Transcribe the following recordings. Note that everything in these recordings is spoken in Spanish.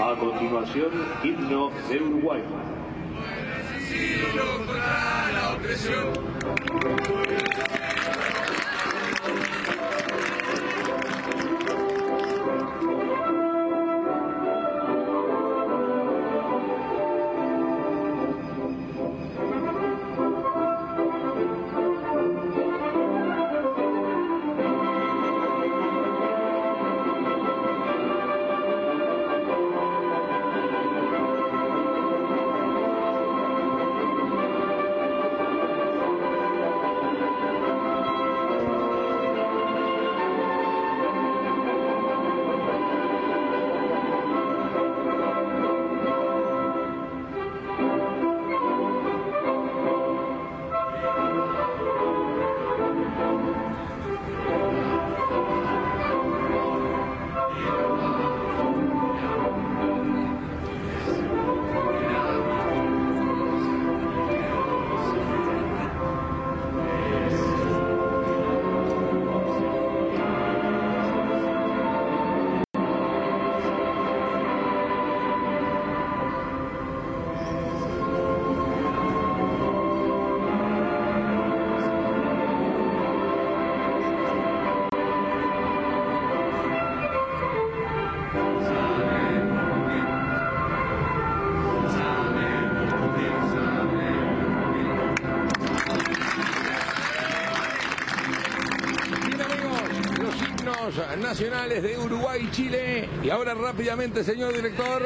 A continuación, himno de Uruguay. Bien rápidamente, señor director,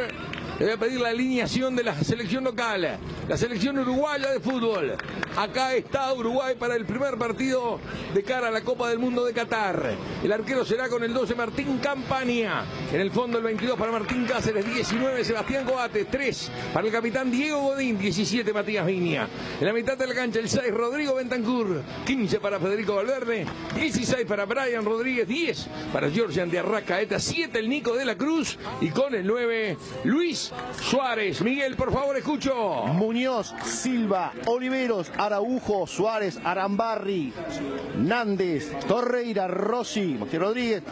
le voy a pedir la alineación de la selección local, la selección uruguaya de fútbol. Acá está Uruguay para el primer partido de cara a la Copa del Mundo de Qatar. El arquero será con el 12 Martín Campaña. En el fondo el 22 para Martín Cáceres, 19 Sebastián Coate, 3 para el capitán Diego Godín, 17 Matías Viña. En la mitad de la cancha el 6 Rodrigo Bentancur, 15 para Federico Valverde, 16 para Brian Rodríguez, 10 para Georgian de Arrascaeta, 7 el Nico de la Cruz y con el 9 Luis Suárez. Miguel, por favor, escucho. Muñoz, Silva, Oliveros, Araujo, Suárez, Arambarri, Nández, Torreira, Rossi, Monte Rodríguez,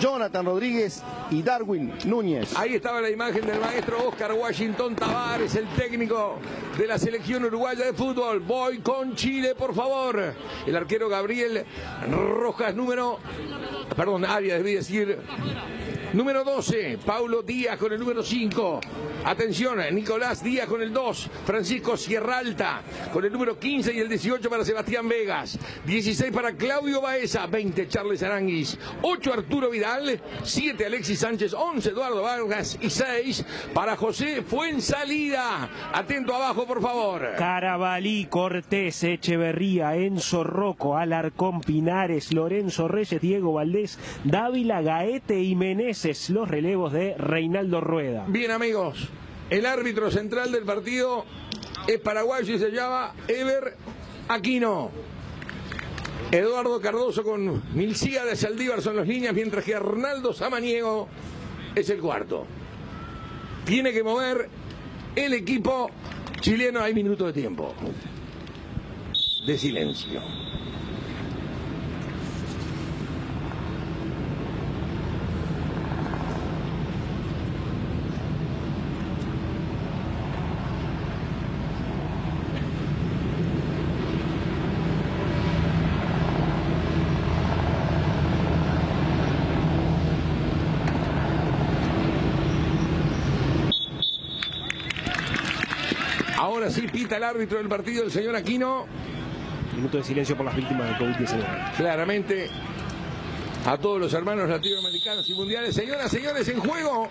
Jonathan Rodríguez y Darwin Núñez. Ahí estaba la imagen del maestro Oscar Washington Tavares, el técnico de la selección uruguaya de fútbol. Voy con Chile, por favor. El arquero Gabriel Rojas, número. Perdón, Arias, debí decir. Número 12, Paulo Díaz con el número 5. Atención, Nicolás Díaz con el 2. Francisco Sierralta con el número 15 y el 18 para Sebastián Vegas. 16 para Claudio Baeza. 20 Charles Aranguis. 8 Arturo Vidal. 7 Alexis Sánchez. 11 Eduardo Vargas. Y 6 para José Fuensalida. Atento abajo, por favor. Carabalí, Cortés, Echeverría, Enzo Rocco, Alarcón, Pinares, Lorenzo Reyes, Diego Valdés, Dávila, Gaete y Los relevos de Reinaldo Rueda. Bien, amigos. El árbitro central del partido es paraguayo y se llama Ever Aquino. Eduardo Cardoso con Milcía de Saldívar son las líneas, mientras que Arnaldo Samaniego es el cuarto. Tiene que mover el equipo chileno. Hay minutos de tiempo. De silencio. Ahora sí pita el árbitro del partido, el señor Aquino. Minuto de silencio por las víctimas del COVID-19. Claramente a todos los hermanos latinoamericanos y mundiales. Señoras, señores, en juego.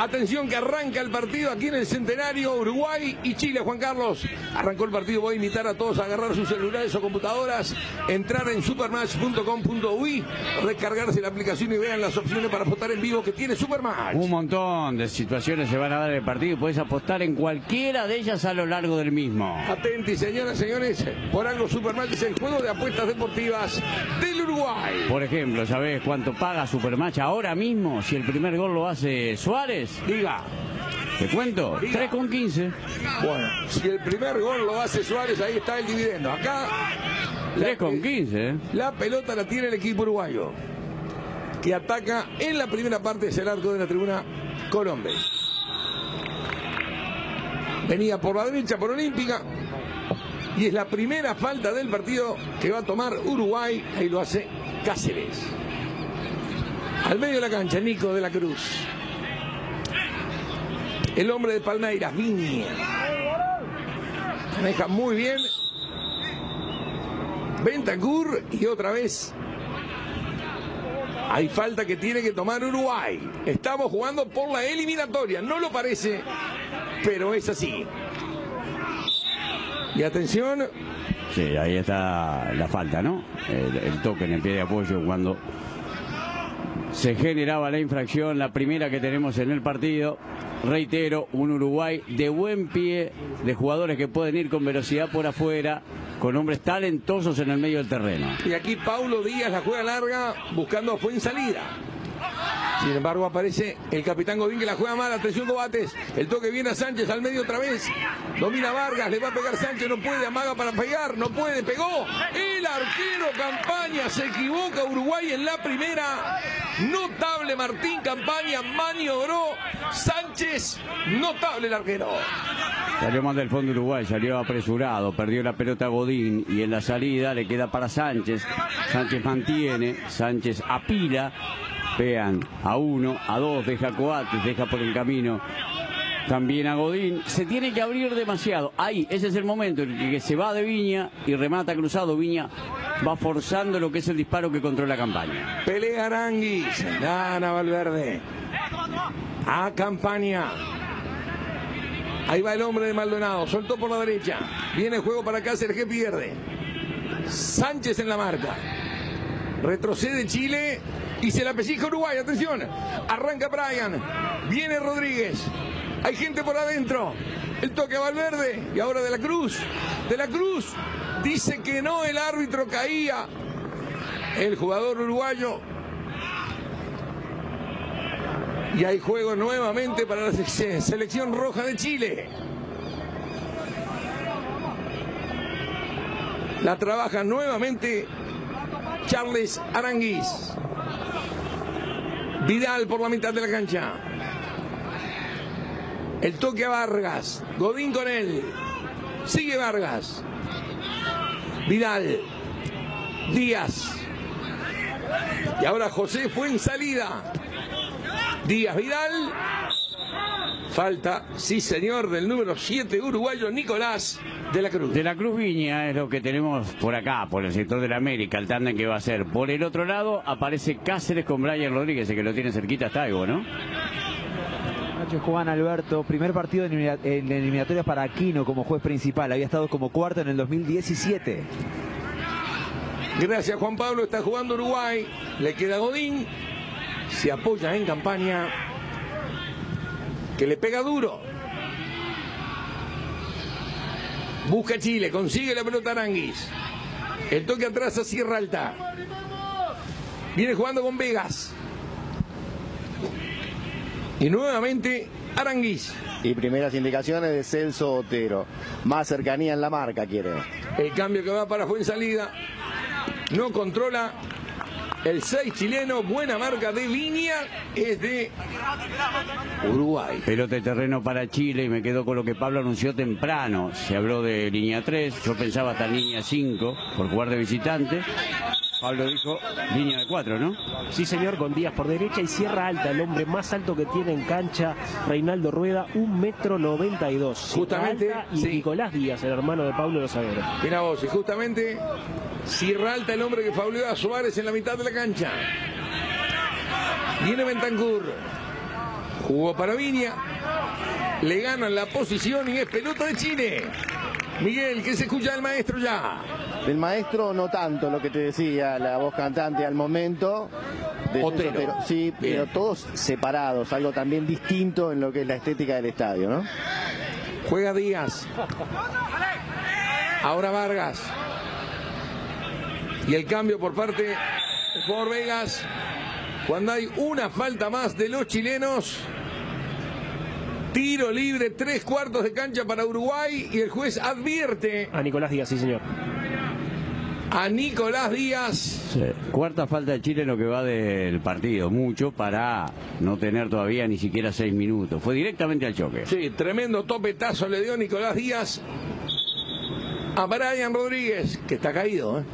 Atención que arranca el partido aquí en el Centenario, Uruguay y Chile, Juan Carlos. Arrancó el partido, voy a invitar a todos a agarrar sus celulares o computadoras, entrar en supermatch.com.uy, recargarse la aplicación y vean las opciones para votar en vivo que tiene Supermatch. Un montón de situaciones se van a dar en el partido y puedes apostar en cualquiera de ellas a lo largo del mismo. Atenti, señoras, señores, por algo Supermatch es el juego de apuestas deportivas del Uruguay. Por ejemplo, ¿sabés cuánto paga Supermatch ahora mismo si el primer gol lo hace Suárez? Diga. ¿Te cuento? Diga. 3 con 15. Bueno, si el primer gol lo hace Suárez, ahí está el dividendo. Acá 3 con 15. ¿eh? la pelota la tiene el equipo uruguayo, que ataca en la primera parte del arco de la tribuna Colombe. Venía por la derecha, por Olímpica. Y es la primera falta del partido que va a tomar Uruguay. Ahí lo hace Cáceres. Al medio de la cancha, Nico de la Cruz. El hombre de Palmeiras, Viña. Maneja muy bien. Bentancur y otra vez hay falta que tiene que tomar Uruguay. Estamos jugando por la eliminatoria. No lo parece, pero es así. Y atención, Sí, ahí está la falta, ¿no? El, el toque en el pie de apoyo cuando se generaba la infracción, la primera que tenemos en el partido. Reitero, un Uruguay de buen pie, de jugadores que pueden ir con velocidad por afuera, con hombres talentosos en el medio del terreno. Y aquí Paulo Díaz la juega larga buscando fue en salida. Sin embargo, aparece el capitán Godín que la juega mal. Atención, Cobates. El toque viene a Sánchez al medio otra vez. Domina Vargas, le va a pegar Sánchez, no puede, amaga para pegar, no puede, pegó. El arquero Campaña se equivoca. Uruguay en la primera. Notable Martín Campaña, maniobró Sánchez. Notable el arquero. Salió mal del fondo Uruguay, salió apresurado, perdió la pelota Godín y en la salida le queda para Sánchez. Sánchez mantiene, Sánchez apila, vean, a uno, a dos, deja Coates, deja por el camino también a Godín. Se tiene que abrir demasiado. Ahí, ese es el momento en el que se va de Viña y remata cruzado. Viña va forzando lo que es el disparo que controla la campaña. Pelea Aranguis, gana Valverde. A Campaña. Ahí va el hombre de Maldonado, soltó por la derecha. Viene el juego para Cáceres que pierde. Sánchez en la marca. Retrocede Chile y se la pellizca Uruguay. Atención. Arranca Brian. Viene Rodríguez. Hay gente por adentro. El toque Valverde. Y ahora de la Cruz. De la Cruz. Dice que no, el árbitro caía. El jugador uruguayo. Y hay juego nuevamente para la se- selección roja de Chile. La trabaja nuevamente Charles Aranguis. Vidal por la mitad de la cancha. El toque a Vargas. Godín con él. Sigue Vargas. Vidal. Díaz. Y ahora José fue en salida. Díaz Vidal. Falta, sí señor, del número 7 uruguayo Nicolás de la Cruz. De la Cruz Viña es lo que tenemos por acá, por el sector de la América, el tándem que va a ser. Por el otro lado aparece Cáceres con Brian Rodríguez, el que lo tiene cerquita está Taibo, ¿no? Nacho Juan Alberto, primer partido en eliminatorias para Aquino como juez principal. Había estado como cuarto en el 2017. Gracias Juan Pablo, está jugando Uruguay, le queda Godín, se apoya en campaña, que le pega duro. Busca Chile, consigue la pelota Aranguis. El toque atrás a Sierra Alta. Viene jugando con Vegas. Y nuevamente Aranguis. Y primeras indicaciones de Celso Otero. Más cercanía en la marca quiere. El cambio que va para Fuensalida. No controla el 6 chileno. Buena marca de línea. Es de Uruguay. Pelota de terreno para Chile y me quedo con lo que Pablo anunció temprano. Se habló de línea 3, yo pensaba hasta línea 5 por jugar de visitante. Pablo dijo línea de 4, ¿no? Sí, señor, con Díaz por derecha y Sierra Alta, el hombre más alto que tiene en cancha, Reinaldo Rueda, un metro noventa y dos. Justamente, Alta y sí. Nicolás Díaz, el hermano de Pablo Lozavero. Mira vos, y justamente Sierra Alta, el hombre que fauleó a Suárez en la mitad de la cancha. Viene Bentancur. Jugó para Viña. Le ganan la posición y es pelota de Chile. Miguel, ¿qué se escucha del maestro ya? Del maestro no tanto lo que te decía la voz cantante al momento. de Otero. Celso Sí, pero todos separados, algo también distinto en lo que es la estética del estadio, ¿no? Juega Díaz. Ahora Vargas. Y el cambio por parte de por Vegas. Cuando hay una falta más de los chilenos. Tiro libre, tres cuartos de cancha para Uruguay. Y el juez advierte. A Nicolás Díaz, sí, señor. a Nicolás Díaz. Sí. Cuarta falta de Chile en lo que va del partido, mucho para no tener todavía ni siquiera seis minutos. Fue directamente al choque. Sí, tremendo topetazo le dio Nicolás Díaz a Brian Rodríguez, que está caído. ¿eh?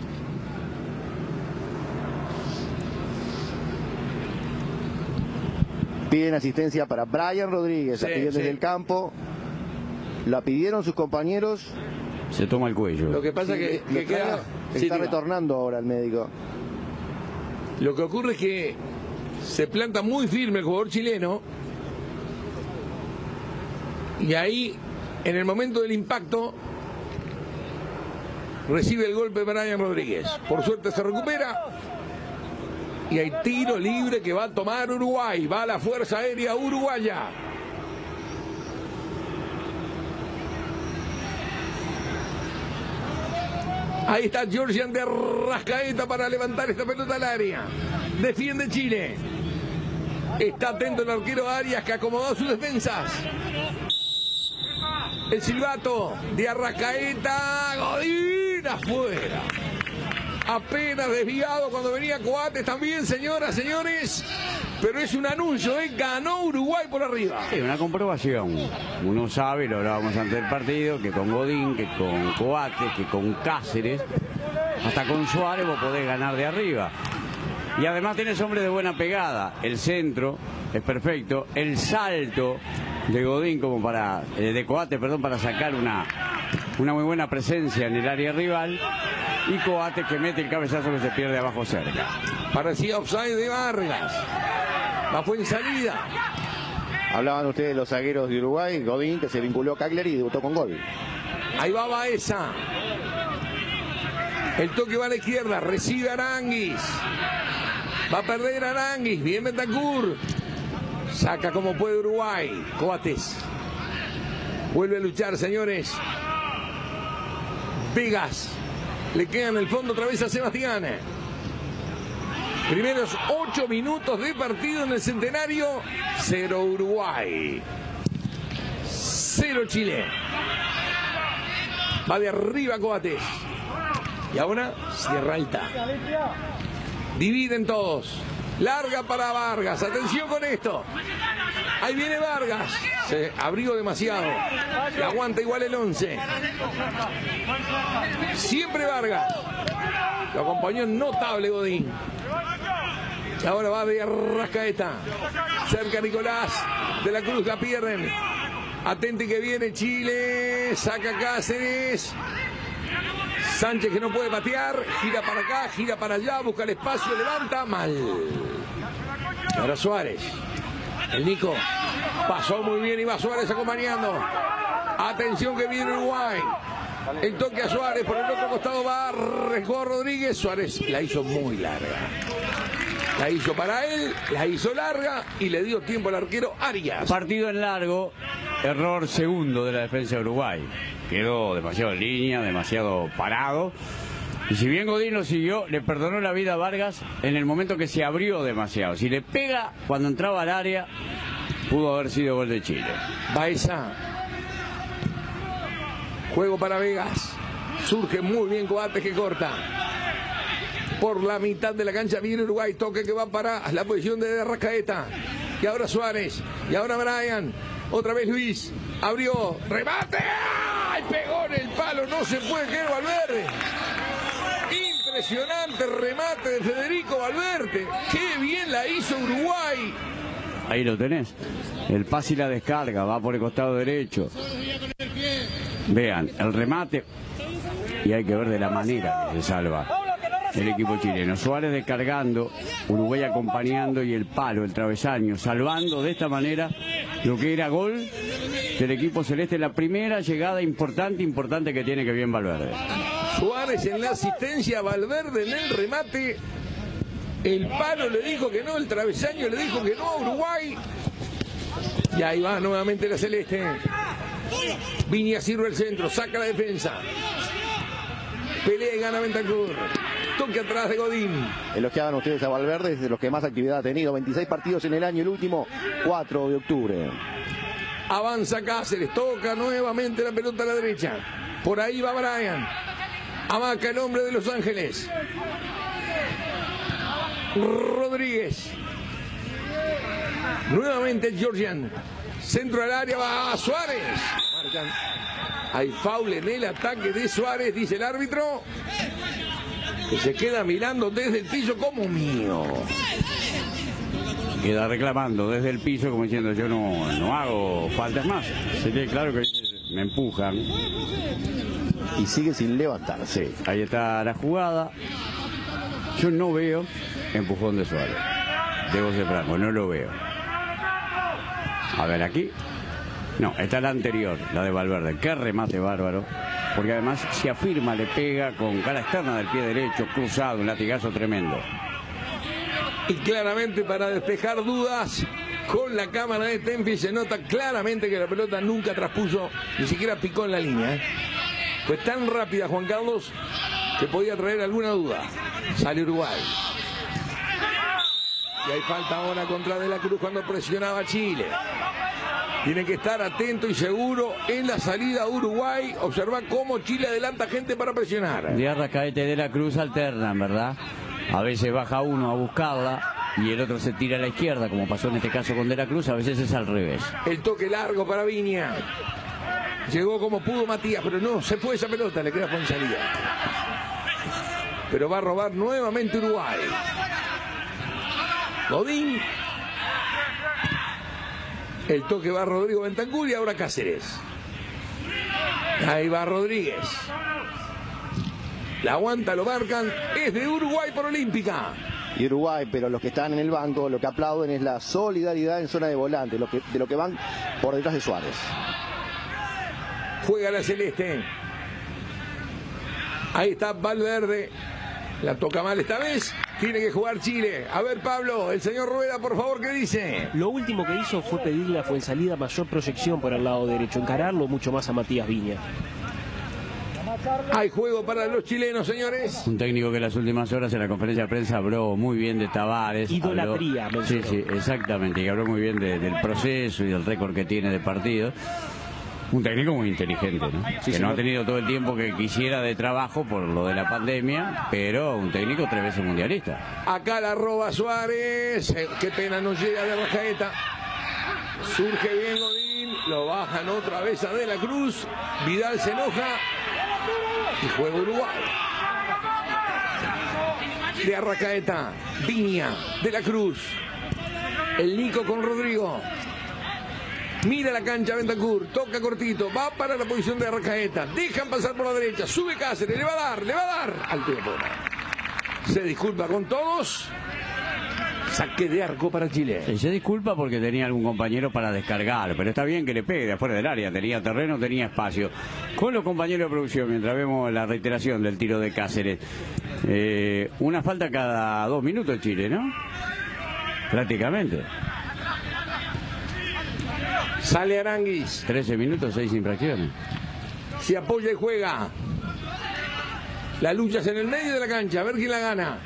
Piden asistencia para Brian Rodríguez, Sí, la pidieron sí. desde el campo. La pidieron sus compañeros. Se toma el cuello. Lo que pasa Sí, que, lo que queda. claro, sí, está retornando ahora el médico. Lo que ocurre es que se planta muy firme el jugador chileno. Y ahí, en el momento del impacto, recibe el golpe Brian Rodríguez. Por suerte se recupera. Y hay tiro libre que va a tomar Uruguay. Va a la Fuerza Aérea Uruguaya. Ahí está Georgian de Rascaeta para levantar esta pelota al área. Defiende Chile. Está atento el arquero Arias que acomodó sus defensas. El silbato de Arrascaeta. Godín afuera. Apenas desviado cuando venía Coates también, señoras, señores. Pero es un anuncio, ¿eh? Ganó Uruguay por arriba. Sí, una comprobación. Uno sabe, lo hablábamos antes del partido, que con Godín, que con Coates, que con Cáceres, hasta con Suárez vos podés ganar de arriba. Y además tenés hombres de buena pegada. El centro es perfecto. El salto de Godín como para, eh, de Coates, perdón, para sacar una, una muy buena presencia en el área rival. Y Coates que mete el cabezazo que se pierde abajo cerca. Parecía offside de Vargas. Va fue en salida. Hablaban ustedes de los zagueros de Uruguay, Godín, que se vinculó a Cagliari y debutó con gol. Ahí va Baeza. El toque va a la izquierda. Recibe Aranguis. Va a perder Aranguis. Bien Bentancur. Saca como puede Uruguay. Coates. Vuelve a luchar, señores. Vegas. Le queda en el fondo otra vez a Sebastián. Primeros ocho minutos de partido en el centenario. Cero Uruguay. Cero Chile. Va de arriba Coates. Y ahora Sierra Alta. Dividen todos. Larga para Vargas. Atención con esto. Ahí viene Vargas. Se abrió demasiado. Le aguanta igual el 11. Siempre Vargas. Lo acompañó notable Godín. Y ahora va de Rascaeta. Cerca Nicolás. De la Cruz la pierden. Atente que viene Chile. Saca Cáceres. Sánchez que no puede patear. Gira para acá, gira para allá. Busca el espacio, levanta. Mal. Ahora Suárez. El Nico. Pasó muy bien y va Suárez acompañando. Atención que viene Uruguay. El toque a Suárez. Por el otro costado va Resgó Rodríguez. Suárez la hizo muy larga. La hizo para él, la hizo larga y le dio tiempo al arquero Arias. Partido en largo, error segundo de la defensa de Uruguay. Quedó demasiado en línea, demasiado parado. Y si bien Godín lo siguió, le perdonó la vida a Vargas en el momento que se abrió demasiado. Si le pega cuando entraba al área, pudo haber sido gol de Chile. Baeza. Juego para Vegas. Surge muy bien Coates que corta. Por la mitad de la cancha viene Uruguay. Toque que va para la posición de Rascaeta. Y ahora Suárez. Y ahora Brian. Otra vez Luis. Abrió. Remate. ¡Ay! Pegó en el palo. No se puede creer Valverde. Impresionante remate de Federico Valverde. Qué bien la hizo Uruguay. Ahí lo tenés. El pase y la descarga, va por el costado derecho. Vean, el remate. Y hay que ver de la manera que se salva el equipo chileno. Suárez descargando, Uruguay acompañando y el palo, el travesaño, salvando de esta manera lo que era gol del equipo celeste. La primera llegada importante, importante que tiene que bien Valverde. Suárez en la asistencia, Valverde en el remate. El palo le dijo que no, el travesaño le dijo que no a Uruguay. Y ahí va nuevamente la celeste. Viña sirve el centro, saca la defensa. Pelea y gana Ventancur. Toque atrás de Godín. Elogiaban ustedes a Valverde, es de los que más actividad ha tenido. 26 partidos en el año, el último 4 de octubre. Avanza Cáceres, toca nuevamente la pelota a la derecha. Por ahí va Brian. Amaca, el hombre de Los Ángeles. Rodríguez. Nuevamente Georgian. Centro al área va Suárez. Marcan. Hay foul en el ataque de Suárez, dice el árbitro. Que se queda mirando desde el piso como mío. Queda reclamando desde el piso como diciendo yo no, no hago faltas más. Se ve claro que me empujan. Y sigue sin levantarse. Ahí está la jugada. Yo no veo empujón de Suárez. Debo ser franco, no lo veo. A ver aquí. No, está la anterior, la de Valverde. Qué remate bárbaro. Porque además se afirma, le pega con cara externa del pie derecho, cruzado, un latigazo tremendo. Y claramente para despejar dudas, con la cámara de Tempi se nota claramente que la pelota nunca traspuso, ni siquiera picó en la línea. ¿eh? Fue tan rápida Juan Carlos que podía traer alguna duda. Sale Uruguay. Y hay falta ahora contra De la Cruz cuando presionaba Chile. Tiene que estar atento y seguro en la salida a Uruguay. Observa cómo Chile adelanta gente para presionar. De Arrascaete de la Cruz alternan, ¿verdad? A veces baja uno a buscarla y el otro se tira a la izquierda, como pasó en este caso con De la Cruz, a veces es al revés. El toque largo para Viña. Llegó como pudo Matías, pero no, se fue esa pelota, le queda salida. Pero va a robar nuevamente Uruguay. Godín. El toque va Rodrigo Bentancur y ahora Cáceres. Ahí va Rodríguez. La aguanta, lo marcan. Es de Uruguay por Olímpica. Y Uruguay, pero los que están en el banco lo que aplauden es la solidaridad en zona de volante, lo que, de lo que van por detrás de Suárez. Juega la celeste. Ahí está Valverde. La toca mal esta vez. Tiene que jugar Chile. A ver, Pablo, el señor Rueda, por favor, ¿qué dice? Lo último que hizo fue pedirle a Fuensalida mayor proyección por el lado derecho, encararlo mucho más a Matías Viña. Hay juego para los chilenos, señores. Un técnico que en las últimas horas en la conferencia de prensa habló muy bien de Tavares. Idolatría, habló... Sí, sí, exactamente. Y habló muy bien de, del proceso y del récord que tiene de partido. Un técnico muy inteligente, ¿no? Sí, que no ha tenido todo el tiempo que quisiera de trabajo por lo de la pandemia, pero un técnico tres veces mundialista. Acá la roba Suárez. Eh, Qué pena no llega de Rajaeta. Surge bien Godín. Lo bajan otra vez a De la Cruz. Vidal se enoja. Y juega Uruguay. De Arracaeta. Viña. De la Cruz. El Nico con Rodrigo. Mira la cancha Bentancur, toca cortito, va para la posición de Arracaeta, dejan pasar por la derecha, sube Cáceres, le va a dar, le va a dar al. Se disculpa con todos. Saque de arco para Chile. Se disculpa porque tenía algún compañero para descargar, pero está bien que le pegue de afuera del área, tenía terreno, tenía espacio. Con los compañeros de producción, mientras vemos la reiteración del tiro de Cáceres, eh, una falta cada dos minutos Chile, ¿no? Prácticamente. Sale Aranguis, 13 minutos, 6 infracciones. se apoya y juega. La lucha es en el medio de la cancha, a ver quién la gana.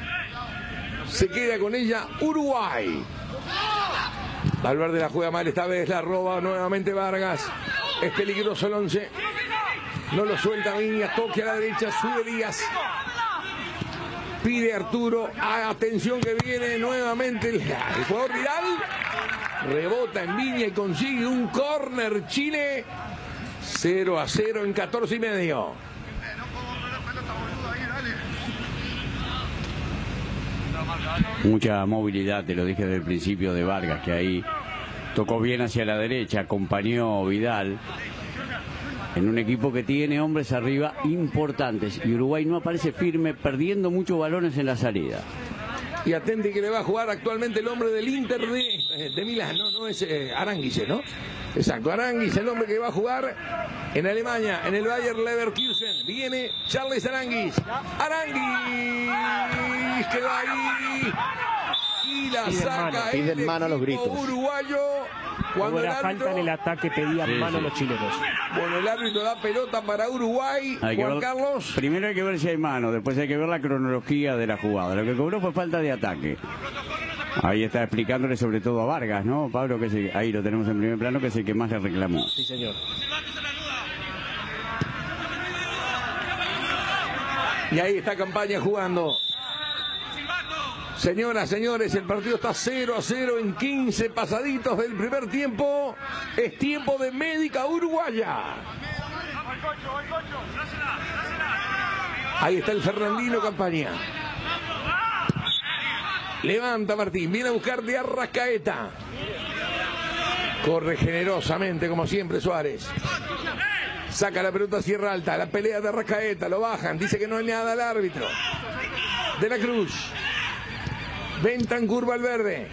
Se queda con ella Uruguay. Valverde la juega mal esta vez, la roba nuevamente Vargas. Es peligroso el 11. No lo suelta Viña, toque a la derecha, sube Díaz. Pide Arturo, atención que viene nuevamente el, el jugador Vidal. Rebota en Viña y consigue un córner Chile. 0 a 0 en 14 y medio. Mucha movilidad, te lo dije desde el principio de Vargas, que ahí tocó bien hacia la derecha, acompañó Vidal en un equipo que tiene hombres arriba importantes y Uruguay no aparece firme, perdiendo muchos balones en la salida. Y atente que le va a jugar actualmente el hombre del Inter de, eh, Milán, no, no es eh, ¿no? Exacto, Aranguis, el hombre que va a jugar en Alemania, en el Bayer Leverkusen. Viene Charles Aranguis. Aranguis quedó ahí. Y la Piden saca mano, el piden mano a los gritos. uruguayo. Cuando falta en el ataque pedían Sí, mano sí. los chilenos. bueno, el árbitro da pelota para Uruguay. Hay Juan ver- Carlos. Primero hay que ver si hay mano, después hay que ver la cronología de la jugada. Lo que cobró fue falta de ataque. Ahí está explicándole sobre todo a Vargas, ¿no? Pablo, que ahí lo tenemos en primer plano, que es el que más le reclamó. Sí, señor. Y ahí está campaña jugando. Señoras, señores, el partido está 0 a 0 en 15 pasaditos del primer tiempo. Es tiempo de médica uruguaya. Ahí está el Fernandino campaña. Levanta Martín, viene a buscar de Arrascaeta. Corre generosamente, como siempre, Suárez. Saca la pelota a Sierra Alta, la pelea de Arrascaeta, lo bajan, dice que no hay nada al árbitro. De la Cruz. Ventan curva al verde.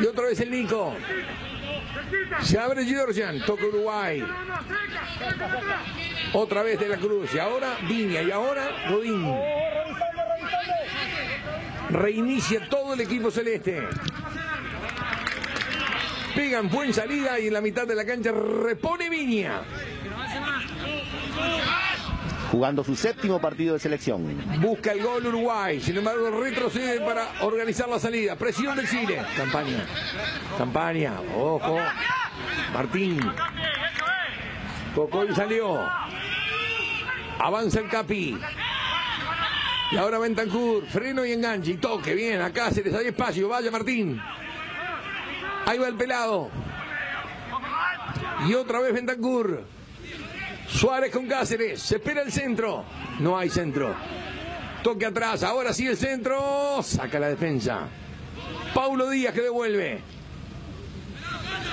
Y otra vez el Nico. Se abre Georgian, toca Uruguay. Otra vez de la Cruz. Y ahora Viña. Y ahora Godín. Reinicia todo el equipo celeste. Pegan buen salida y en la mitad de la cancha repone Viña. Jugando su séptimo partido de selección. Busca el gol Uruguay, sin embargo retrocede para organizar la salida. Presión de Chile. Campaña. Campaña. Ojo. Martín. Tocó y salió. Avanza el Capi. Y ahora Bentancur. Freno y enganche. Y toque. Bien. A Cáceres. Hay espacio. Vaya Martín. Ahí va el pelado. Y otra vez Bentancur. Suárez con Cáceres. Se espera el centro. No hay centro. Toque atrás. Ahora sí el centro. Saca la defensa. Paulo Díaz que devuelve.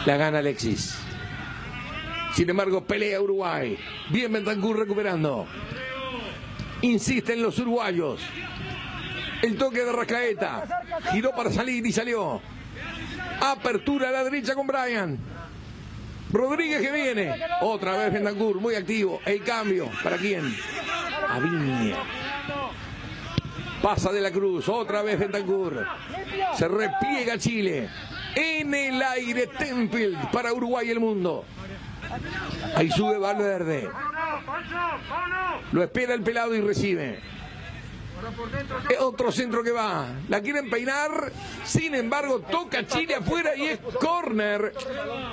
La gana Alexis. Sin embargo, pelea Uruguay. Bien Bentancur recuperando. Insisten los uruguayos. El toque de Rascaeta. Giró para salir y salió. Apertura a la derecha con Brian. Rodríguez que viene. Otra vez Bentancur, muy activo. El cambio. ¿Para quién? A Viña. Pasa de la Cruz. Otra vez Bentancur. Se repliega Chile. En el aire Temple para Uruguay y el mundo. Ahí sube Valverde. Lo espera el pelado y recibe. Es otro centro que va. La quieren peinar. Sin embargo, toca Chile afuera y es corner.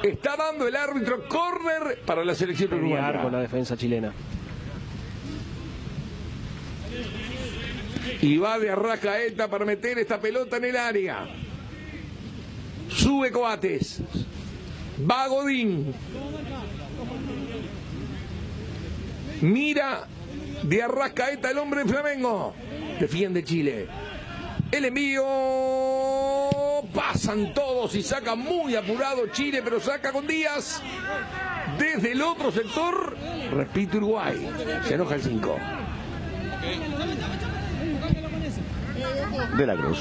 Está dando el árbitro corner para la selección uruguaya. arco la defensa chilena. Y va de Arrascaeta para meter esta pelota en el área. Sube Coates. Va Godín. Mira de Arrascaeta el hombre de Flamengo. Defiende Chile. El envío. Pasan todos y saca muy apurado Chile, pero saca con Díaz. Desde el otro sector, repite Uruguay. Se enoja el 5. De la Cruz.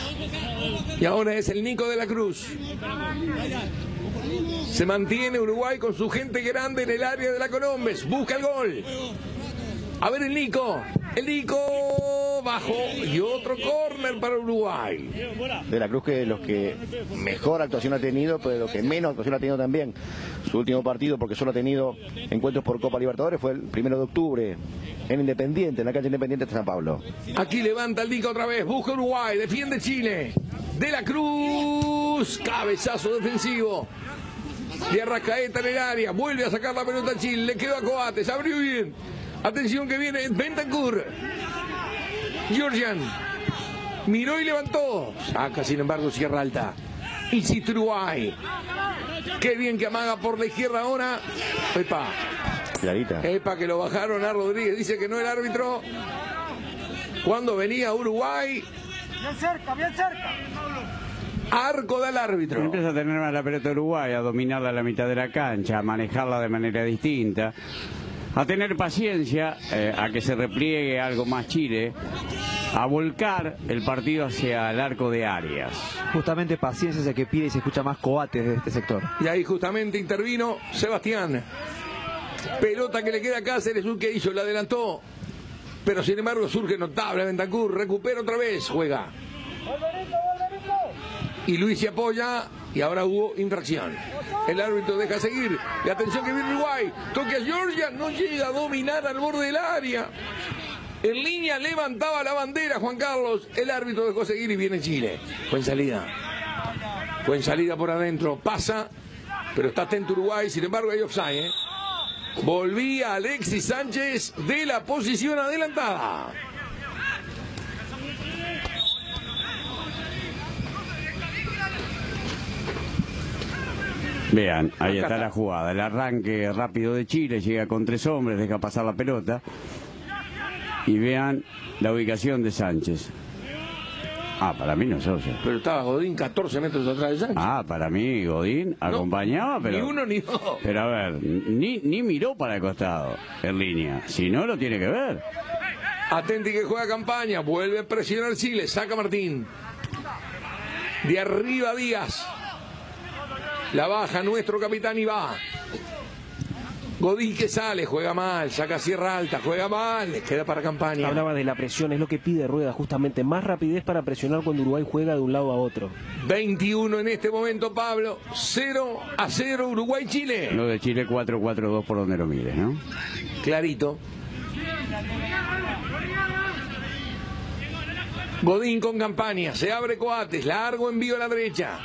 Y ahora es el Nico de la Cruz. Se mantiene Uruguay con su gente grande en el área de la Colombes. Busca el gol. A ver el Nico. El Nico bajo y otro córner para Uruguay. De la Cruz que es los que mejor actuación ha tenido, pero los que menos actuación ha tenido también. Su último partido, porque solo ha tenido encuentros por Copa Libertadores, fue el primero de octubre en Independiente, en la cancha Independiente de San Pablo. Aquí levanta el Nico otra vez. Busca Uruguay. Defiende Chile. De la Cruz. Cabezazo defensivo. De Arrascaeta en el área. Vuelve a sacar la pelota a Chile. Le quedó a Coates. Abrió bien. Atención que viene Bentancur. Georgian. Miró y levantó. Saca, sin embargo, Sierra Alta. Insiste Uruguay. Qué bien que amaga por la izquierda ahora. Epa. Clarita. Epa, que lo bajaron a Rodríguez. Dice que no el árbitro. Cuando venía Uruguay. Bien cerca, bien cerca. Arco del árbitro. Empieza a tener más la pelota Uruguay, a dominarla a la mitad de la cancha, a manejarla de manera distinta, a tener paciencia, eh, a que se repliegue algo más Chile, a volcar el partido hacia el arco de Arias. Justamente paciencia es el que pide y se escucha más coates de este sector. Y ahí justamente intervino Sebastián. Pelota que le queda a Cáceres, un que hizo, la adelantó. Pero sin embargo surge notable Bentancur, recupera otra vez, juega. Y Luis se apoya y ahora hubo infracción. El árbitro deja seguir. Y atención que viene Uruguay. Toque a Georgia, no llega a dominar al borde del área. En línea levantaba la bandera Juan Carlos. El árbitro dejó seguir y viene Chile. Fue en salida. Fue en salida por adentro. Pasa, pero está atento Uruguay. Sin embargo, hay offside. ¿eh? Volvía Alexis Sánchez de la posición adelantada. Vean, ahí está la jugada. El arranque rápido de Chile, llega con tres hombres, deja pasar la pelota. Y vean la ubicación de Sánchez. Ah, para mí no es offside. Pero estaba Godín 14 metros atrás de Sánchez. Ah, para mí Godín No, acompañaba, pero... Ni uno ni dos. Pero a ver, ni, ni miró para el costado en línea. Si no, lo tiene que ver. Atenti que juega campaña, vuelve a presionar Chile, saca Martín. De arriba Díaz. La baja nuestro capitán y va. Godín que sale, juega mal, saca Sierra Alta, juega mal, le queda para campaña. Hablaba de la presión, es lo que pide Rueda, justamente más rapidez para presionar cuando Uruguay juega de un lado a otro. 21 en este momento, Pablo. 0 a 0 Uruguay-Chile. Lo de Chile 4-4-2 por donde lo mires, ¿no? Clarito. Godín con campaña, se abre Coates, largo envío a la derecha.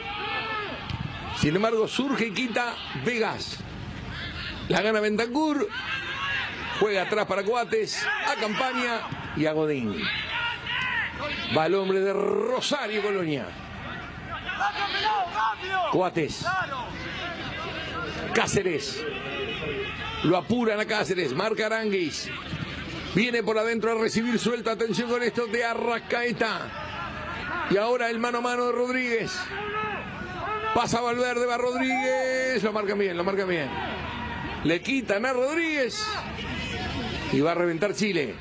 Sin embargo, surge y quita Vegas. La gana Bentancur. Juega atrás para Coates, a campaña y a Godín. Va el hombre de Rosario Colonia. Coates. Cáceres. Lo apuran a Cáceres. Marca Aranguis. Viene por adentro a recibir suelta. Atención con esto de Arrascaeta. Y ahora el mano a mano de Rodríguez. Pasa Valverde, va Rodríguez. Lo marcan bien, lo marcan bien. Le quitan a Rodríguez. Y va a reventar Chile.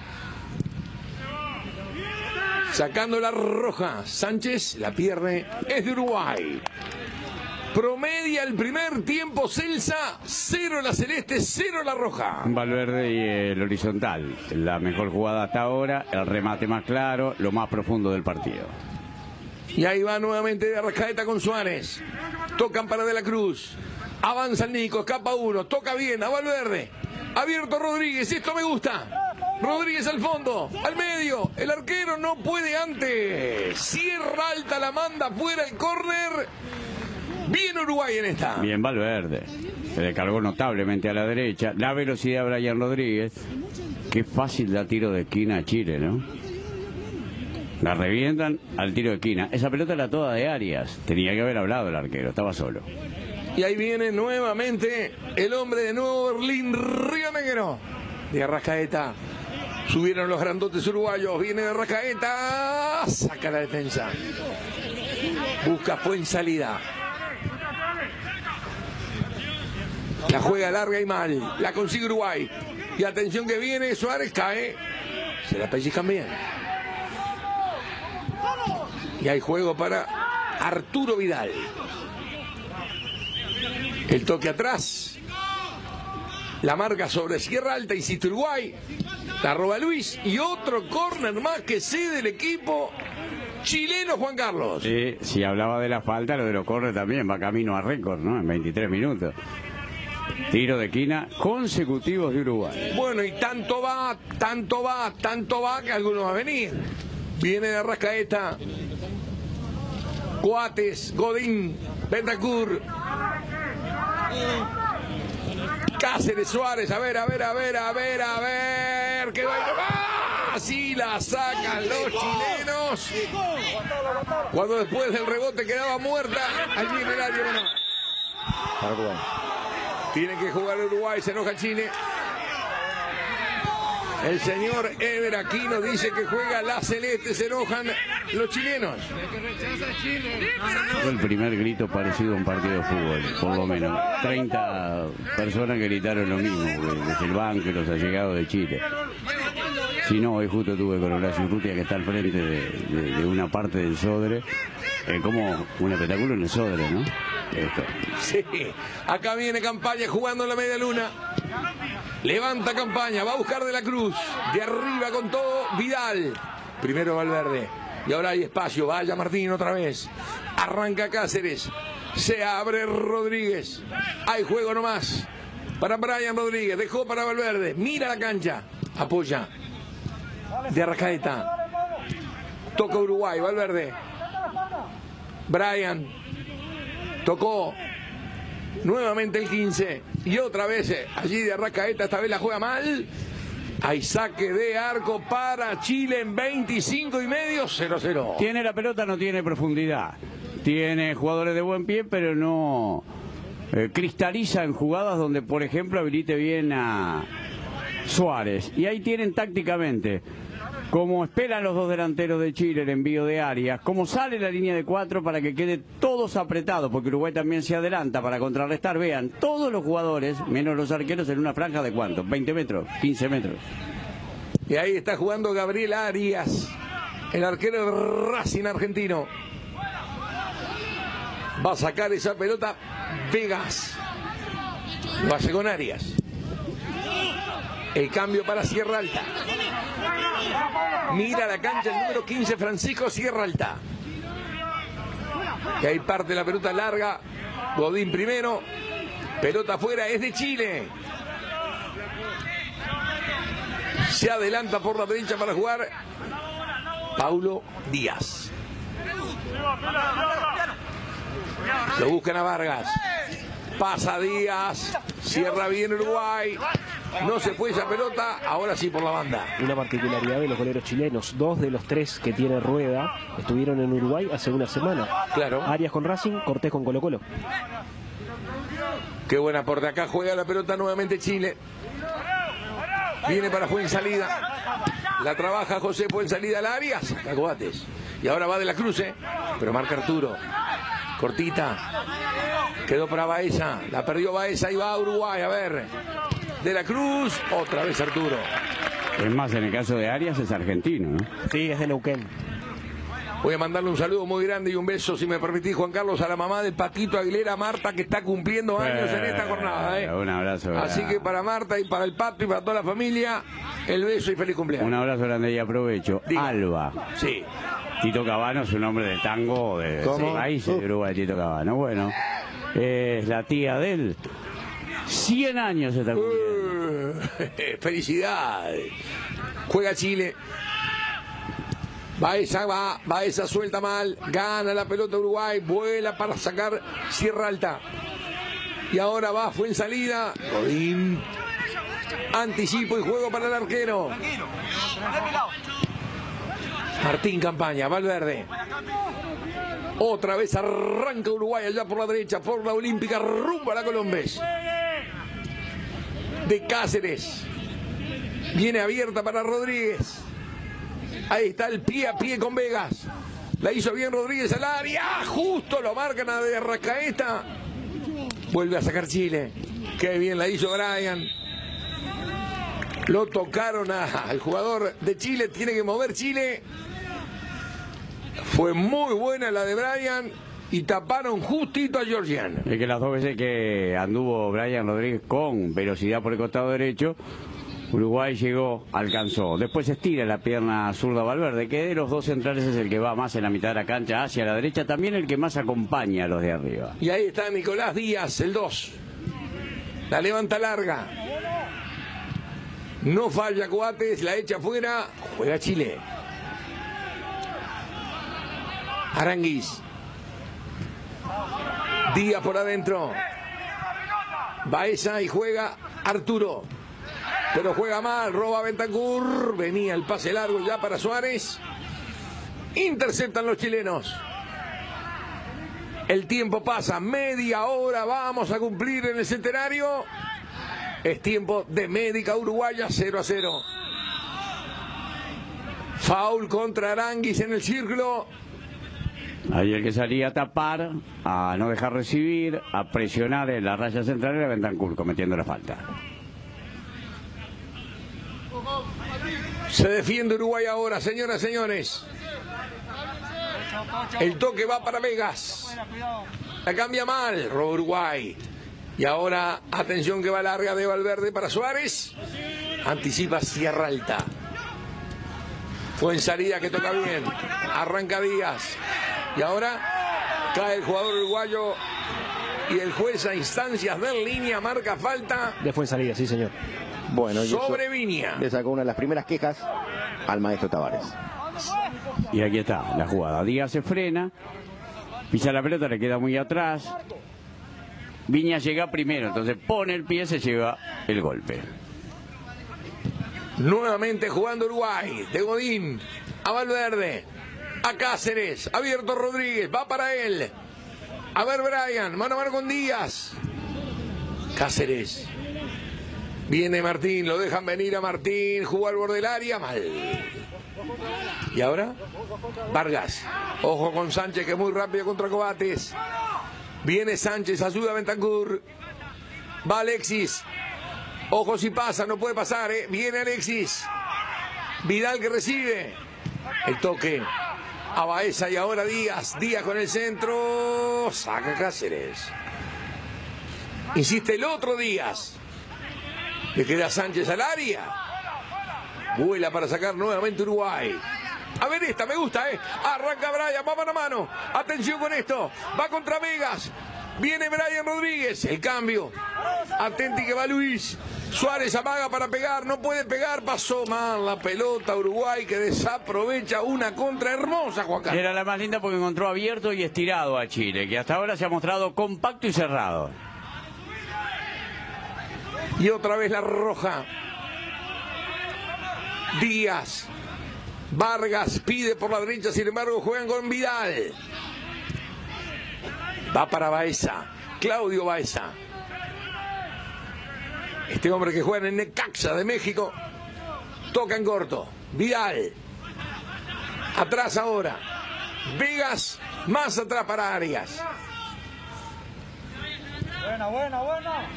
Sacando la roja. Sánchez la pierde. Es de Uruguay. Promedia el primer tiempo Celsa. Cero la celeste, cero la roja. Valverde y el horizontal. La mejor jugada hasta ahora, el remate más claro, lo más profundo del partido. Y ahí va nuevamente de Arrascaeta con Suárez. Tocan para De la Cruz. Avanza el Nico, escapa uno, toca bien, a Valverde. Abierto Rodríguez, esto me gusta. Rodríguez al fondo, al medio. El arquero no puede antes. Sierra alta la manda fuera el córner. Bien Uruguay en esta. Bien Valverde. Se le cargó notablemente a la derecha. La velocidad de Brian Rodríguez. Qué fácil da tiro de esquina a Chile, ¿no? La revientan al tiro de esquina. Esa pelota era toda de Arias. Tenía que haber hablado el arquero, estaba solo. Y ahí viene nuevamente el hombre de Nuevo Berlín, Río Negro. De Arrascaeta. Subieron los grandotes uruguayos. Viene de Arrascaeta. Saca la defensa. Busca en salida. La juega larga y mal. La consigue Uruguay. Y atención que viene. Suárez cae. Se la pellizcan bien. Y hay juego para Arturo Vidal. El toque atrás. La marca sobre Sierra Alta, insiste Uruguay. La roba Luis. Y otro córner más que cede el equipo chileno Juan Carlos. Sí, si hablaba de la falta, lo de los corre también. Va camino a récord, ¿no? En 23 minutos. Tiro de esquina consecutivos de Uruguay. Bueno, y tanto va, tanto va, tanto va que alguno va a venir. Viene de Arrascaeta. Coates, Godín, Bentacur. Cáceres, Suárez, a ver, a ver, a ver, a ver, a ver. ¿Qué va? ¡Ah! Así la sacan los chilenos. Cuando después del rebote quedaba muerta, allí en el área nomás. Para Uruguay. Tiene que jugar Uruguay, se enoja Chile. El señor Ever Aquino dice que juega la celeste, se enojan los chilenos. Fue el primer grito parecido a un partido de fútbol, por lo menos. 30 personas que gritaron lo mismo, desde el banco y los allegados de Chile. Si no, hoy justo tuve con Horacio Urrutia, que está al frente de, de- de una parte del Sodre, eh, como un espectáculo en el Sodre, ¿no? Esto. Sí, acá viene campaña jugando en la media luna. Levanta campaña, va a buscar de la cruz. De arriba con todo, Vidal. Primero Valverde. Y ahora hay espacio, vaya Martín otra vez. Arranca Cáceres. Se abre Rodríguez. Hay juego nomás. Para Brian Rodríguez. Dejó para Valverde. Mira la cancha. Apoya. De Arrascaeta. Toca Uruguay, Valverde. Brian. Tocó nuevamente el 15 y otra vez eh, allí de Arrascaeta, esta vez la juega mal. Hay saque de arco para Chile en 25 y medio, 0-0. Tiene la pelota, no tiene profundidad. Tiene jugadores de buen pie, pero no, eh, cristaliza en jugadas donde, por ejemplo, habilite bien a Suárez. Y ahí tienen tácticamente, como esperan los dos delanteros de Chile el envío de Arias, como sale la línea de cuatro para que quede todos apretados, porque Uruguay también se adelanta para contrarrestar. Vean, todos los jugadores, menos los arqueros, en una franja de cuánto, 20 metros, 15 metros. Y ahí está jugando Gabriel Arias, el arquero Racing argentino. Va a sacar esa pelota Vegas. Lo hace con Arias. El cambio para Sierra Alta. Mira la cancha el número 15, Francisco Sierra Alta. Y ahí parte la pelota larga. Godín primero. Pelota afuera, es de Chile. Se adelanta por la derecha para jugar Paulo Díaz. Lo buscan a Vargas. Pasa Díaz. Cierra bien Uruguay. No se fue esa pelota. Ahora sí por la banda. Una particularidad de los goleros chilenos. Dos de los tres que tiene Rueda estuvieron en Uruguay hace una semana. Claro. Arias con Racing, Cortés con Colo Colo. Qué buena por de acá juega la pelota nuevamente Chile. Viene para Fuen salida. La trabaja José Fuen salida al área. Saca Coates. Y ahora va de la cruce. Pero marca Arturo. Cortita. Quedó para Baeza. La perdió Baeza y va a Uruguay. A ver. De la Cruz. Otra vez Arturo. Es más, en el caso de Arias es argentino, ¿no? Sí, es de Neuquén. Voy a mandarle un saludo muy grande y un beso, si me permitís, Juan Carlos, a la mamá de Paquito Aguilera, Marta, que está cumpliendo años en esta jornada. ¿eh? Un abrazo. Así grande. que para Marta y para el Pato y para toda la familia, el beso y feliz Un cumpleaños. abrazo grande y aprovecho. Diga. Alba. Sí. Tito Cabano es un hombre de tango de ¿Cómo? países de Uruguay, Tito Cabano. Bueno, es la tía de él. 100 años se está cumpliendo. Uh, Felicidades. Juega Chile. Baeza va, Baeza suelta mal, gana la pelota Uruguay, vuela para sacar Sierra Alta. Y ahora va, fue en salida. Godín. Anticipo y juego para el arquero. Martín Campaña, Valverde. Otra vez arranca Uruguay allá por la derecha, por la Olímpica, rumbo a la Colombes. De Cáceres. Viene abierta para Rodríguez. Ahí está el pie a pie con Vegas. La hizo bien Rodríguez al área. Justo lo marcan a de Arrascaeta. Vuelve a sacar Chile. Qué bien la hizo Brian. Lo tocaron a- al jugador de Chile. Tiene que mover Chile. Fue muy buena la de Brian. Y taparon justito a Georgian. Es que las dos veces que anduvo Brian Rodríguez con velocidad por el costado derecho, Uruguay llegó, alcanzó. Después estira la pierna zurda Valverde, que de los dos centrales es el que va más en la mitad de la cancha hacia la derecha, también el que más acompaña a los de arriba. Y ahí está Nicolás Díaz, el 2. La levanta larga. No falla Coates, la echa afuera. Juega Chile. Aranguis. Díaz por adentro. Baeza y juega Arturo. Pero juega mal, roba Bentancur. Venía el pase largo ya para Suárez. Interceptan los chilenos. El tiempo pasa, media hora vamos a cumplir en el centenario. Es tiempo de médica uruguaya 0 a 0. Foul contra Aranguis en el círculo. Ahí el que salía a tapar, a no dejar recibir, a presionar en la raya central era Bentancur cometiendo la falta. Se defiende Uruguay ahora, señoras y señores. El toque va para Vegas. La cambia mal, roba Uruguay. Y ahora, atención que va larga de Valverde para Suárez. Anticipa Sierra Alta. Fue en salida que toca bien. Arranca Díaz. Y ahora cae el jugador uruguayo. Y el juez a instancias de línea marca falta De fue en salida, sí, señor. Bueno, sobre Viña. le sacó una de las primeras quejas al maestro Tavares. Y aquí está la jugada. Díaz se frena, pisa la pelota, le queda muy atrás. Viña llega primero, entonces pone el pie, se lleva el golpe. Nuevamente jugando Uruguay. De Godín a Valverde. A Cáceres. Abierto Rodríguez. Va para él. A ver Brian. Mano a mano con Díaz. Cáceres. Viene Martín, lo dejan venir a Martín, jugó al borde del área, mal. Y ahora, Vargas. Ojo con Sánchez, que es muy rápido contra Cobates. Viene Sánchez, ayuda a Bentancur. Va Alexis. Ojo si pasa, no puede pasar, ¿eh? Viene Alexis. Vidal que recibe. El toque a Baeza y ahora Díaz. Díaz con el centro. Saca Cáceres. Insiste el otro Díaz. Le queda Sánchez al área. Vuela para sacar nuevamente Uruguay. A ver esta, me gusta, ¿eh? Arranca Brian, va mano a mano. Atención con esto. Va contra Vegas. Viene Brian Rodríguez. El cambio. Atenti que va Luis. Suárez amaga para pegar. No puede pegar. Pasó mal la pelota Uruguay que desaprovecha una contra hermosa, Juan Carlos. Era la más linda porque encontró abierto y estirado a Chile, que hasta ahora se ha mostrado compacto y cerrado. Y otra vez la roja. Díaz. Vargas pide por la derecha, sin embargo juegan con Vidal. Va para Baeza. Claudio Baeza. Este hombre que juega en el Necaxa de México. Toca en corto. Vidal. Atrás ahora. Vegas. Más atrás para Arias. Buena, buena, buena.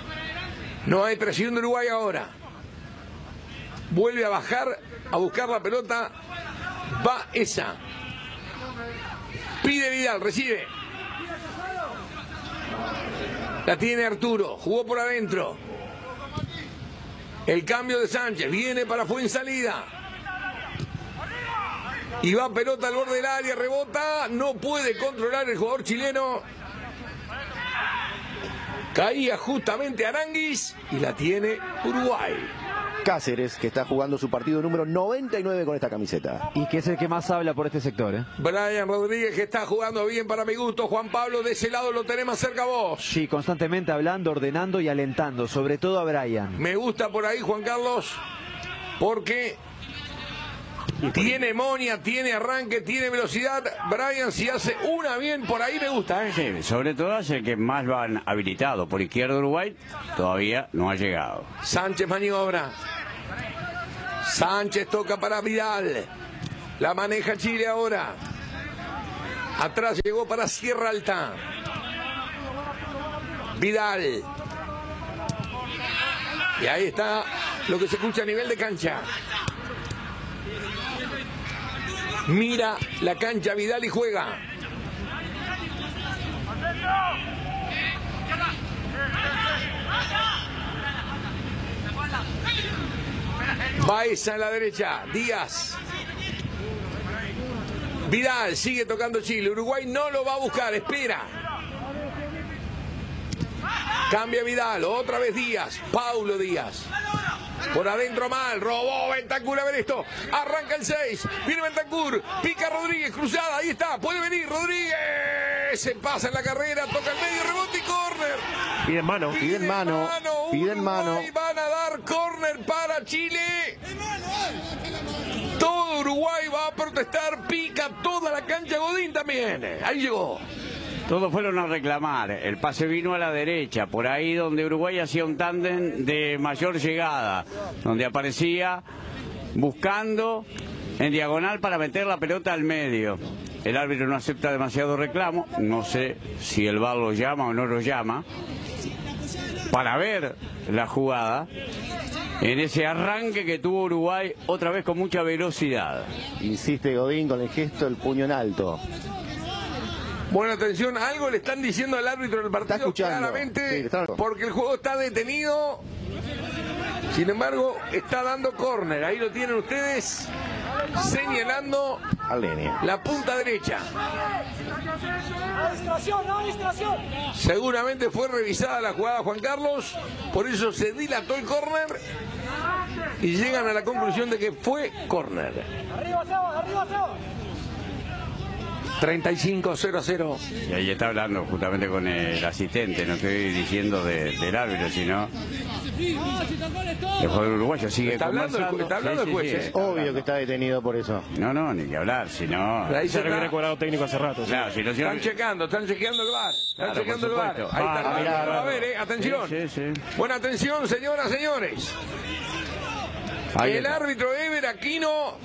No hay presión de Uruguay ahora. Vuelve a bajar a buscar la pelota. Va esa. Pide Vidal, recibe. La tiene Arturo. Jugó por adentro. El cambio de Sánchez. Viene para salida. Y va pelota al borde del área. Rebota. No puede controlar el jugador chileno. Caía justamente Aranguis y la tiene Uruguay. Cáceres, que está jugando su partido número 99 con esta camiseta. Y que es el que más habla por este sector, ¿eh? Brian Rodríguez que está jugando bien para mi gusto. Juan Pablo de ese lado lo tenemos cerca a vos. Sí, constantemente hablando, ordenando y alentando, sobre todo a Brian. Me gusta por ahí Juan Carlos porque tiene monia, tiene arranque, tiene velocidad. Brian si hace una bien por ahí me gusta. ¿eh? Sí, sobre todo es el que más lo han habilitado. Por izquierda Uruguay todavía no ha llegado. Sánchez maniobra. Sánchez toca para Vidal. La maneja Chile ahora. Atrás llegó para Sierra Alta. Vidal. Y ahí está lo que se escucha a nivel de cancha. Mira la cancha Vidal y juega. Baeza en la derecha, Díaz. Vidal sigue tocando Chile. Uruguay no lo va a buscar, espera. Cambia Vidal, otra vez Díaz, Paulo Díaz. Por adentro mal, robó Bentancur, a ver esto. Arranca el 6, viene Bentancur, pica Rodríguez, cruzada, ahí está, puede venir Rodríguez. Se pasa en la carrera, toca el medio, rebote y córner. Piden mano. Piden mano, piden mano. Van a dar córner para Chile. Todo Uruguay va a protestar, pica toda la cancha Godín también. Ahí llegó. Todos fueron a reclamar. El pase vino a la derecha, por ahí donde Uruguay hacía un tándem de mayor llegada, donde aparecía buscando en diagonal para meter la pelota al medio. El árbitro no acepta demasiado reclamo, no sé si el VAR lo llama o no lo llama, para ver la jugada en ese arranque que tuvo Uruguay otra vez con mucha velocidad. Insiste Godín con el gesto del puño en alto. Buena atención, algo le están diciendo al árbitro del partido escuchando. claramente, Sí, está- porque el juego está detenido. Sin embargo, está dando córner. Ahí lo tienen ustedes, señalando la punta derecha. Seguramente fue revisada la jugada Juan Carlos, por eso se dilató el córner y llegan a la conclusión de que fue córner. Arriba, arriba. 35-0-0. Y ahí está hablando justamente con el asistente, no estoy diciendo de- del árbitro, sino el jugador uruguayo sigue Está hablando el ju- conversando. está hablando el juez, ¿eh? está Obvio hablando. que está detenido por eso. No, no, ni que hablar, sino... Ahí se está- recuperado técnico hace rato. sí. Claro, si no, si no- Están checando, están chequeando el bar. Están Claro, chequeando el bar. Ahí Ah, está mirá, árbitro. A ver, eh, Atención. Sí, sí, sí. Buena atención, señoras, señores. Ahí el está. árbitro Ever Aquino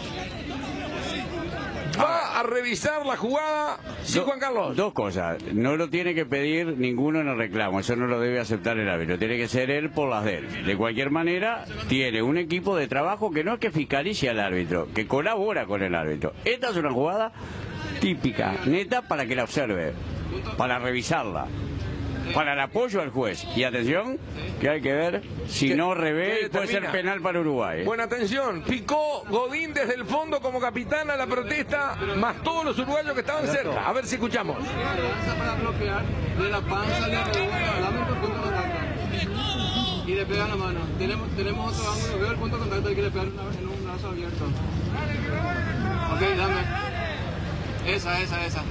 va a revisar la jugada. Sí, Do- Juan Carlos. Dos cosas. No lo tiene que pedir ninguno en el reclamo. Eso no lo debe aceptar el árbitro. Tiene que ser él por las de él. De cualquier manera, tiene un equipo de trabajo que no es que fiscalice al árbitro, que colabora con el árbitro. Esta es una jugada típica, neta, para que la observe, para revisarla. Para el apoyo al juez. Y atención, que hay que ver si Que- no revés puede ser penal para Uruguay. Buena atención. Picó Godín desde el fondo como capitán a la protesta, más todos los uruguayos que estaban cerca. A ver si escuchamos. para bloquear de la panza, le rebota, dame el punto de contacto. Y le pega la mano. Tenemos, tenemos otro ángulo, veo el punto de contacto y que le pegar una- en un brazo abierto. Ok, dame. Esa, esa, esa.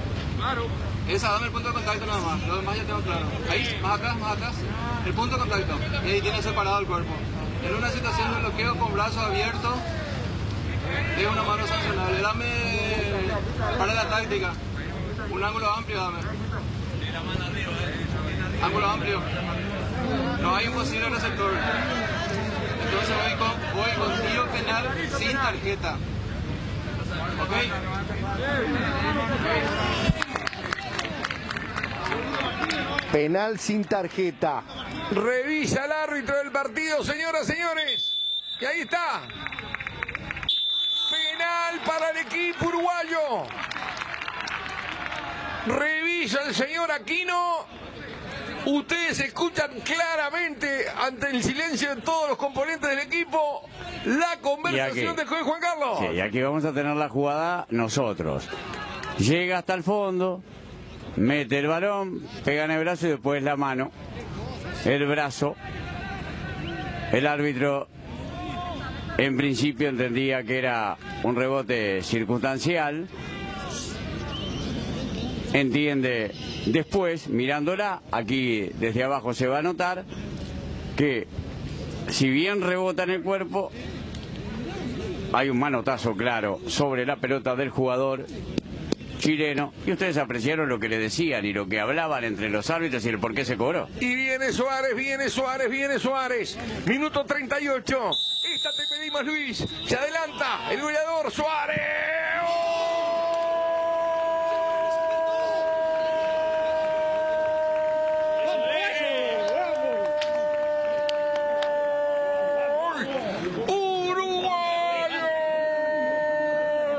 Esa, dame el punto de contacto nada más. Lo demás ya tengo claro. Ahí, más acá, más acá. El punto de contacto. Y ahí tiene separado el cuerpo. En una situación de bloqueo con brazo abierto, es una mano sancionable. Dame para la táctica. Un ángulo amplio, dame. Ángulo amplio. No hay un posible receptor. Entonces voy con, voy con tiro penal sin tarjeta. ¿Ok? Penal sin tarjeta. Revisa el árbitro del partido, señoras, señores. Y ahí está. Penal para el equipo uruguayo. Revisa el señor Aquino. Ustedes escuchan claramente, ante el silencio de todos los componentes del equipo, la conversación juez Juan Carlos. Sí, y aquí vamos a tener la jugada nosotros. Llega hasta el fondo, mete el balón, pega en el brazo y después la mano, el brazo. El árbitro en principio entendía que era un rebote circunstancial. Entiende después, mirándola, aquí desde abajo se va a notar que si bien rebota en el cuerpo, hay un manotazo claro sobre la pelota del jugador chileno y ustedes apreciaron lo que le decían y lo que hablaban entre los árbitros y el por qué se cobró. Y viene Suárez, viene Suárez, viene Suárez. Minuto 38. Esta te pedimos, Luis. Se adelanta el goleador Suárez. ¡Gol! ¡Uruguayo!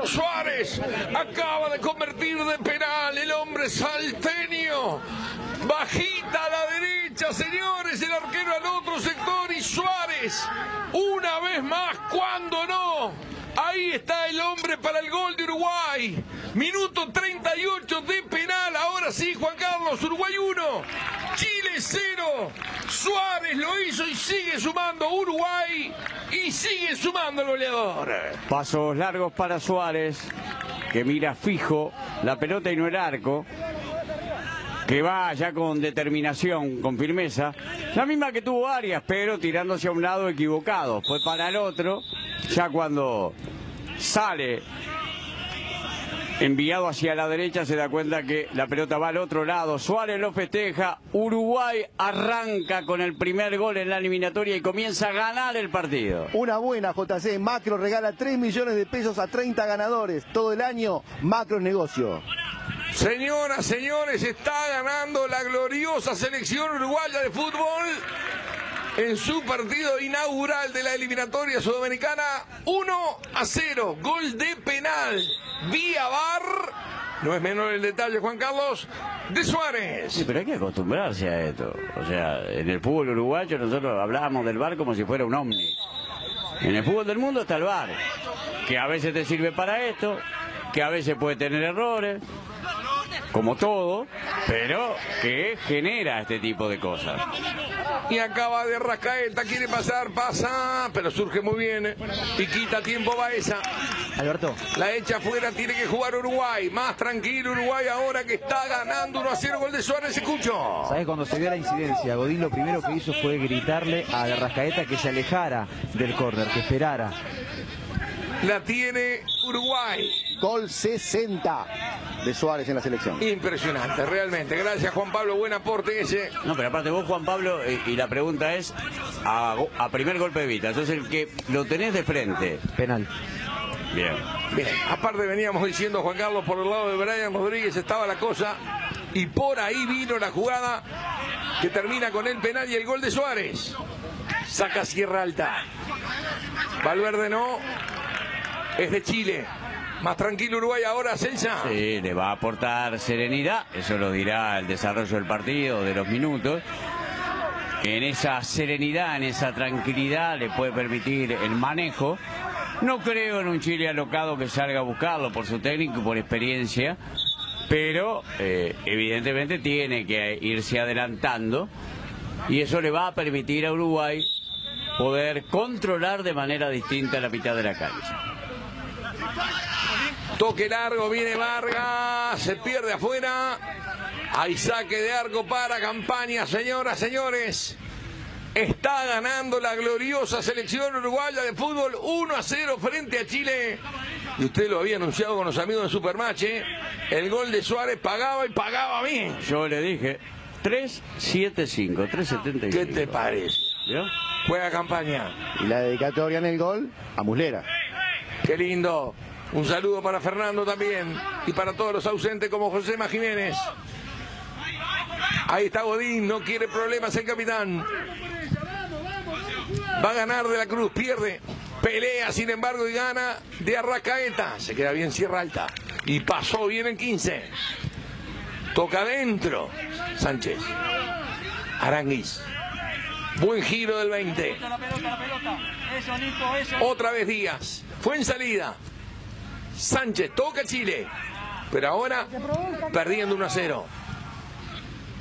Suárez acaba de convertir de penal el hombre salteño. Bajita a la derecha, señores, el arquero al otro sector y Una vez más, cuando no. Ahí está el hombre para el gol de Uruguay. Minuto 38 de penal. Ahora sí, Juan Carlos, Uruguay 1, Chile 0. Suárez lo hizo y sigue sumando Uruguay y sigue sumando el goleador. Pasos largos para Suárez, que mira fijo la pelota y no el arco, que va ya con determinación, con firmeza, la misma que tuvo Arias, pero tirándose a un lado equivocado. Fue para el otro, ya cuando sale enviado hacia la derecha se da cuenta que la pelota va al otro lado. Suárez lo festeja. Uruguay arranca con el primer gol en la eliminatoria y comienza a ganar el partido. Una buena JC. Macro regala 3 millones de pesos a 30 ganadores. Todo el año, Macro es negocio. Señoras, señores, está ganando la gloriosa selección uruguaya de fútbol en su partido inaugural de la eliminatoria sudamericana 1 a 0, gol de penal, vía bar, no es menor el detalle Juan Carlos, de Suárez. Sí, pero hay que acostumbrarse a esto. O sea, en el fútbol uruguayo nosotros hablábamos del bar como si fuera un ovni. En el fútbol del mundo está el bar, que a veces te sirve para esto, que a veces puede tener errores, como todo, pero que genera este tipo de cosas. Y acaba de Rascaeta, quiere pasar, pasa, pero surge muy bien. Y quita tiempo Baeza. Alberto, La echa afuera, tiene que jugar Uruguay. Más tranquilo Uruguay ahora que está ganando 1 a 0 gol de Suárez, escucho. ¿sabes cuando se dio la incidencia? Godín lo primero que hizo fue gritarle a la Rascaeta que se alejara del córner, que esperara. La tiene Uruguay. Gol 60. de Suárez en la selección. Impresionante, realmente. Gracias Juan Pablo, buen aporte ese. No, pero aparte vos, Juan Pablo, y la pregunta es a primer golpe de vista. Entonces el que lo tenés de frente. Penal. Bien. Bien, aparte veníamos diciendo Juan Carlos por el lado de Brian Rodríguez estaba la cosa y por ahí vino la jugada que termina con el penal y el gol de Suárez. Saca Sierra Alta. Valverde no. Es de Chile. Más tranquilo Uruguay ahora, Celsa. Sí, le va a aportar serenidad, eso lo dirá el desarrollo del partido, de los minutos. En esa serenidad, en esa tranquilidad le puede permitir el manejo. No creo en un Chile alocado que salga a buscarlo por su técnico y por experiencia, pero eh, evidentemente tiene que irse adelantando y eso le va a permitir a Uruguay poder controlar de manera distinta la mitad de la cancha. Toque largo, viene Vargas, se pierde afuera. Hay saque de arco para campaña, señoras, señores. Está ganando la gloriosa selección uruguaya de fútbol 1 a 0 frente a Chile. Y usted lo había anunciado con los amigos de Supermatch. ¿eh? El gol de Suárez pagaba y pagaba bien. Yo le dije 375, 375. ¿Qué te parece? ¿Vio? Juega campaña. Y la dedicatoria en el gol a Muslera. Qué lindo. Un saludo para Fernando también. Y para todos los ausentes como José Jiménez. Ahí está Godín, no quiere problemas el capitán. Va a ganar de la Cruz, pierde. Pelea, sin embargo, y gana de Arracaeta. Se queda bien Sierra Alta. Y pasó bien en 15. Toca adentro. Sánchez. Aranguis. Buen giro del 20. La pelota, la pelota. Eso, Nico, eso. Otra vez Díaz. Fue en salida. Sánchez toca Chile. Pero ahora perdiendo 1 a 0.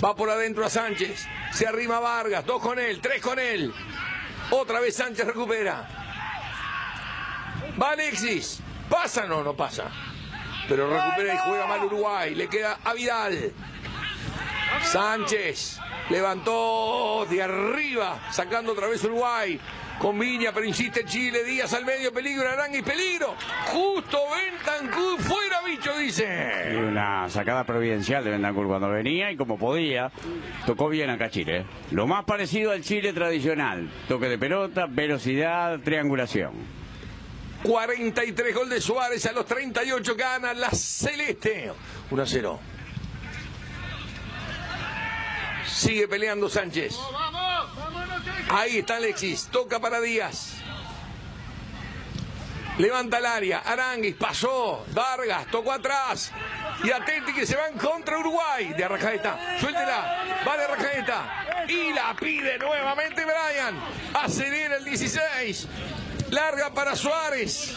Va por adentro a Sánchez. Se arrima Vargas. Dos con él. Tres con él. Otra vez Sánchez recupera. Va Alexis. ¿Pasa? No, no pasa. Pero recupera y juega mal Uruguay. Le queda a Vidal. Sánchez levantó de arriba, sacando otra vez Uruguay. Con Viña, pero insiste Chile. Díaz al medio, peligro, Arangui, peligro. Justo Bentancur, fuera bicho, Y dice. una sacada providencial de Bentancur cuando venía y como podía, tocó bien acá Chile. Lo más parecido al Chile tradicional. Toque de pelota, velocidad, triangulación. 43 gol de Suárez a los 38 gana la Celeste. 1 a 0. Sigue peleando Sánchez. Ahí está Alexis. Toca para Díaz. Levanta el área. Aranguis pasó. Vargas tocó atrás. Y Atenti que se van contra Uruguay. De Arracaeta. Suéltela. Va de Arracaeta. Y la pide nuevamente Brian. Acelera el 16. Larga para Suárez.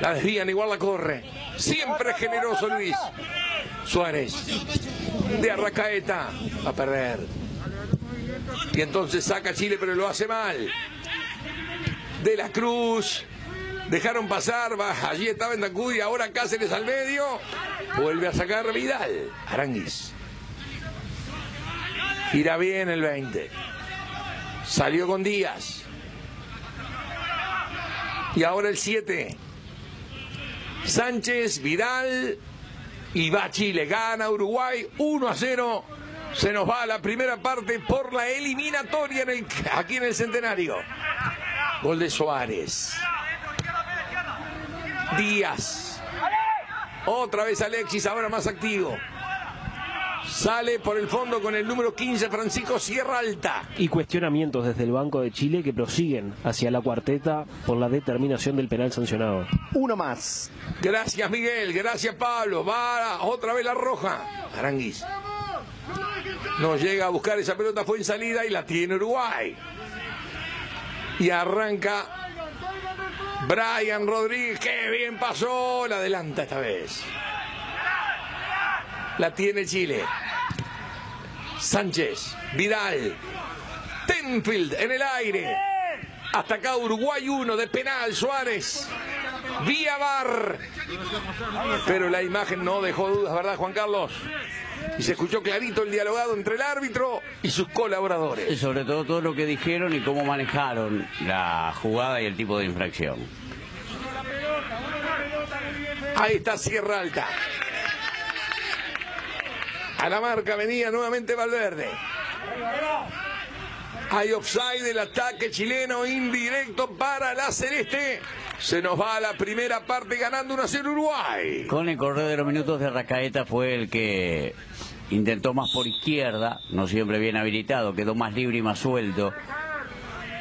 La desvían, igual la corre. Siempre generoso Luis. Suárez. De Arracaeta. Va a perder. Y entonces saca Chile, pero lo hace mal. De la Cruz. Dejaron pasar, va, allí estaba en y ahora Cáceres al medio. Vuelve a sacar Vidal. Aranguis. Gira bien el 20. Salió con Díaz. Y ahora el 7. Sánchez, Vidal. Y va Chile. Gana Uruguay 1 a 0. Se nos va la primera parte por la eliminatoria en el- aquí en el Centenario. Gol de Suárez. Díaz. Otra vez Alexis, ahora más activo. Sale por el fondo con el número 15, Francisco Sierra Alta. Y cuestionamientos desde el Banco de Chile que prosiguen hacia la cuarteta por la determinación del penal sancionado. Uno más. Gracias Miguel, gracias Pablo. Va otra vez la roja. Aranguis. No llega a buscar esa pelota, fue en salida y la tiene Uruguay. Y arranca Brian Rodríguez. Qué bien pasó. La adelanta esta vez. La tiene Chile. Sánchez, Vidal, Tenfield en el aire. Hasta acá Uruguay 1 de penal Suárez. Vía Bar. Pero la imagen no dejó dudas, ¿verdad, Juan Carlos? Y se escuchó clarito el dialogado entre el árbitro y sus Y colaboradores. sobre todo todo lo que dijeron y cómo manejaron la jugada y el tipo de infracción. Ahí está Sierra Alta. A la marca venía nuevamente Valverde. Hay offside del ataque chileno indirecto para la Celeste. Se nos va a la primera parte ganando 1 a 0 Uruguay. Con el correr de los minutos de Rascaeta fue el que intentó más por izquierda, no siempre bien habilitado, quedó más libre y más suelto.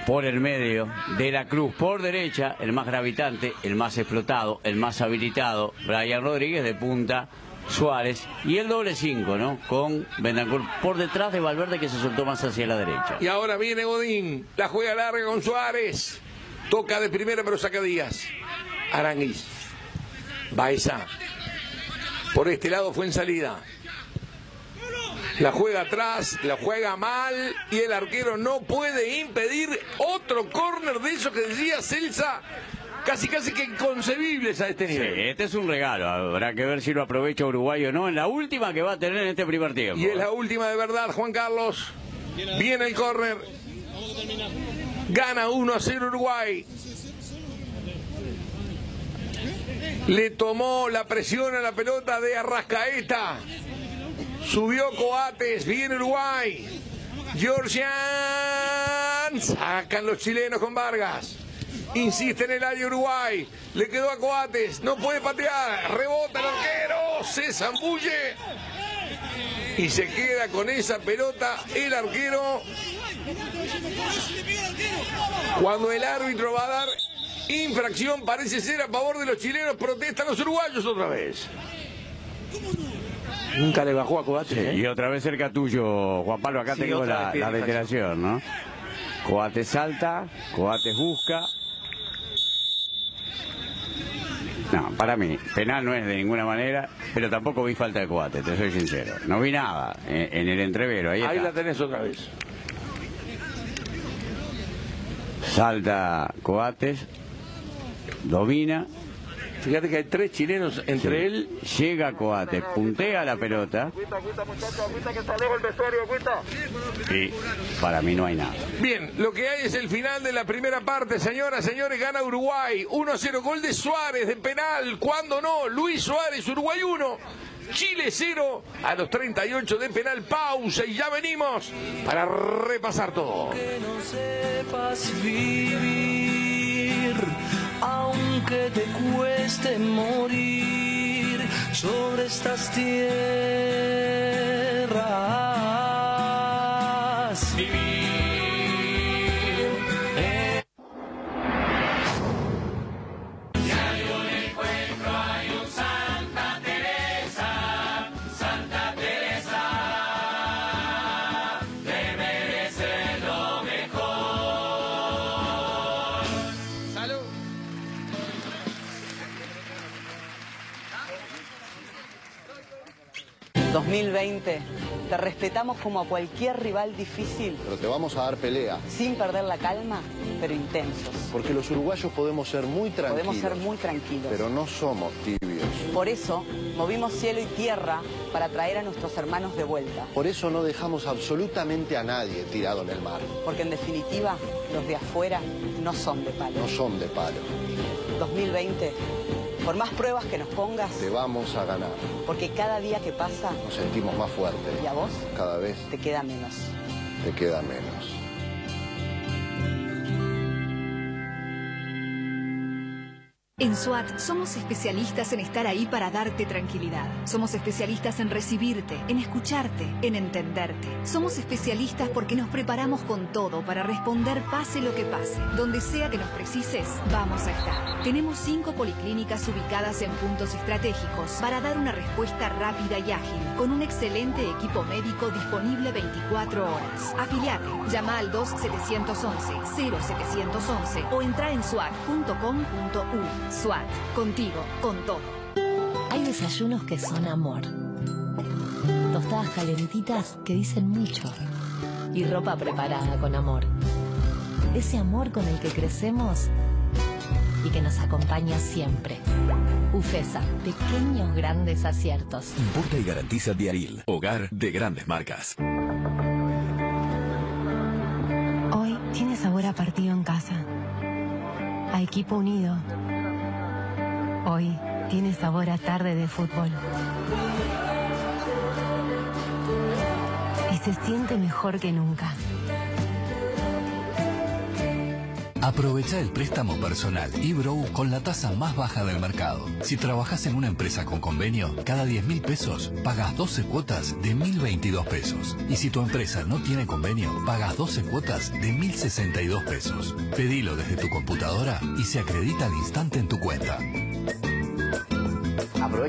Por el medio de la cruz, por derecha, el más gravitante, el más explotado, el más habilitado, Brian Rodríguez de punta, Suárez y el doble 5, ¿no? Con Bendancourt por detrás de Valverde que se soltó más hacia la derecha. Y ahora viene Godín, la juega larga con Suárez. Toca de primera pero saca Díaz. Aranguiz. Baeza. Por este lado fue en salida. La juega atrás, la juega mal y el arquero no puede impedir otro córner de eso que decía Celsa. Casi, casi que inconcebibles a este Sí, nivel. este es un regalo, habrá que ver si lo aprovecha Uruguay o no en la última que va a tener en este primer tiempo. Y es la última de verdad, Juan Carlos. Viene el córner. Gana 1 a 0 Uruguay. Le tomó la presión a la pelota de Arrascaeta. Subió Coates. Viene Uruguay. Georgian. Sacan los chilenos con Vargas. Insiste en el área Uruguay. Le quedó a Coates. No puede patear. Rebota el arquero. Se zambulle. Y se queda con esa pelota el arquero. Cuando el árbitro va a dar infracción, parece ser a favor de los chilenos, protestan los uruguayos otra vez. Nunca le bajó a Coates. ¿eh? Y otra vez cerca tuyo, Juan Pablo, acá Sí, tengo la, la reiteración, ¿no? Coates salta, Coates busca. No, para mí, penal no es de ninguna manera, pero tampoco vi falta de Coates, te soy sincero. No vi nada en, en el entrevero, ahí, la tenés otra vez. Salta Coates, domina, Fíjate que hay tres chilenos entre él. llega Coates, puntea la pelota y para mí no hay nada. Bien, lo que hay es el final de la primera parte, señoras, señores, gana Uruguay. 1-0, gol de Suárez de penal. ¿Cuándo no? Luis Suárez, Uruguay 1. Chile 0 a los 38 de penal, pausa y ya venimos para repasar todo. que no sepas vivir, aunque te cueste morir sobre estas tierras. Vivir. 2020 te respetamos como a cualquier rival difícil, Pero te vamos a dar pelea, sin perder la calma, pero intensos. porque los uruguayos podemos ser muy tranquilos, Podemos ser muy tranquilos. pero no somos tibios. Por eso movimos cielo y tierra para traer a nuestros hermanos de vuelta. Por eso no dejamos absolutamente a nadie tirado en el mar. Porque en definitiva, los de afuera no son de palo. No son de palo. 2020, por más pruebas que nos pongas, Te vamos a ganar. porque cada día que pasa, Nos sentimos más fuertes. y a vos, Cada vez te queda menos. te queda menos. En SWAT somos especialistas en estar ahí para darte tranquilidad. Somos especialistas en recibirte, en escucharte, en entenderte. Somos especialistas porque nos preparamos con todo para responder pase lo que pase. Donde sea que nos precises, vamos a estar. Tenemos cinco policlínicas ubicadas en puntos estratégicos para dar una respuesta rápida y ágil, con un excelente equipo médico disponible 24 horas. Afiliate, llama al 2711-0711 o entra en swat.com.u. SWAT, contigo, con todo. Hay desayunos que son amor. Tostadas calentitas que dicen mucho. Y ropa preparada con amor. Ese amor con el que crecemos y que nos acompaña siempre. UFESA, pequeños grandes aciertos. Importa y garantiza Diaril, hogar de grandes marcas. Hoy tiene sabor a partido en casa. A equipo unido. Hoy tiene sabor a tarde de fútbol. se siente mejor que nunca. Aprovecha el préstamo personal eBrow con la tasa más baja del mercado. Si trabajas en una empresa con convenio, cada 10 mil pesos pagas 12 cuotas de 1.022 pesos. Y si tu empresa no tiene convenio, pagas 12 cuotas de 1.062 pesos. Pedilo desde tu computadora y se acredita al instante en tu cuenta.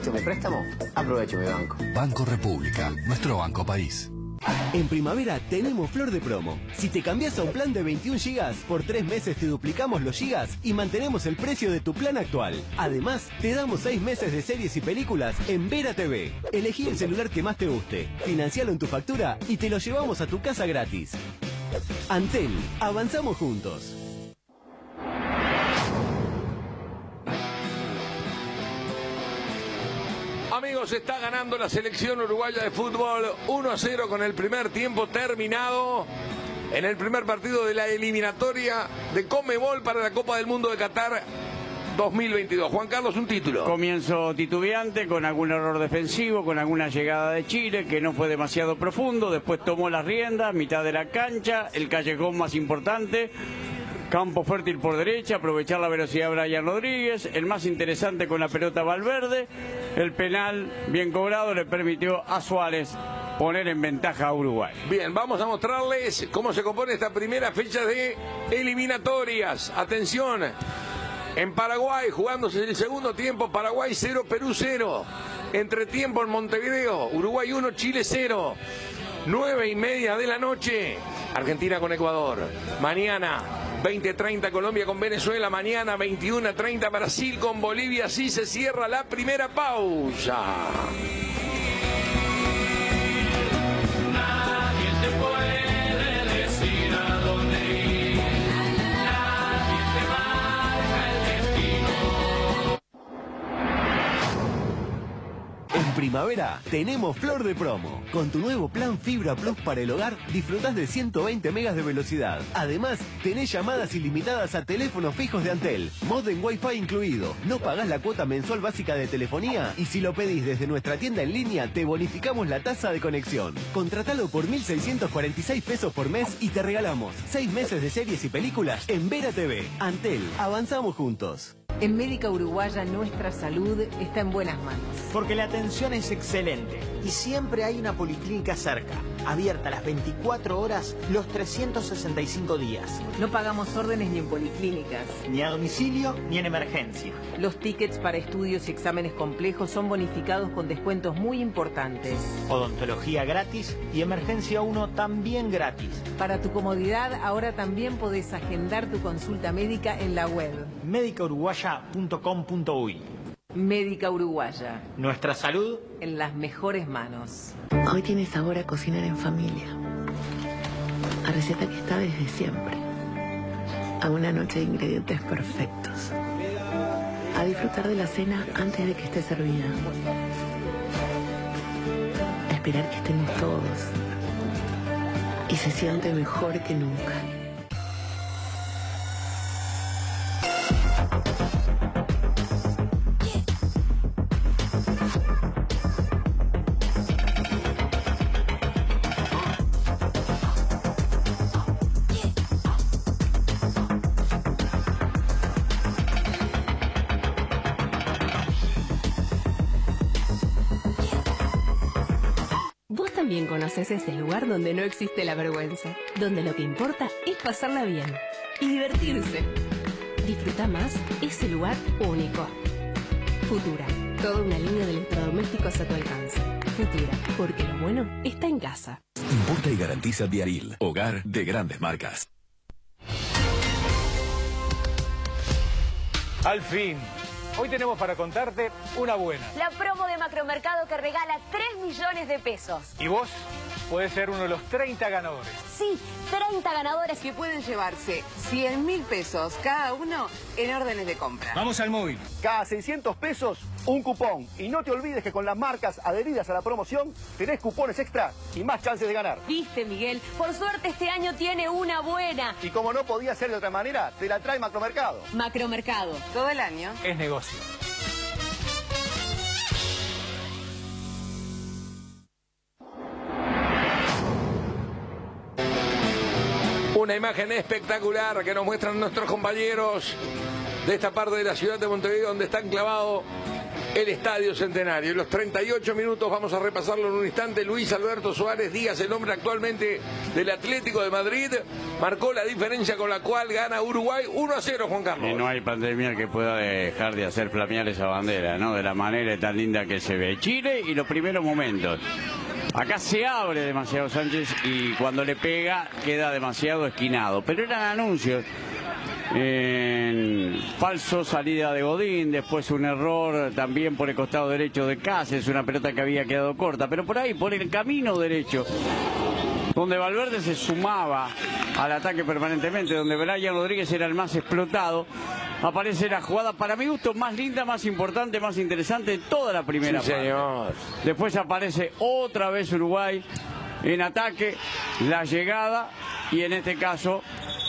¿Aprovecho mi préstamo? Aprovecho mi banco. Banco República, nuestro banco país. En primavera tenemos flor de promo. Si te cambias a un plan de 21 GB, por tres meses te duplicamos los gigas y mantenemos el precio de tu plan actual. Además, te damos seis meses de series y películas en Vera TV. Elegí el celular que más te guste, financialo en tu factura y te lo llevamos a tu casa gratis. Antel, avanzamos juntos. Amigos, está ganando la selección uruguaya de fútbol 1 a 0 con el primer tiempo terminado en el primer partido de la eliminatoria de Comebol para la Copa del Mundo de Qatar 2022. Juan Carlos, un título. Comienzo titubeante, con algún error defensivo, con alguna llegada de Chile que no fue demasiado profundo. Después tomó las riendas, mitad de la cancha, el callejón más importante. Campo fértil por derecha, aprovechar la velocidad de Brian Rodríguez, el más interesante con la pelota Valverde, el penal bien cobrado le permitió a Suárez poner en ventaja a Uruguay. Bien, vamos a mostrarles cómo se compone esta primera fecha de eliminatorias. Atención, en Paraguay, jugándose el segundo tiempo, Paraguay 0, Perú 0. Entretiempo en Montevideo, Uruguay 1, Chile 0. 9 y media de la noche, Argentina con Ecuador. Mañana, 20.30 Colombia con Venezuela. Mañana, 21.30 Brasil con Bolivia. Así se cierra la primera pausa. Primavera tenemos flor de promo. Con tu nuevo plan Fibra Plus para el hogar, disfrutás de 120 megas de velocidad. Además, tenés llamadas ilimitadas a teléfonos fijos de Antel, modem Wi-Fi incluido. No pagás la cuota mensual básica de telefonía y si lo pedís desde nuestra tienda en línea, te bonificamos la tasa de conexión. Contratalo por 1.646 pesos por mes y te regalamos 6 meses de series y películas en Vera TV. Antel, avanzamos juntos. En Médica Uruguaya nuestra salud está en buenas manos. Porque la atención es excelente y siempre hay una policlínica cerca, abierta las 24 horas los 365 días. No pagamos órdenes ni en policlínicas. Ni a domicilio ni en emergencia. Los tickets para estudios y exámenes complejos son bonificados con descuentos muy importantes. Odontología gratis y emergencia 1 también gratis. Para tu comodidad, ahora también podés agendar tu consulta médica en la web. Médicauruguaya.com.uy Médica Uruguaya. Nuestra salud en las mejores manos. Hoy tiene sabor a cocinar en familia. A receta que está desde siempre. A una noche de ingredientes perfectos. A disfrutar de la cena antes de que esté servida. A esperar que estemos todos. Y se siente mejor que nunca. Donde no existe la vergüenza, donde lo que importa es pasarla bien y divertirse. Disfruta más ese lugar único. Futura, toda una línea de electrodomésticos a tu alcance. Futura, porque lo bueno está en casa. Importa y garantiza Diaril, hogar de grandes marcas. Al fin, hoy tenemos para contarte una buena. La promo de Macromercado que regala 3 millones de pesos. Y vos podés ser uno de los 30 ganadores. Sí, 30 ganadores que pueden llevarse 100 mil pesos cada uno en órdenes de compra. Vamos al móvil. Cada 600 pesos, un cupón. Y no te olvides que con las marcas adheridas a la promoción, tenés cupones extra y más chances de ganar. Viste, Miguel, por suerte este año tiene una buena. Y como no podía ser de otra manera, te la trae Macromercado. Macromercado. Todo el año. Es negocio. Una imagen espectacular que nos muestran nuestros compañeros de esta parte de la ciudad de Montevideo donde está enclavado el Estadio Centenario. En los 38 minutos vamos a repasarlo en un instante. Luis Alberto Suárez Díaz, el hombre actualmente del Atlético de Madrid, marcó la diferencia con la cual gana Uruguay 1 a 0, Juan Carlos. Y no hay pandemia que pueda dejar de hacer flamear esa bandera, ¿no? De la manera tan linda que se ve. Chile y los primeros momentos. Acá se abre demasiado Sánchez y cuando le pega queda demasiado esquinado. Pero eran anuncios. En falso salida de Godín, después un error también por el costado derecho de Cáceres, una pelota que había quedado corta, pero por ahí, por el camino derecho, donde Valverde se sumaba al ataque permanentemente, donde Brian Rodríguez era el más explotado, aparece la jugada, para mi gusto, más linda, más importante, más interesante de toda la primera Sí, parte. señor. Después aparece otra vez Uruguay en ataque, la llegada y en este caso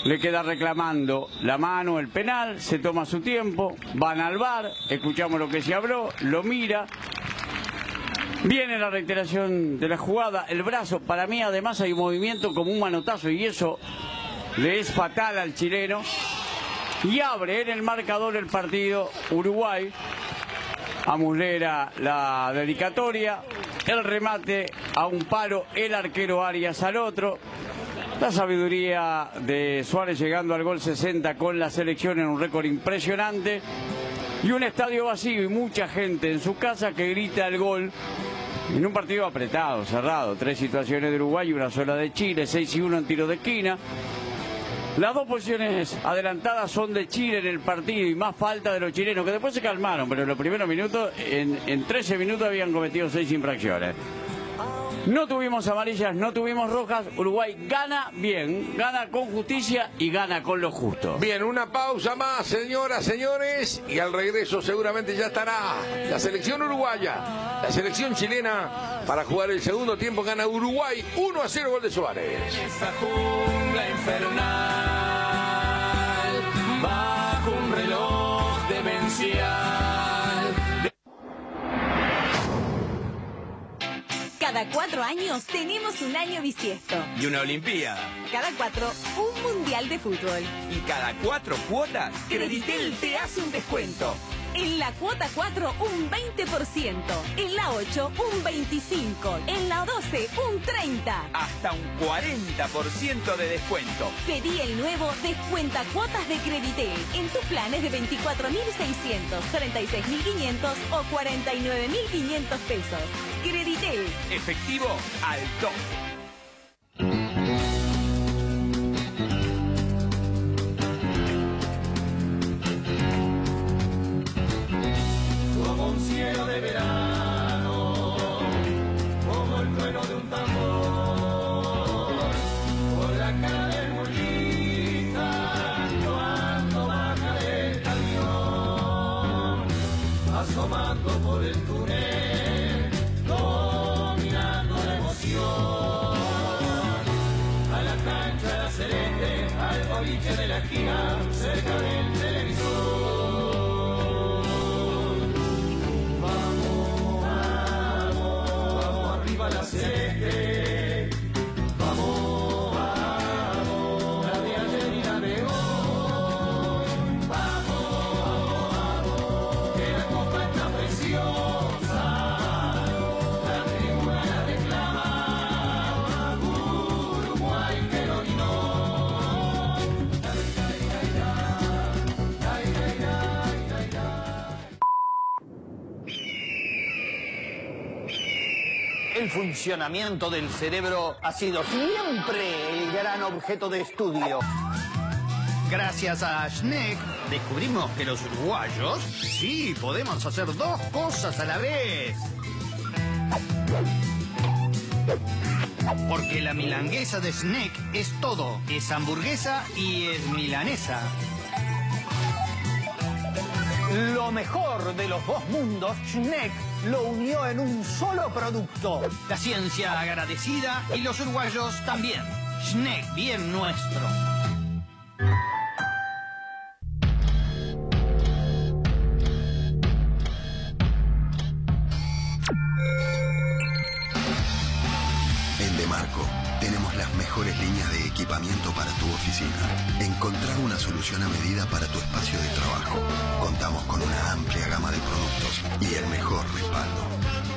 le queda reclamando la mano, el penal, se toma su tiempo, van al bar, escuchamos lo que se habló, lo mira. Viene la reiteración de la jugada, el brazo, para mí además hay un movimiento como un manotazo y eso le es fatal al chileno. Y abre en el marcador el partido Uruguay a Muslera la dedicatoria, el remate a un palo, el arquero Arias al otro. La sabiduría de Suárez llegando al gol 60 con la selección en un récord impresionante. Y un estadio vacío y mucha gente en su casa que grita el gol en un partido apretado, cerrado. Tres situaciones de Uruguay una sola de Chile, 6 y 1 en tiro de esquina. Las dos posiciones adelantadas son de Chile en el partido y más falta de los chilenos, que después se calmaron, pero en los primeros minutos, en, en 13 minutos habían cometido seis infracciones. No tuvimos amarillas, no tuvimos rojas. Uruguay gana bien, gana con justicia y gana con lo justo. Bien, una pausa más, señoras, señores, y al regreso seguramente ya estará la selección uruguaya, la selección chilena para jugar el segundo tiempo. Gana Uruguay 1 a 0 gol de Suárez. Esta jungla infernal, Cada cuatro años tenemos un año bisiesto. Y una Olimpiada. Cada cuatro, un mundial de fútbol. Y cada cuatro cuotas, Creditel te hace un descuento. En la cuota 4, un 20%. En la 8, un 25%. En la 12, un 30%. Hasta un 40% de descuento. Pedí el nuevo Descuenta Cuotas de Creditel en tus planes de 24.600, 36.500 o 49.500 pesos. Creditel. Efectivo al toque. Cielo de verano, como el trueno de un tambor, funcionamiento del cerebro ha sido siempre el gran objeto de estudio. Gracias a Schneck descubrimos que los uruguayos sí podemos hacer dos cosas a la vez. Porque la milanguesa de Schneck es todo, es hamburguesa y es milanesa. Lo mejor de los dos mundos, Schneck lo unió en un solo producto. La ciencia agradecida y los uruguayos también. Schneck, bien nuestro. Mejores líneas de equipamiento para tu oficina. Encontrar una solución a medida para tu espacio de trabajo. Contamos con una amplia gama de productos y el mejor respaldo.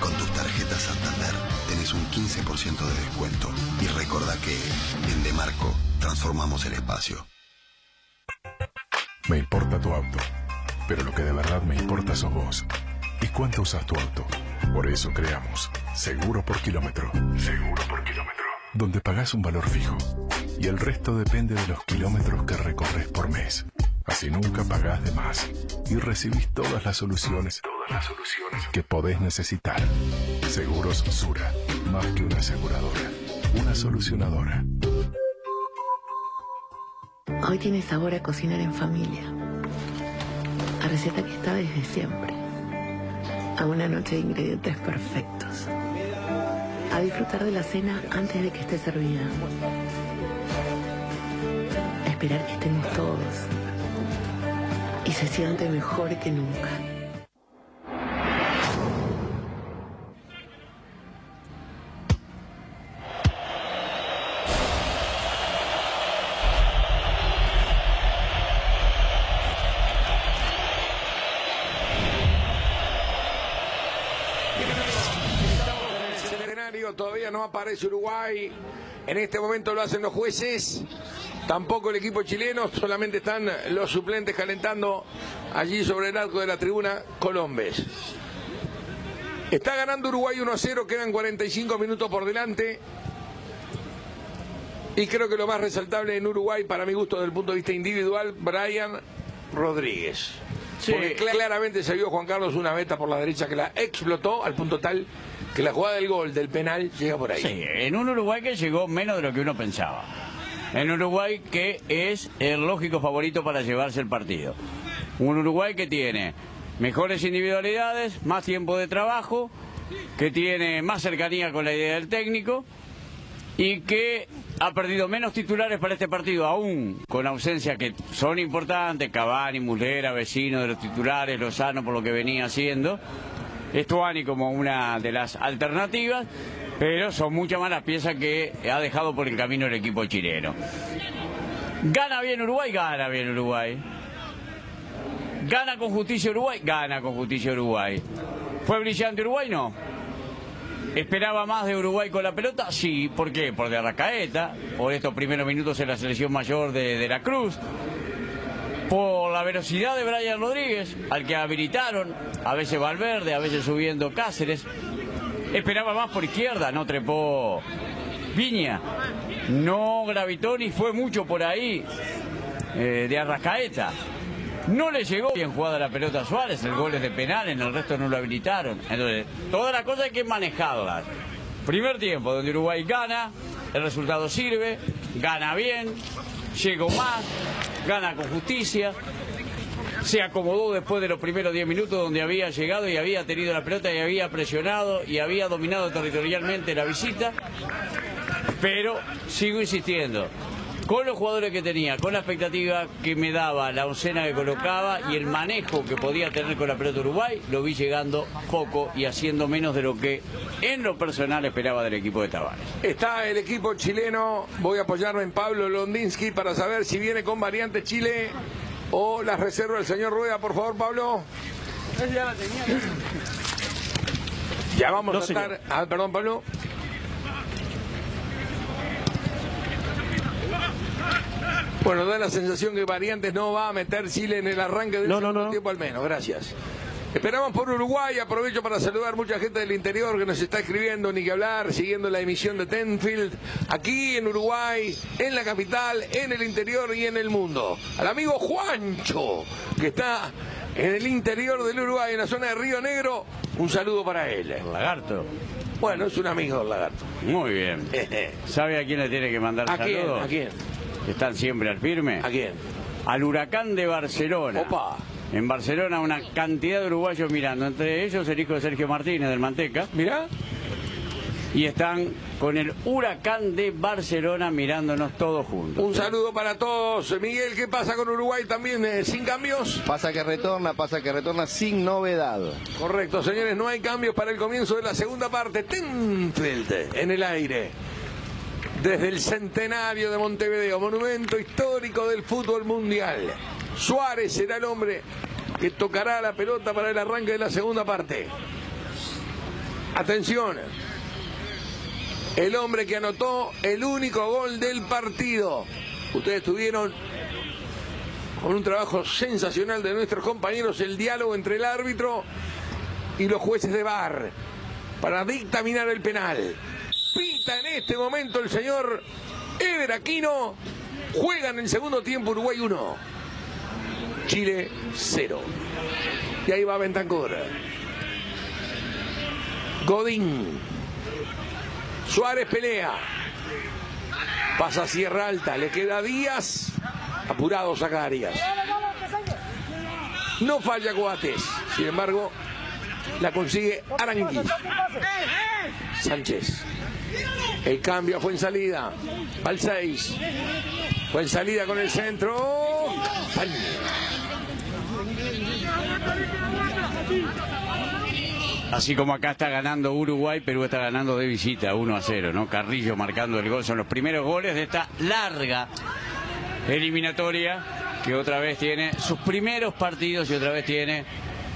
Con tus tarjetas Santander tenés un 15% de descuento. Y recordá que en Demarco transformamos el espacio. Me importa tu auto, pero lo que de verdad me importa sos vos. ¿Y cuánto usas tu auto? Por eso creamos Seguro por Kilómetro. Seguro por Kilómetro. Donde pagás un valor fijo y el resto depende de los kilómetros que recorres por mes. Así nunca pagás de más y recibís todas las soluciones, todas las soluciones que podés necesitar. Seguros Sura, más que una aseguradora, una solucionadora. Hoy tiene sabor a cocinar en familia. A receta que está desde siempre. A una noche de ingredientes perfectos. A disfrutar de la cena antes de que esté servida. A esperar que estemos todos. Y se siente mejor que nunca. Aparece Uruguay. En este momento lo hacen los jueces. Tampoco el equipo chileno, solamente están los suplentes calentando allí sobre el arco de la tribuna Colombes. Está ganando Uruguay 1 a 0, quedan 45 minutos por delante. Y creo que lo más resaltable en Uruguay, para mi gusto, desde el punto de vista individual, Brian Rodríguez. Sí. Porque claramente se vio Juan Carlos una meta por la derecha que la explotó al punto tal que la jugada del gol del penal llega por ahí. Sí, en un Uruguay que llegó menos de lo que uno pensaba. En Uruguay que es el lógico favorito para llevarse el partido. Un Uruguay que tiene mejores individualidades, más tiempo de trabajo, que tiene más cercanía con la idea del técnico y que ha perdido menos titulares para este partido, aún con ausencia que son importantes, Cavani, Mulera, vecino de los titulares, Lozano por lo que venía haciendo, Estuani como una de las alternativas, pero son muchas más las piezas que ha dejado por el camino el equipo chileno. ¿Gana bien Uruguay? Gana bien Uruguay. ¿Gana con justicia Uruguay? Gana con justicia Uruguay. ¿Fue brillante Uruguay? No. ¿Esperaba más de Uruguay con la pelota? Sí. ¿Por qué? Por de Arrascaeta, por estos primeros minutos en la selección mayor de, de la Cruz, por la velocidad de Brian Rodríguez, al que habilitaron, a veces Valverde, a veces subiendo Cáceres. Esperaba más por izquierda, no trepó Viña, no gravitó ni fue mucho por ahí eh, de Arrascaeta. No le llegó bien jugada la pelota a Suárez, el gol es de penal, en el resto no lo habilitaron. Entonces, todas las cosas hay que manejarlas. Primer tiempo, donde Uruguay gana, el resultado sirve, gana bien, llegó más, gana con justicia. Se acomodó después de los primeros 10 minutos donde había llegado y había tenido la pelota y había presionado y había dominado territorialmente la visita. Pero sigo insistiendo, con los jugadores que tenía, con la expectativa que me daba, la oncena que colocaba y el manejo que podía tener con la pelota Uruguay, lo vi llegando poco y haciendo menos de lo que en lo personal esperaba del equipo de Tavares. Está el equipo chileno. Voy a apoyarme en Pablo Londinsky para saber si viene con variante Chile o las reservas del señor Rueda. Por favor, Pablo. Ya vamos No, a estar. Ah, perdón, Pablo. Bueno, da la sensación que Variantes no va a meter Chile en el arranque del No, segundo no. tiempo al menos. Gracias. Esperamos por Uruguay. Aprovecho para saludar mucha gente del interior que nos está escribiendo, ni que hablar, siguiendo la emisión de Tenfield, aquí en Uruguay, en la capital, en el interior y en el mundo. Al amigo Juancho, que está en el interior del Uruguay, en la zona de Río Negro, un saludo para él. Lagarto. Bueno, es un amigo del lagarto. Muy bien. ¿Sabe a quién le tiene que mandar ¿A quién? saludos? ¿A quién? Están siempre al firme. ¿A quién? Al huracán de Barcelona. Opa. En Barcelona una cantidad de uruguayos mirando, entre ellos el hijo de Sergio Martínez del Manteca. Mirá. Y están con el huracán de Barcelona mirándonos todos juntos. Un saludo para todos. Miguel, ¿qué pasa con Uruguay también eh, sin cambios? Pasa que retorna, pasa que retorna sin novedad. Correcto, señores, no hay cambios para el comienzo de la segunda parte. Tenfield en el aire. Desde el centenario de Montevideo, monumento histórico del fútbol mundial. Suárez será el hombre que tocará la pelota para el arranque de la segunda parte. Atención, el hombre que anotó el único gol del partido. Ustedes tuvieron con un trabajo sensacional de nuestros compañeros el diálogo entre el árbitro y los jueces de bar para dictaminar el penal. Pita en este momento el señor Eder Aquino. Juega en el segundo tiempo Uruguay 1. Chile 0. Y ahí va Bentancur. Godín. Suárez pelea. Pasa Sierra Alta. Le queda Díaz. Apurado Zacarias. No falla Coates. Sin embargo, la consigue Aranguiz. Sánchez. El cambio fue en salida. Al 6. Fue en salida con el centro. Así como acá está ganando Uruguay, Perú está ganando de visita 1 a 0, ¿no? Carrillo marcando el gol. Son los primeros goles de esta larga eliminatoria que otra vez tiene sus primeros partidos y otra vez tiene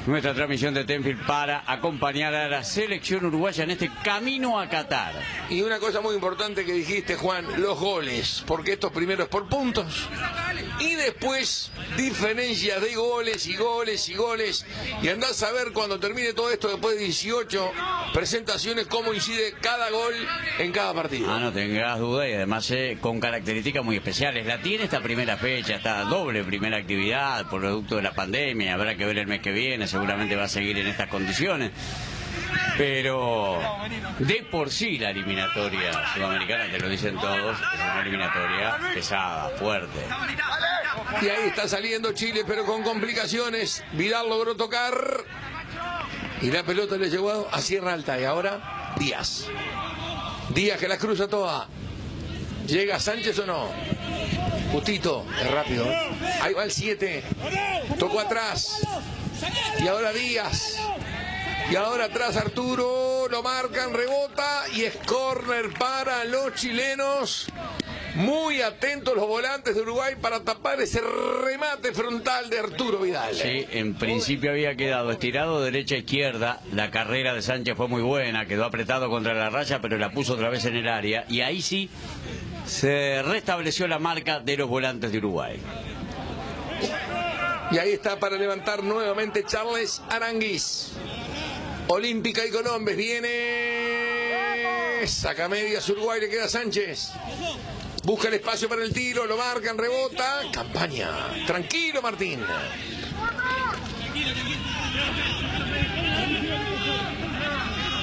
nuestra transmisión de Tenfield para acompañar a la selección uruguaya en este camino a Qatar. Y una cosa muy importante que dijiste, Juan, los goles, porque estos primeros por puntos. Y después diferencias de goles y goles y goles. Y andás a ver cuando termine todo esto después de 18 presentaciones cómo incide cada gol en cada partido. Ah, no tengas duda y además eh, con características muy especiales. La tiene esta primera fecha, esta doble primera actividad, producto de la pandemia. Habrá que ver el mes que viene, seguramente va a seguir en estas condiciones. Pero de por sí la eliminatoria sudamericana, te lo dicen todos, es una eliminatoria pesada, fuerte. Y ahí está saliendo Chile, pero con complicaciones. Vidal logró tocar. Y la pelota le llegó a Sierra Alta. Y ahora Díaz. Díaz que la cruza toda. ¿Llega Sánchez o no? Justito, es rápido. ¿eh? Ahí va el 7. Tocó atrás. Y ahora Díaz. Y ahora atrás Arturo, lo marcan, rebota y es córner para los chilenos. Muy atentos los volantes de Uruguay para tapar ese remate frontal de Arturo Vidal. Sí, en principio había quedado estirado derecha a izquierda. La carrera de Sánchez fue muy buena, quedó apretado contra la raya, pero la puso otra vez en el área. Y ahí sí se restableció la marca de los volantes de Uruguay. Y ahí está para levantar nuevamente Charles Aranguiz. Olímpica y Colombes viene. Saca medias Uruguay, le queda Sánchez. Busca el espacio para el tiro, lo marcan, rebota. Campaña. Tranquilo, Martín.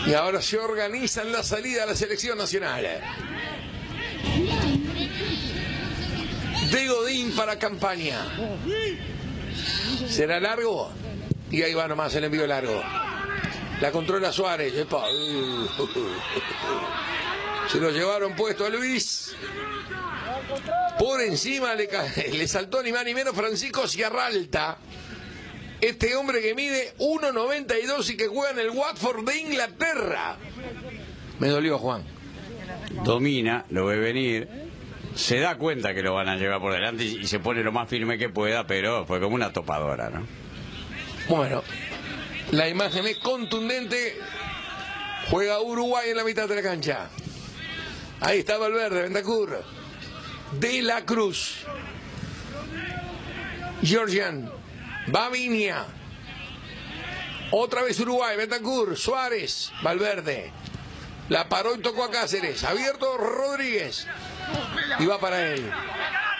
Y ahora se organizan la salida a la selección nacional. De Godín para campaña. ¿Será largo? Y ahí va nomás el envío largo. La controla Suárez. Se lo llevaron puesto a Luis. Por encima le saltó ni más ni menos Francisco Ciarralta. Este hombre que mide 1.92 y que juega en el Watford de Inglaterra. Me dolió, Juan. Domina, lo ve venir. Se da cuenta que lo van a llevar por delante y se pone lo más firme que pueda, pero fue como una topadora, ¿no? Bueno, la imagen es contundente. Juega Uruguay en la mitad de la cancha. Ahí está Valverde, Bentacur. De la Cruz. Georgian. Bavinia. Otra vez Uruguay, Bentancur, Suárez, Valverde. La paró y tocó a Cáceres. Abierto Rodríguez. Y va para él.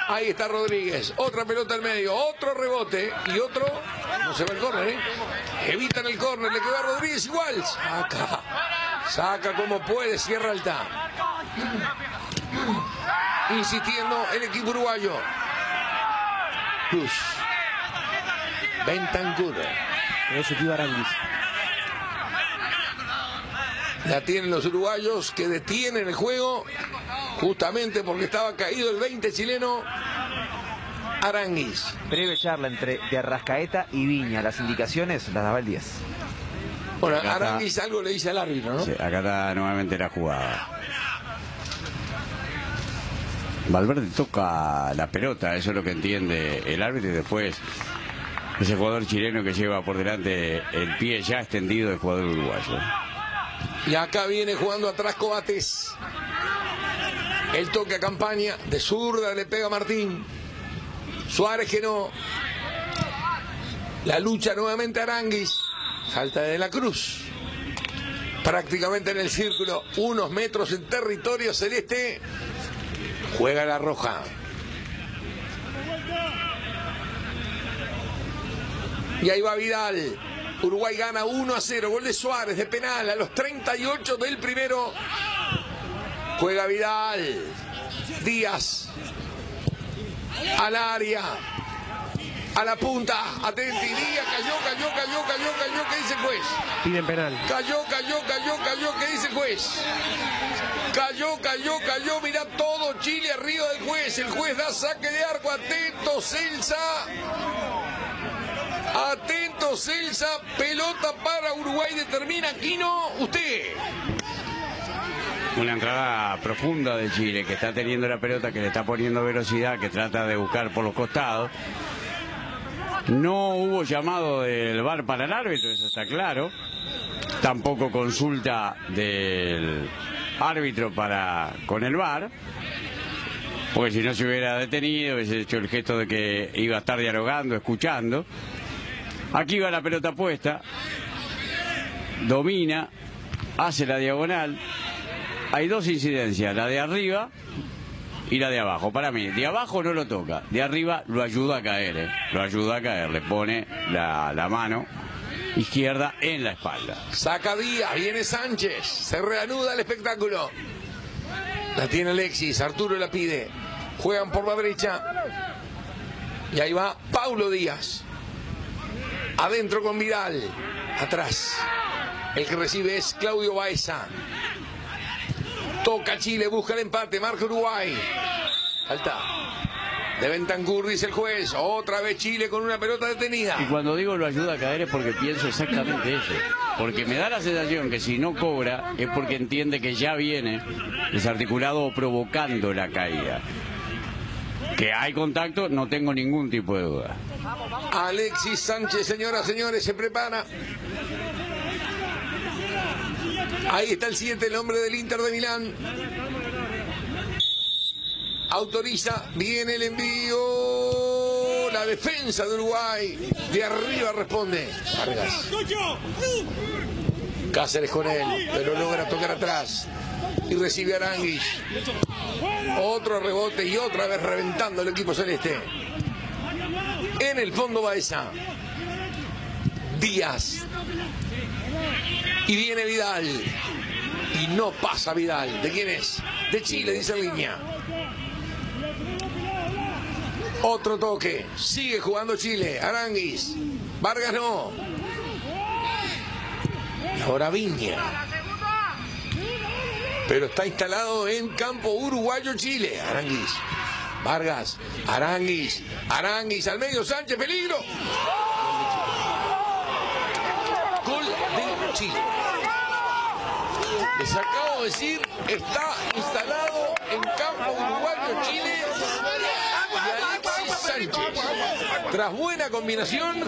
Ahí está Rodríguez. Otra pelota al medio. Otro rebote. Y otro. No se va el córner, ¿eh? Evitan el córner. Le quedó a Rodríguez igual. Saca. Saca como puede. Cierra alta. Insistiendo el equipo uruguayo. Cruz. Bentancur. Aranguis. La tienen los uruguayos que detienen el juego justamente porque estaba caído el 20 chileno Aranguis. Breve charla entre de Arrascaeta y Viña. Las indicaciones las daba el 10. Bueno, Acá está. Aranguis algo le dice al árbitro, ¿no? Sí, acá está nuevamente la jugada. Valverde toca la pelota, eso es lo que entiende el árbitro y después ese jugador chileno que lleva por delante el pie ya extendido del jugador uruguayo. Y acá viene jugando atrás Cobates. El toque a campaña de zurda le pega Martín. Suárez que no. La lucha nuevamente Aranguis. Falta de la Cruz. Prácticamente en el círculo. Unos metros en territorio celeste. Juega la roja. Y ahí va Vidal. Uruguay gana 1 a 0. Gol de Suárez de penal a los 38 del primero. Juega Vidal. Díaz. Al área. A la punta. Atenti. Díaz. Cayó, cayó, cayó, cayó, cayó. ¿Qué dice el juez? Piden penal. Cayó, cayó, cayó, cayó. ¿Qué dice el juez? Cayó, cayó, cayó. Mirá todo Chile arriba del juez. El juez da saque de arco. Atento, Celsa. Atento, Celsa. Pelota para Uruguay. Determina Quino. Usted. Una entrada profunda de Chile que está teniendo la pelota, que le está poniendo velocidad, que trata de buscar por los costados. No hubo llamado del VAR para el árbitro, eso está claro. Tampoco consulta del árbitro para con el VAR. Porque si no se hubiera detenido, hubiese hecho el gesto de que iba a estar dialogando, escuchando. Aquí va la pelota puesta. Domina, hace la diagonal. Hay dos incidencias, la de arriba y la de abajo. Para mí, de abajo no lo toca, de arriba lo ayuda a caer, ¿eh? lo ayuda a caer, le pone la, la mano izquierda en la espalda. Saca Díaz, viene Sánchez, se reanuda el espectáculo. La tiene Alexis, Arturo la pide. Juegan por la derecha. Y ahí va Paulo Díaz. Adentro con Vidal. Atrás. El que recibe es Claudio Baeza. Toca Chile, busca el empate, marca Uruguay. Falta. De Bentancur, dice el juez. Otra vez Chile con una pelota detenida. Y cuando digo lo ayuda a caer es porque pienso exactamente eso. Porque me da la sensación que si no cobra es porque entiende que ya viene desarticulado o provocando la caída. Que hay contacto, no tengo ningún tipo de duda. Alexis Sánchez, señoras, señores, se prepara. Ahí está el 7, el hombre del Inter de Milán. Autoriza, viene el envío. La defensa de Uruguay. De arriba responde. Vargas. Cáceres con él, pero logra tocar atrás. Y recibe a Aranguis. Otro rebote y otra vez reventando el equipo celeste. En el fondo Baeza. Díaz. Y viene Vidal. Y no pasa Vidal. ¿De quién es? De Chile, dice en línea. Otro toque. Sigue jugando Chile. Aranguis. Vargas no. Y ahora Viña. Pero está instalado en campo uruguayo Chile. Aranguis. Vargas. Aranguis. Aranguis al medio. Sánchez. Peligro. Gol de Chile. Les acabo de decir, está instalado en campo uruguayo Chile Sánchez. Tras buena combinación,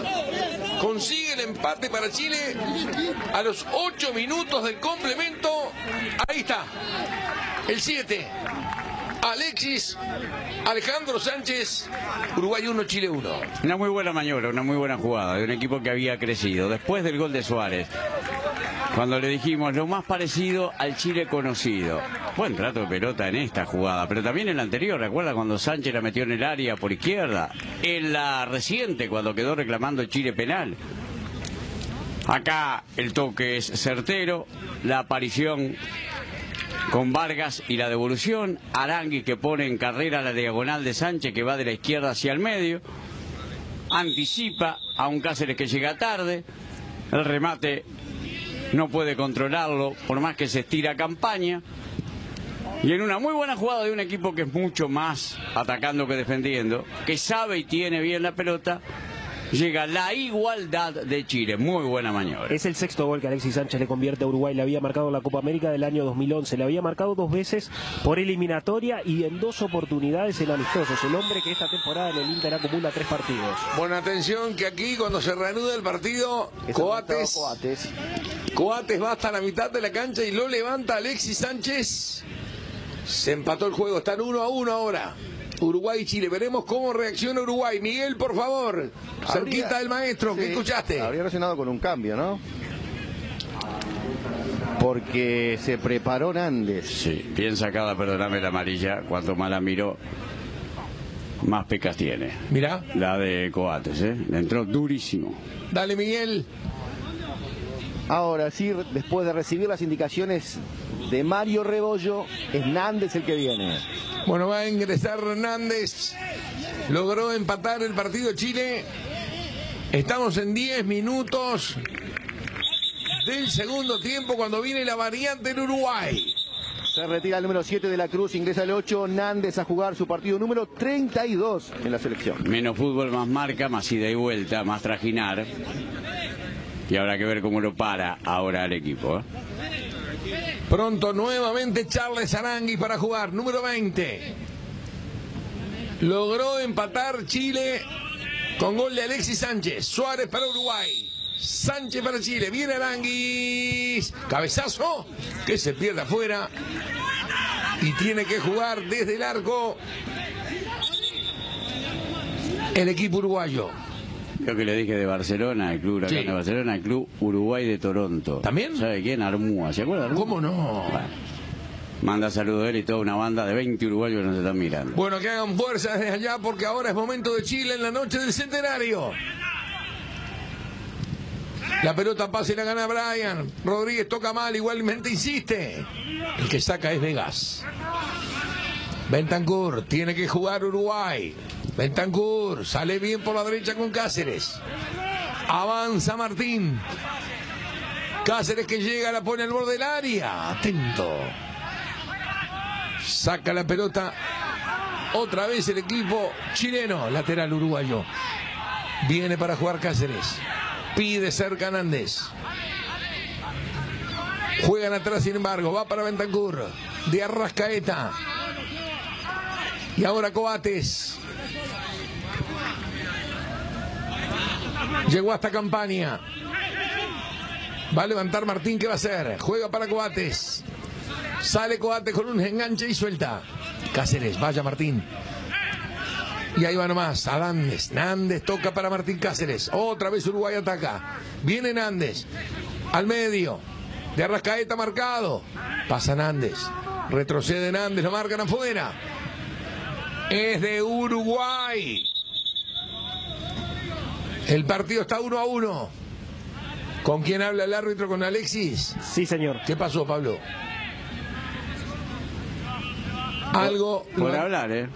consigue el empate para Chile a los 8 minutos del complemento. Ahí está, el 7. Alexis Alejandro Sánchez, Uruguay 1, Chile 1. Una muy buena maniobra, una muy buena jugada de un equipo que había crecido. Después del gol de Suárez, cuando le dijimos lo más parecido al Chile conocido. Buen trato de pelota en esta jugada, pero también en la anterior, ¿recuerda cuando Sánchez la metió en el área por izquierda? En la reciente, cuando quedó reclamando Chile penal. Acá el toque es certero, la aparición con Vargas y la devolución, Arangui que pone en carrera la diagonal de Sánchez que va de la izquierda hacia el medio, anticipa a un Cáceres que llega tarde, el remate no puede controlarlo por más que se estira campaña. Y en una muy buena jugada de un equipo que es mucho más atacando que defendiendo, que sabe y tiene bien la pelota, llega la igualdad de Chile. Muy buena maniobra. Es el sexto gol que Alexis Sánchez le convierte a Uruguay. Le había marcado en la Copa América del año 2011. Le había marcado dos veces por eliminatoria y en dos oportunidades en amistosos. El hombre que esta temporada en el Inter acumula tres partidos. Bueno, atención que aquí cuando se reanuda el partido, Coates, Coates. Coates va hasta la mitad de la cancha y lo levanta Alexis Sánchez. Se empató el juego, están uno a uno ahora. Uruguay y Chile, veremos cómo reacciona Uruguay. Miguel, por favor, cerquita del maestro, ¿qué escuchaste? Habría relacionado con un cambio, ¿no? Porque se preparó Nández. Sí, bien sacada, perdóname la amarilla. Cuanto más la miro, más pecas tiene. Mirá. La de Coates, ¿eh? Le entró durísimo. Dale, Miguel. Ahora sí, después de recibir las indicaciones de Mario Rebollo, es Nández el que viene. Bueno, va a ingresar Hernández. Logró empatar el partido Chile. Estamos en 10 minutos del segundo tiempo cuando viene la variante en Uruguay. Se retira el número 7 de la Cruz, ingresa el 8, Nández a jugar su partido número 32 en la selección. Menos fútbol, más marca, más ida y vuelta, más trajinar. Y habrá que ver cómo lo para ahora el equipo. ¿eh? Pronto nuevamente Charles Arangui para jugar, número 20. Logró empatar Chile con gol de Alexis Sánchez. Suárez para Uruguay. Sánchez para Chile. Viene Aranguis. Cabezazo que se pierde afuera. Y tiene que jugar desde el arco el equipo uruguayo. Creo que le dije de Barcelona, el club Sí. de Barcelona, el club Uruguay de Toronto. ¿También? ¿Sabe quién? Armúa, ¿se acuerda? Armúa? ¿Cómo no? Bueno, manda saludos a él y toda una banda de 20 uruguayos que nos están mirando. Bueno, que hagan fuerza desde allá porque ahora es momento de Chile en la noche del centenario. La pelota pasa y la gana Brian. Rodríguez toca mal, igualmente insiste. El que saca es Vegas. Bentancur tiene que jugar Uruguay. Bentancur sale bien por la derecha con Cáceres. Avanza Martín. Cáceres que llega, la pone al borde del área. Atento. Saca la pelota. Otra vez el equipo chileno, lateral uruguayo. Viene para jugar Cáceres. Pide cerca Hernández. Juegan atrás, sin embargo. Va para Bentancur. De Arrascaeta. Y ahora Coates. Llegó hasta campaña. Va a levantar Martín, ¿qué va a hacer? Juega para Coates. Sale Coates con un enganche y suelta. Cáceres, vaya Martín. Y ahí va nomás, a Nández. Nández toca para Martín Cáceres. Otra vez Uruguay ataca. Viene Nández. Al medio. De Arrascaeta marcado. Pasa Nández. Retrocede Nández, lo marcan afuera. Es de Uruguay. El partido está uno a uno. ¿Con quién habla el árbitro? ¿Con Alexis? Sí, señor. ¿Qué pasó, Pablo? Algo Por lo hablar, ¿eh?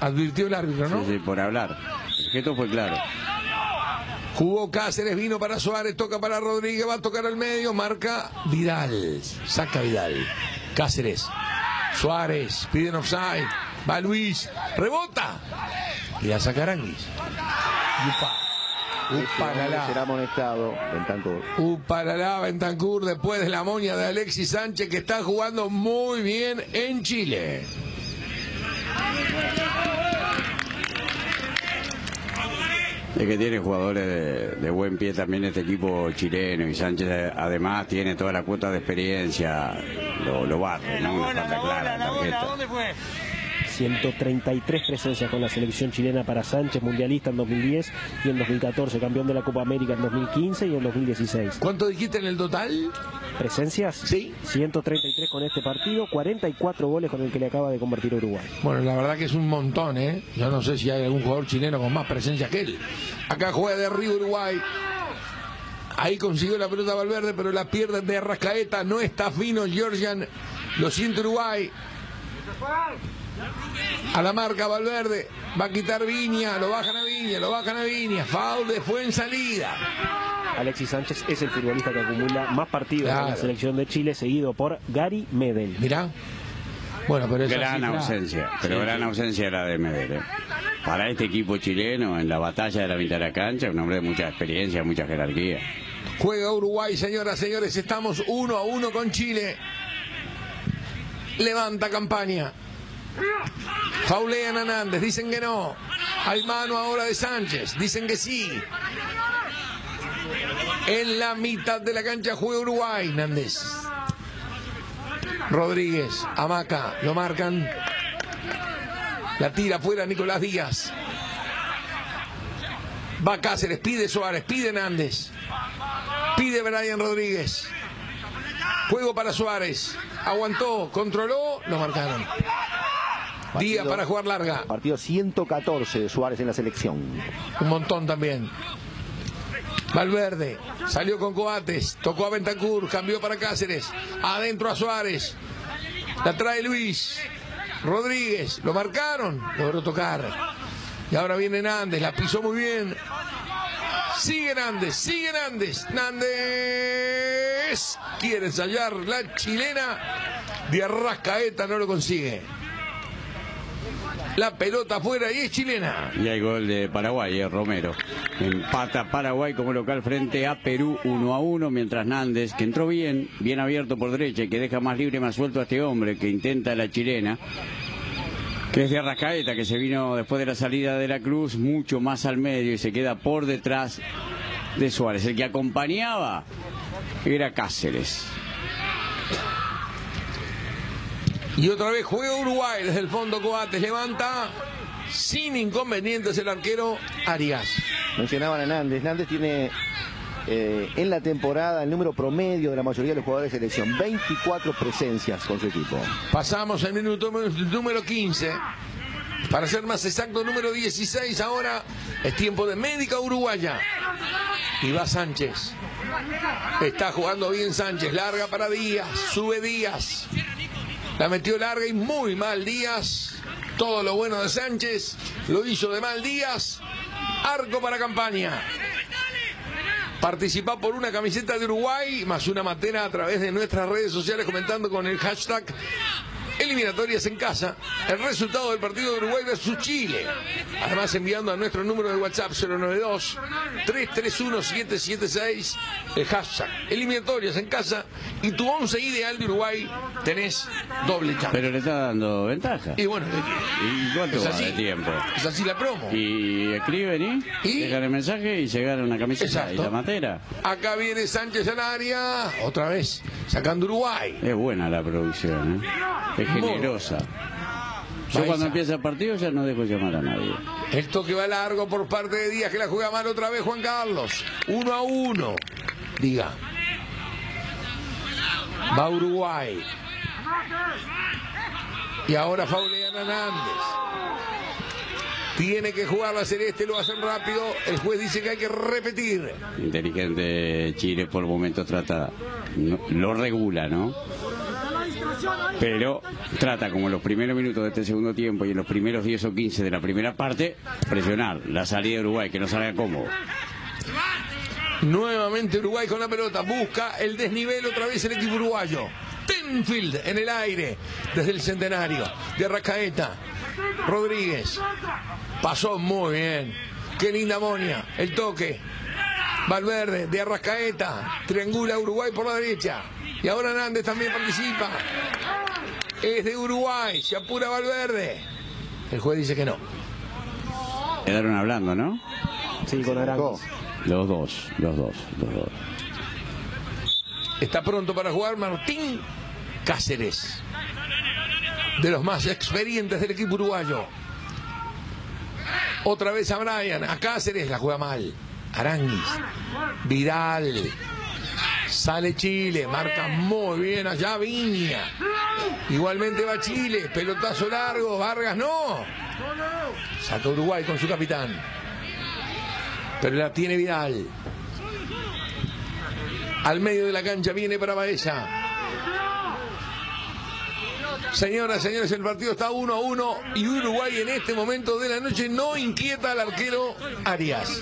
Advirtió el árbitro, ¿no? Sí, sí, por hablar. El gesto fue claro. Jugó Cáceres, vino para Suárez, toca para Rodríguez, va a tocar al medio, marca Vidal, saca Vidal. Cáceres, Suárez, piden offside, va Luis, rebota y la saca Aranguis. Upa, Este upa, la, hombre la. será amonestado, Bentancur. Upa, la, la, Bentancur después de la moña de Alexis Sánchez que está jugando muy bien en Chile. Es que tiene jugadores de, de buen pie también este equipo chileno y Sánchez eh, además tiene toda la cuota de experiencia, lo, lo barre, ¿no? Una falta clara, tarjeta. 133 presencias con la selección chilena para Sánchez, mundialista en 2010 y en 2014, campeón de la Copa América en 2015 y en 2016. ¿Cuánto dijiste en el total? ¿Presencias? Sí. 133 con este partido, 44 goles con el que le acaba de convertir Uruguay. Bueno, la verdad que es un montón, ¿eh? Yo no sé si hay algún jugador chileno con más presencia que él. Acá juega de arriba Uruguay. Ahí consiguió la pelota Valverde, pero la pierde de Arrascaeta. No está fino Georgian. Lo siente Uruguay. A la marca Valverde. Va a quitar Viña. Lo bajan a Viña. Lo bajan a Viña. Foul de fue en salida. Alexis Sánchez es el futbolista que acumula más partidos en la Claro. selección de Chile, seguido por Gary Medel. Mirá. Bueno, pero Gran cifra- ausencia, pero Sí, gran sí. ausencia la de Medel. ¿eh? para este equipo chileno en la batalla de la mitad de la cancha, un hombre de mucha experiencia, mucha jerarquía. Juega Uruguay, señoras, señores. Estamos uno a uno con Chile. Levanta campaña. Faulean a Nández, dicen que no. Hay mano ahora de Sánchez, dicen que sí. En la mitad de la cancha juega Uruguay, Nández. Rodríguez, Amaca, lo marcan. La tira afuera Nicolás Díaz. Va Cáceres, pide Suárez, pide Nández. Pide Brian Rodríguez. Juego para Suárez. Aguantó, controló, lo marcaron. Día para jugar larga. Partido 114 de Suárez en la selección. Un montón también. Valverde salió con Coates, tocó a Bentancur, cambió para Cáceres, adentro a Suárez, la trae Luis, Rodríguez, lo marcaron, logró tocar. Y ahora viene Nández, la pisó muy bien. Sigue Nández, sigue Nández, Nández quiere ensayar la chilena de Arrascaeta, no lo consigue. La pelota afuera y es chilena. Y hay gol de Paraguay, eh, Romero. Empata Paraguay como local frente a Perú 1 a 1, mientras Nández, que entró bien, bien abierto por derecha y que deja más libre más suelto a este hombre que intenta la chilena, que es de Arrascaeta, que se vino después de la salida de la Cruz mucho más al medio y se queda por detrás de Suárez. El que acompañaba era Cáceres. Y otra vez juega Uruguay desde el fondo Coates, levanta sin inconvenientes el arquero Arias. Mencionaban a Nández. Nández tiene eh, en la temporada el número promedio de la mayoría de los jugadores de selección. 24 presencias con su equipo. Pasamos al minuto número 15. Para ser más exacto, número 16 ahora es tiempo de médica uruguaya. Y va Sánchez. Está jugando bien Sánchez. Larga para Díaz. Sube Díaz. La metió larga y muy mal Díaz. Todo lo bueno de Sánchez lo hizo de mal Díaz. Arco para campaña. Participa por una camiseta de Uruguay más una matera a través de nuestras redes sociales comentando con el hashtag eliminatorias en casa, el resultado del partido de Uruguay versus Chile. Además enviando a nuestro número de WhatsApp 092 331 776 el hashtag eliminatorias en casa y tu once ideal de Uruguay tenés doble chance. Pero le está dando ventaja. Y bueno, ¿Y cuánto es va así. de tiempo? Es así la promo. Y escriben y, dejan el mensaje y se gana una camiseta Exacto. y la matera. Acá viene Sánchez al área, otra vez, sacando Uruguay. Es buena la producción, ¿eh? Es generosa. Yo cuando empieza el partido ya no dejo llamar a nadie. El toque va largo por parte de Díaz, que la juega mal otra vez Juan Carlos. Uno a uno. Diga. Va Uruguay. Y ahora faulean a Nández. Tiene que jugar la celeste, lo hacen rápido. El juez dice que hay que repetir. Inteligente Chile por momentos trata, no- lo regula, ¿no? Pero trata como en los primeros minutos de este segundo tiempo y en los primeros 10 o 15 de la primera parte, presionar la salida de Uruguay, que no salga cómodo. Nuevamente Uruguay con la pelota. Busca el desnivel otra vez el equipo uruguayo. Tenfield en el aire desde el centenario. De Arrascaeta. Rodríguez. Pasó muy bien. Qué linda Monia. El toque. Valverde de Arrascaeta. Triangula Uruguay por la derecha. Y ahora Nández también participa. Es de Uruguay. Se apura Valverde. El juez dice que no. Quedaron hablando, ¿no? Sí, con Aranguis. Los dos, los dos, los dos. Está pronto para jugar Martín Cáceres. De los más experientes del equipo uruguayo. Otra vez a Brian, a Cáceres, la juega mal. Aranguis, Vidal. Sale Chile, marca muy bien allá Viña. Igualmente va Chile, pelotazo largo, Vargas no. Saca Uruguay con su capitán. Pero la tiene Vidal. Al medio de la cancha viene para Baeza. Señoras, señores, el partido está 1 a 1 y Uruguay en este momento de la noche no inquieta al arquero Arias.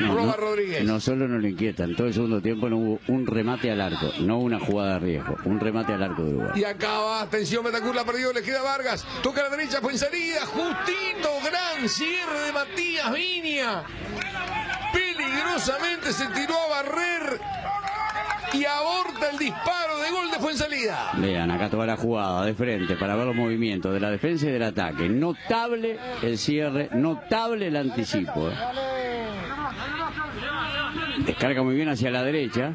No, Roba no- Rodríguez. No solo no lo inquietan, todo el segundo tiempo no hubo un remate al arco, no una jugada de riesgo, un remate al arco de Uruguay. Y acaba, atención, Betacur la perdió, le queda Vargas, toca a la derecha, en salida, justito, gran cierre de Matías Viña. Peligrosamente se tiró a barrer y aborta el disparo de gol de Fuensalida. Vean, acá toda la jugada de frente para ver los movimientos de la defensa y del ataque. Notable el cierre, notable el anticipo. Descarga muy bien hacia la derecha,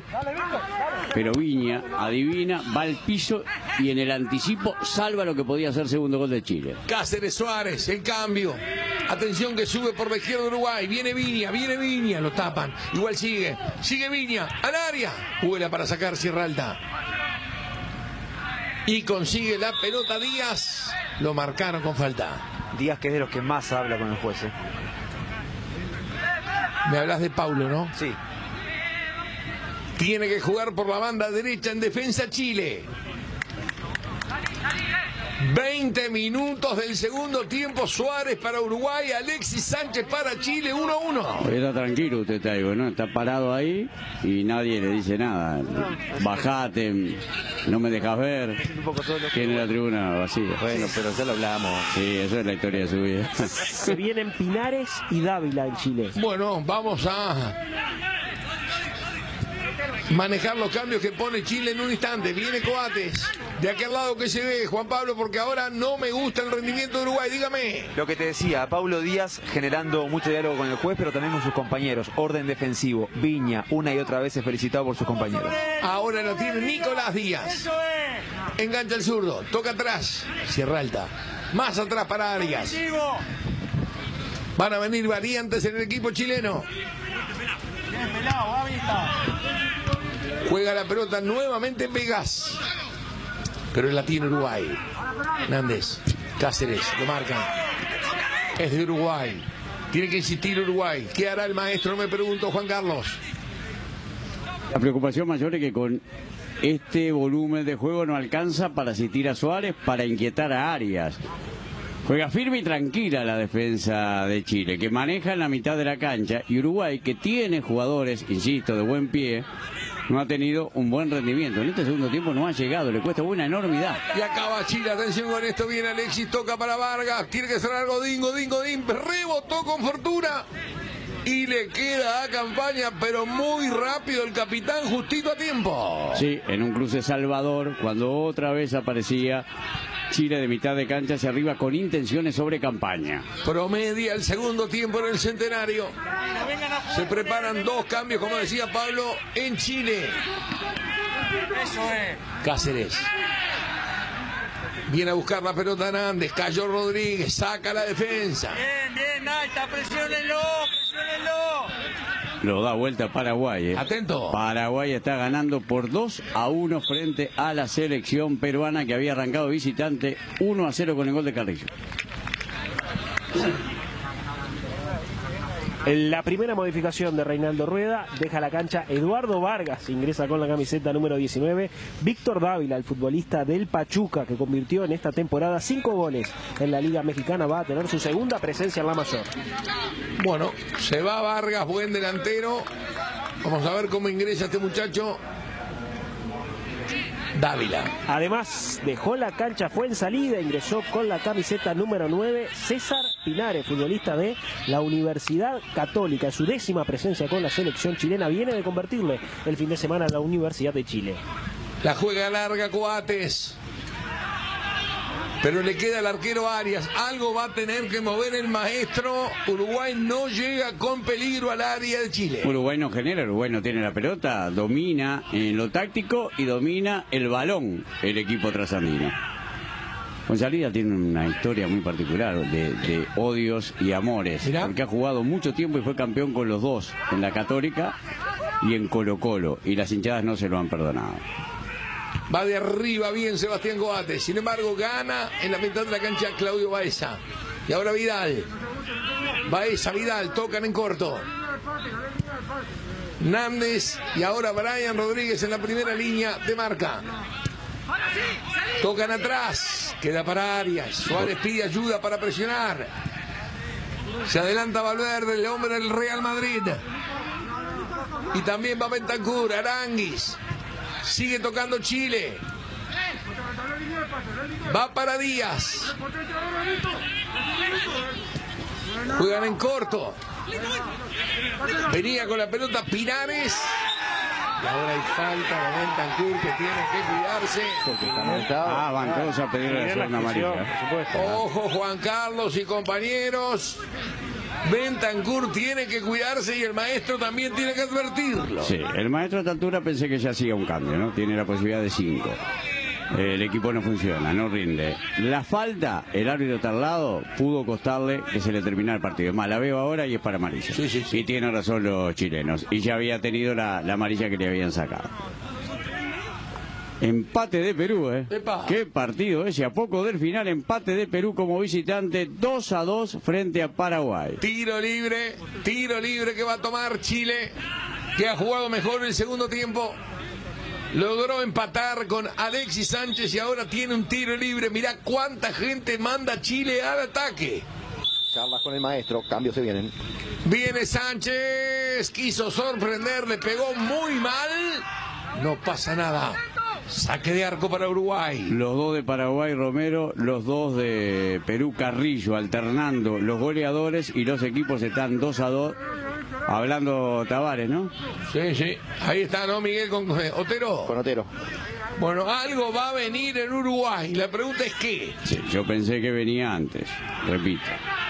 pero Viña adivina, va al piso y en el anticipo salva lo que podía ser segundo gol de Chile. Cáceres Suárez, el cambio. Atención que sube por la izquierda Uruguay. Viene Viña, viene Viña, lo tapan. Igual sigue, sigue Viña, al área. Vuela para sacar Sierra Alta. Y consigue la pelota Díaz. Lo marcaron con falta. Díaz que es de los que más habla con el juez. ¿eh? Me hablas de Paulo, ¿no? Sí. Tiene que jugar por la banda derecha en defensa Chile. 20 minutos del segundo tiempo. Suárez para Uruguay, Alexis Sánchez para Chile, 1-1. Está tranquilo usted, Taigo, ¿no? Está parado ahí y nadie le dice nada. Bajate, no me dejas ver. Tiene la tribuna vacía. Bueno, pero ya lo hablamos. Sí, eso es la historia de su vida. Se vienen Pinares y Dávila en Chile. Bueno, vamos a manejar los cambios que pone Chile en un instante. Viene Coates. De aquel lado que se ve, Juan Pablo, porque ahora no me gusta el rendimiento de Uruguay. Dígame. Lo que te decía, Paulo Díaz generando mucho diálogo con el juez, pero también con sus compañeros. Orden defensivo. Viña, una y otra vez es felicitado por sus compañeros. Ahora lo tiene Nicolás Díaz. Engancha el zurdo, toca atrás, Sierra Alta. Más atrás para Arias. Van a venir variantes en el equipo chileno. Juega la pelota nuevamente Vegas. Pero la tiene Uruguay. Nández, Cáceres, lo marcan. Es de Uruguay. Tiene que insistir Uruguay. ¿Qué hará el maestro? Me pregunto Juan Carlos. La preocupación mayor es que con este volumen de juego no alcanza para asistir a Suárez, para inquietar a Arias. Juega firme y tranquila la defensa de Chile, que maneja en la mitad de la cancha, y Uruguay, que tiene jugadores, insisto, de buen pie, no ha tenido un buen rendimiento. En este segundo tiempo no ha llegado, le cuesta una enormidad. Y acaba Chile, atención con esto, viene Alexis, toca para Vargas, tiene que cerrar Godín, Godín, Godín, rebotó con fortuna. Y le queda a campaña, pero muy rápido el capitán, justito a tiempo. Sí, en un cruce Salvador, cuando otra vez aparecía Chile de mitad de cancha hacia arriba con intenciones sobre campaña. Promedia el segundo tiempo en el centenario. Se preparan dos cambios, como decía Pablo, en Chile. Cáceres. Viene a buscar la pelota Nández, cayó Rodríguez, saca la defensa. Bien, bien, ahí está, presiónenlo, presiónenlo. Lo da vuelta Paraguay. ¿eh? Atento. Paraguay está ganando por 2 a 1 frente a la selección peruana que había arrancado visitante 1 a 0 con el gol de Carrillo. La primera modificación de Reinaldo Rueda deja la cancha Eduardo Vargas, ingresa con la camiseta número 19. Víctor Dávila, el futbolista del Pachuca, que convirtió en esta temporada cinco goles en la Liga Mexicana, va a tener su segunda presencia en la mayor. Bueno, se va Vargas, buen delantero. Vamos a ver cómo ingresa este muchacho. Dávila. Además, dejó la cancha, fue en salida, ingresó con la camiseta número 9 César Pinares, futbolista de la Universidad Católica. Su décima presencia con la selección chilena viene de convertirle el fin de semana a la Universidad de Chile. La juega larga Coates. Pero le queda al arquero Arias. Algo va a tener que mover el maestro. Uruguay no llega con peligro al área de Chile. Uruguay no genera, Uruguay no tiene la pelota, domina en lo táctico y domina el balón el equipo trasandino. Gonzalía tiene una historia muy particular de, de odios y amores, porque ha jugado mucho tiempo y fue campeón con los dos, en la Católica y en Colo Colo, y las hinchadas no se lo han perdonado. Va de arriba bien Sebastián Coates. Sin embargo, gana en la mitad de la cancha Claudio Baeza. Y ahora Vidal. Baeza, Vidal, tocan en corto. Nández y ahora Brian Rodríguez en la primera línea de marca. Tocan atrás. Queda para Arias. Suárez pide ayuda para presionar. Se adelanta Valverde, el hombre del Real Madrid. Y también va Bentancur, Aranguis. Sigue tocando Chile. Va para Díaz. Juegan en corto. Venía con la pelota Pinares. Y ahora hay falta de Bentancur que tiene que cuidarse. Ah, van todos a pedir la segunda amarilla. Ojo Juan Carlos y compañeros. Bentancur tiene que cuidarse y el maestro también tiene que advertirlo. Sí, el maestro a esta altura pensé que ya hacía un cambio, ¿no? Tiene la posibilidad de cinco. El equipo no funciona, no rinde. La falta, el árbitro al lado, pudo costarle que se le terminara el partido. Es más, la veo ahora y es para amarilla. Y tienen razón los chilenos. Y ya había tenido la, la amarilla que le habían sacado. Empate de Perú, ¿eh? Qué partido ese. A poco del final, empate de Perú como visitante, 2 a 2 frente a Paraguay. Tiro libre, tiro libre que va a tomar Chile, que ha jugado mejor el segundo tiempo. Logró empatar con Alexis Sánchez y ahora tiene un tiro libre. Mirá cuánta gente manda Chile al ataque. Charlas con el maestro, cambios se vienen. Viene Sánchez, quiso sorprender, le pegó muy mal. No pasa nada. Saque de arco para Uruguay. Los dos de Paraguay, Romero, los dos de Perú, Carrillo, alternando los goleadores y los equipos están 2 a 2. Hablando Tavares, ¿no? Sí, sí. Ahí está, ¿no, Miguel? Con eh, Otero. Con Otero. Bueno, algo va a venir en Uruguay. La pregunta es qué. Sí, yo pensé que venía antes, repito.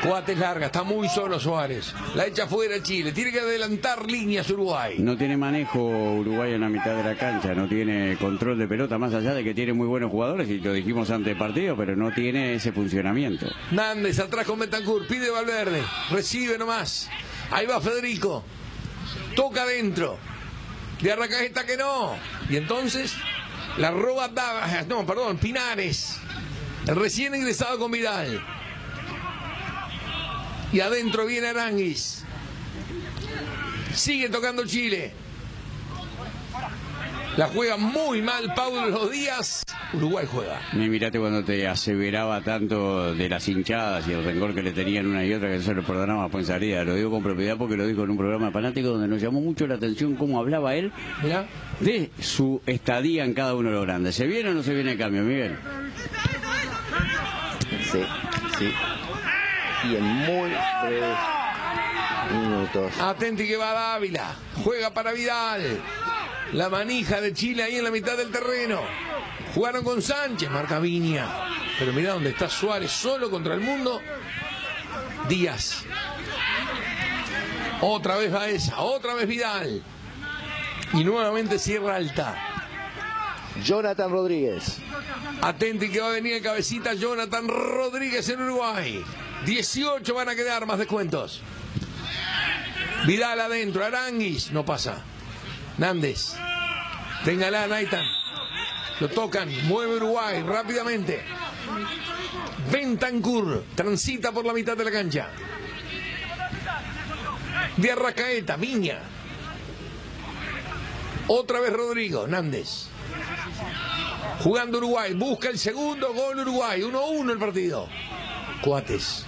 Cuates larga, está muy solo Suárez. La echa fuera Chile. Tiene que adelantar líneas Uruguay. No tiene manejo Uruguay en la mitad de la cancha, no tiene control de pelota, más allá de que tiene muy buenos jugadores, y lo dijimos antes del partido, pero no tiene ese funcionamiento. Nández atrás con Betancourt, pide Valverde, recibe nomás. Ahí va Federico. Toca adentro. De Arracajeta que no. Y entonces la roba Dava- no, perdón, Pinares. Recién ingresado con Vidal. Y adentro viene Aranguis. Sigue tocando Chile. La juega muy mal Paulo Díaz. Uruguay juega. Ni mirate cuando te aseveraba tanto de las hinchadas y el rencor que le tenían una y otra que no se lo perdonaba pues salida. Lo digo con propiedad porque lo dijo en un programa fanático donde nos llamó mucho la atención cómo hablaba él de su estadía en cada uno de los grandes. ¿Se viene o no se viene el cambio, Miguel? Sí, sí. Y en muy breves minutos. Atenti que va Dávila. Juega para Vidal. La manija de Chile ahí en la mitad del terreno. Jugaron con Sánchez, marca Viña. Pero mira dónde está Suárez solo contra el mundo. Díaz. Otra vez Baeza, otra vez Vidal. Y nuevamente Sierra Alta. Jonathan Rodríguez. Atenti que va a venir el cabecita Jonathan Rodríguez en Uruguay. 18 van a quedar más descuentos. Vidal adentro, Aranguis, no pasa. Nández. Téngala, Naitan. Lo tocan, mueve Uruguay rápidamente. Bentancur transita por la mitad de la cancha. De Arracaeta, Viña. Otra vez Rodrigo, Nández. Jugando Uruguay, busca el segundo gol Uruguay. 1-1 el partido. Coates.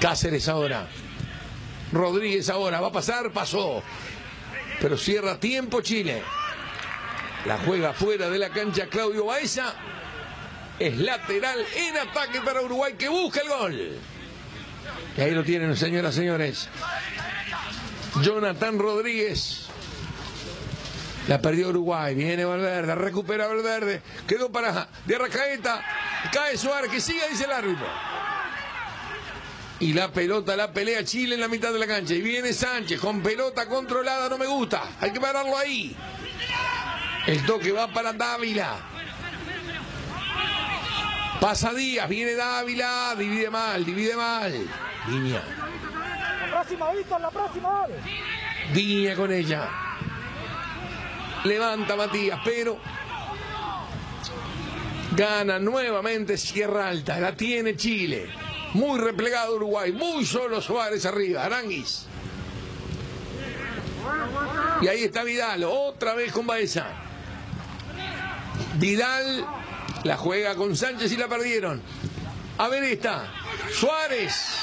Cáceres ahora. Rodríguez ahora. Va a pasar, pasó. Pero cierra tiempo Chile. La juega fuera de la cancha Claudio Baeza. Es lateral en ataque para Uruguay que busca el gol. Y ahí lo tienen, señoras y señores. Jonathan Rodríguez. La perdió Uruguay. Viene Valverde. Recupera Valverde. Quedó para de Arracaeta. Cae Suárez. Que siga, dice el árbitro. Y la pelota la pelea Chile en la mitad de la cancha. Y viene Sánchez con pelota controlada. No me gusta. Hay que pararlo ahí. El toque va para Dávila. Pasa Díaz. Viene Dávila. Divide mal. Divide mal. Viña. La próxima, Víctor, la próxima. Viña con ella. Levanta Matías, pero gana nuevamente Sierra Alta. La tiene Chile. Muy replegado Uruguay. Muy solo Suárez arriba. Aranguis. Y ahí está Vidal. Otra vez con Baeza. Vidal la juega con Sánchez y la perdieron. A ver esta. Suárez.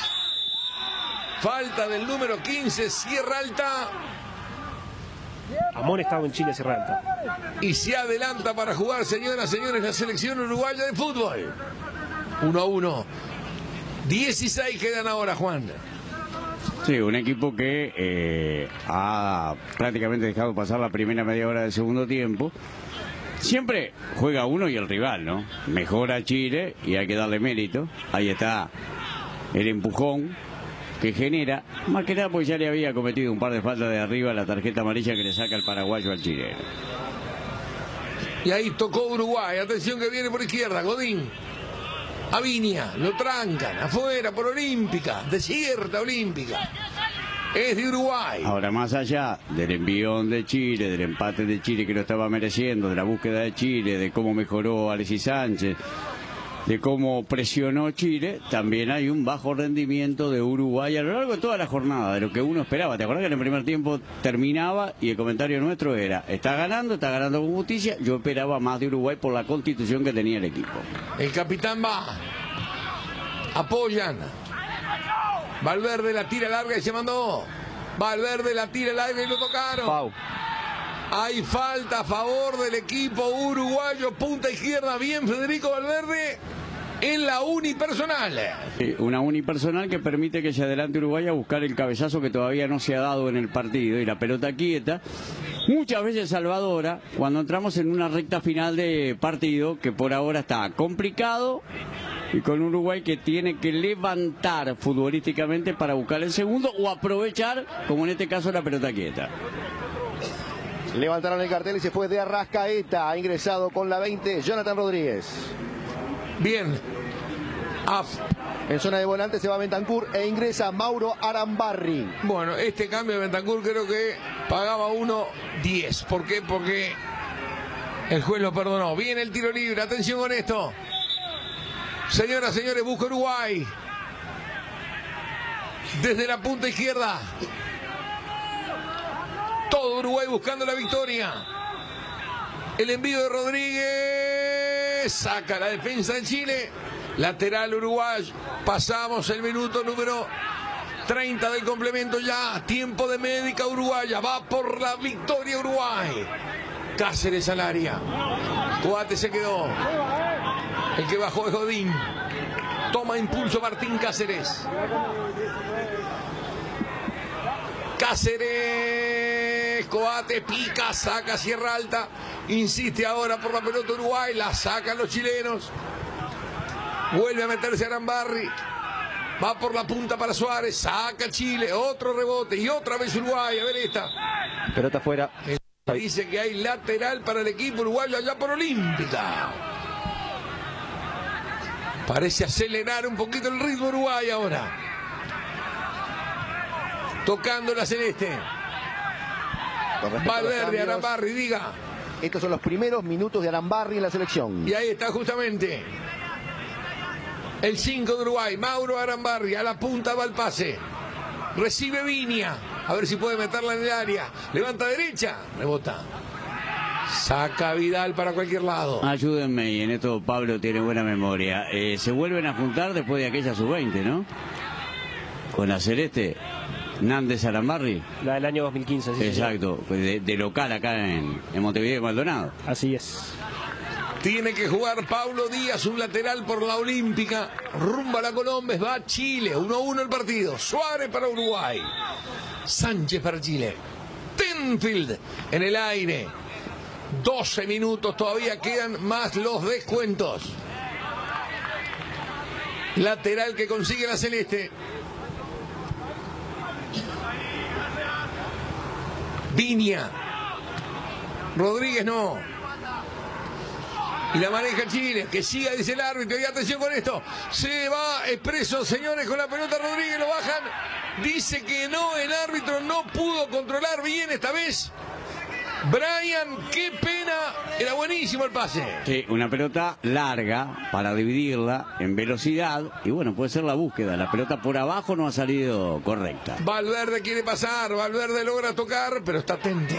Falta del número 15, Sierra Alta. Amonestado en Chile, Sierra Alta. Y se adelanta para jugar, señoras y señores, la selección uruguaya de fútbol. 1 a 1. 16 quedan ahora, Juan. Sí, un equipo que eh, ha prácticamente dejado pasar la primera media hora del segundo tiempo. Siempre juega uno y el rival, ¿no? Mejora Chile y hay que darle mérito. Ahí está el empujón que genera, más que nada porque ya le había cometido un par de faltas de arriba la tarjeta amarilla que le saca el paraguayo al chileno. Y ahí tocó Uruguay. Atención que viene por izquierda. Godín. Avinia. Lo trancan. Afuera por Olímpica. Desierta Olímpica. Es de Uruguay. Ahora, más allá del envión de Chile, del empate de Chile que lo estaba mereciendo, de la búsqueda de Chile, de cómo mejoró Alexis Sánchez, de cómo presionó Chile, también hay un bajo rendimiento de Uruguay a lo largo de toda la jornada, de lo que uno esperaba. ¿Te acuerdas que en el primer tiempo terminaba y el comentario nuestro era, está ganando, está ganando con justicia? Yo esperaba más de Uruguay por la constitución que tenía el equipo. El capitán va. Apoyan. Valverde la tira larga y se mandó. Valverde la tira larga y lo tocaron. Hay falta a favor del equipo uruguayo, punta izquierda, bien Federico Valverde en la unipersonal. Una unipersonal que permite que se adelante Uruguay a buscar el cabezazo que todavía no se ha dado en el partido y la pelota quieta. Muchas veces salvadora cuando entramos en una recta final de partido que por ahora está complicado y con Uruguay que tiene que levantar futbolísticamente para buscar el segundo o aprovechar, como en este caso, la pelota quieta. Levantaron el cartel y se fue de Arrascaeta. Ha ingresado con la 20 Jonathan Rodríguez. Bien. En zona de volante se va Bentancur e ingresa Mauro Arambarri. Bueno, este cambio de Bentancur creo que pagaba uno 10. ¿Por qué? Porque el juez lo perdonó. Viene el tiro libre. Atención con esto. Señoras, señores, busca Uruguay. Desde la punta izquierda. Todo Uruguay buscando la victoria. El envío de Rodríguez. Saca la defensa de Chile. Lateral Uruguay. Pasamos el minuto número 30 del complemento ya. Tiempo de médica uruguaya. Va por la victoria Uruguay. Cáceres al área. Coate se quedó. El que bajó es Godín. Toma impulso Martín Cáceres. Cáceres. Coate pica, saca Sierra Alta. Insiste ahora por la pelota Uruguay. La sacan los chilenos. Vuelve a meterse Arambarri. Va por la punta para Suárez. Saca Chile. Otro rebote. Y otra vez Uruguay. A ver esta. Pelota afuera. Dice que hay lateral para el equipo uruguayo allá por Olímpica. Parece acelerar un poquito el ritmo Uruguay ahora. Tocando la celeste. Valverde, Arambarri, diga. Estos son los primeros minutos de Arambarri en la selección. Y ahí está justamente. El 5 de Uruguay, Mauro Arambarri, a la punta va el pase. Recibe Viña. A ver si puede meterla en el área. Levanta derecha. Rebota. Saca Vidal para cualquier lado. Ayúdenme, y en esto Pablo tiene buena memoria. Eh, se vuelven a juntar después de aquella sub-20, ¿no? Con la Celeste, Nández Arambarri. La del año 2015, sí. Exacto, pues de, de local acá en, en Montevideo y Maldonado. Así es. Tiene que jugar Paulo Díaz, un lateral por la Olímpica. Rumbo a la Colombes, va Chile. 1-1 el partido. Suárez para Uruguay. Sánchez para Chile. Tenfield en el aire. 12 minutos, todavía quedan más los descuentos. Lateral que consigue la Celeste. Viña. Rodríguez no. Y la maneja Chile, que siga, dice el árbitro. Y atención con esto. Se va expreso, señores, con la pelota Rodríguez, lo bajan. Dice que no, el árbitro no pudo controlar bien esta vez. Brian, qué pena. Era buenísimo el pase. Sí, una pelota larga para dividirla en velocidad. Y bueno, puede ser la búsqueda. La pelota por abajo no ha salido correcta. Valverde quiere pasar, Valverde logra tocar, pero está atento.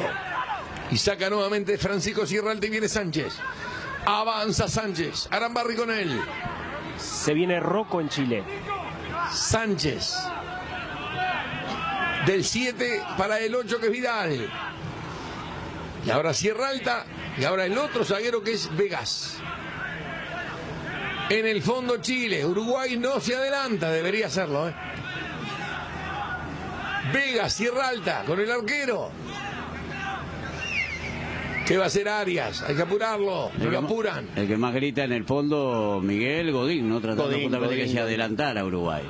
Y saca nuevamente Francisco Sierra Alta y viene Sánchez. Avanza Sánchez. Arambarri con él. Se viene Rocco en Chile. Sánchez. Del 7 para el 8 que es Vidal. Y ahora Sierra Alta. Y ahora el otro zaguero que es Vegas. En el fondo Chile. Uruguay no se adelanta. Debería hacerlo. ¿eh? Vegas, Sierra Alta, con el arquero. ¿Qué va a hacer Arias? Hay que apurarlo. No lo que apuran. El que más grita en el fondo, Miguel Godín, ¿no? Tratando Godín, justamente que Godín, se Godín. adelantara a Uruguay.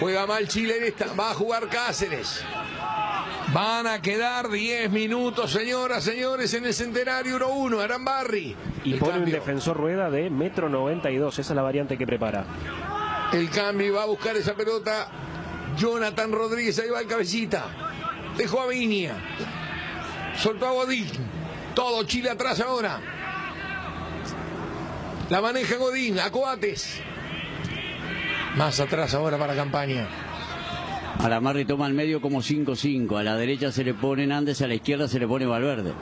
Juega mal Chile en esta. Va a jugar Cáceres. Van a quedar 10 minutos, señoras, señores, en el centenario 1-1. Arambarri. Y El pone un defensor rueda de metro 92. Esa es la variante que prepara. El cambio va a buscar esa pelota. Jonathan Rodríguez, ahí va el cabecita. Dejó a Viña. Soltó a Godín. Todo Chile atrás ahora. La maneja Godín, a Coates. Más atrás ahora para campaña. Alamarri toma el medio como 5-5. A la derecha se le pone Nández, a la izquierda se le pone Valverde.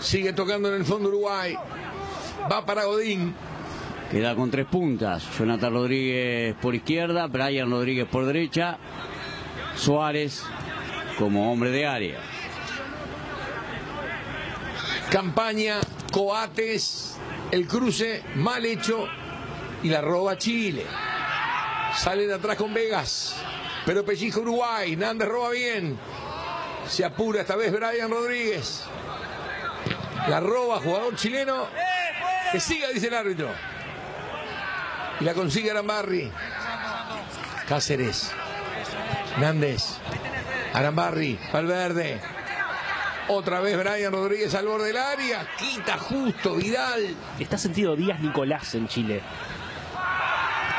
Sigue tocando en el fondo Uruguay. Va para Godín. Queda con tres puntas. Jonathan Rodríguez por izquierda, Brian Rodríguez por derecha, Suárez como hombre de área. Campaña, Coates, el cruce mal hecho y la roba Chile. Salen atrás con Vegas, pero pellizca Uruguay. Nández roba bien. Se apura esta vez Brian Rodríguez. La roba jugador chileno. Que siga, dice el árbitro. Y la consigue Arambarri. Cáceres. Nández. Arambarri. Valverde. Otra vez Brian Rodríguez al borde del área. Quita justo Vidal. Está sentido Díaz Nicolás en Chile.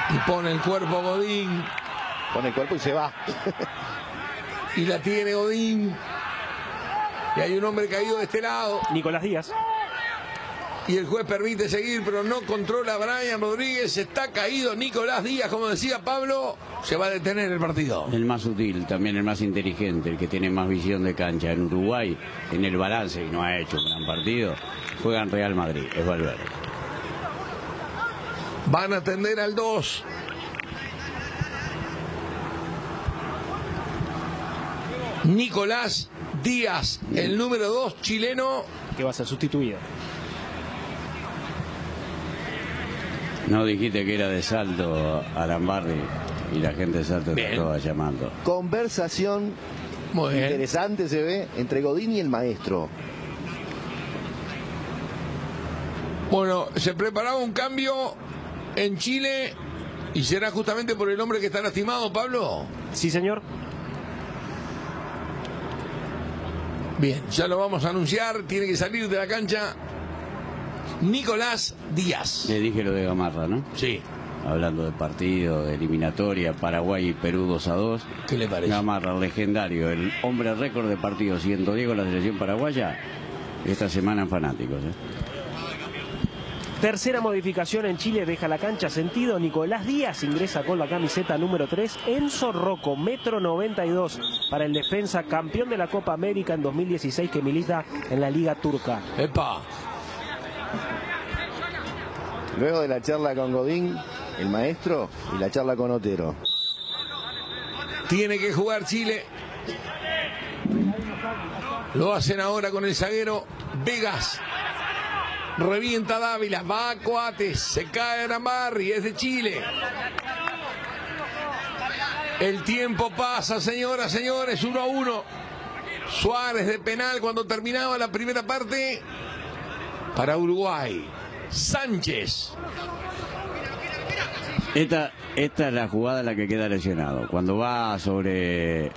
Y pone el cuerpo Godín. Pone el cuerpo y se va. Y la tiene Godín. Y hay un hombre caído de este lado. Nicolás Díaz. Y el juez permite seguir, pero no controla a Brian Rodríguez. Está caído Nicolás Díaz, como decía Pablo. Se va a detener el partido. El más sutil, también el más inteligente, el que tiene más visión de cancha. En Uruguay, en el balance, y no ha hecho un gran partido, juega en Real Madrid, es Valverde. Van a atender al 2. Nicolás Díaz, el número 2 chileno. Que va a ser sustituido. No dijiste que era de Salto Arambarri y la gente de Salto te estaba llamando. Conversación Muy bien. interesante se ve entre Godín y el maestro. Bueno, se preparaba un cambio en Chile y será justamente por el hombre que está lastimado, Pablo. Sí, señor. Bien, ya lo vamos a anunciar. Tiene que salir de la cancha Nicolás Díaz. Le dije lo de Gamarra, ¿no? Sí. Hablando de partido, de eliminatoria, Paraguay y Perú 2 a 2. ¿Qué le parece? Gamarra, legendario, el hombre récord de partidos 110 con la selección paraguaya. Esta semana en fanáticos. ¿eh? Tercera modificación en Chile deja la cancha sentido. Nicolás Díaz ingresa con la camiseta número 3. Enzo Rocco, metro 92 para el defensa campeón de la Copa América en 2016 que milita en la Liga Turca. Epa. Luego de la charla con Godín, el maestro, y la charla con Otero. Tiene que jugar Chile. Lo hacen ahora con el zaguero Vegas. Revienta Dávila, va a Coates, se cae Arambarri, es de Chile. El tiempo pasa, señoras, señores, uno a uno. Suárez de penal cuando terminaba la primera parte para Uruguay. Sánchez. Esta, esta es la jugada en la que queda lesionado. Cuando va sobre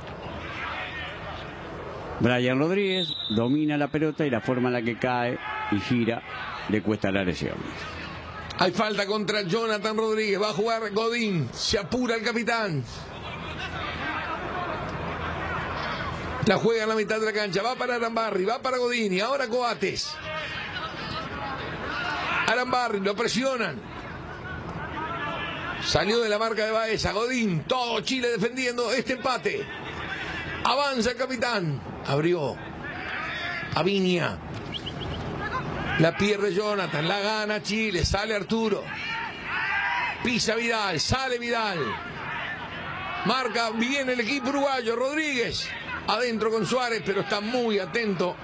Brian Rodríguez, domina la pelota y la forma en la que cae y gira le cuesta la lesión. Hay falta contra Jonathan Rodríguez. Va a jugar Godín. Se apura el capitán. La juega en la mitad de la cancha. Va para Arambarri. Va para Godín. Y ahora Coates. Arambarri. Lo presionan. Salió de la marca de Baeza. Godín. Todo Chile defendiendo este empate. Avanza el capitán. Abrió. A Viña. La pierde Jonathan, la gana Chile, sale Arturo. Pisa Vidal, sale Vidal. Marca bien el equipo uruguayo, Rodríguez. Adentro con Suárez, pero está muy atento.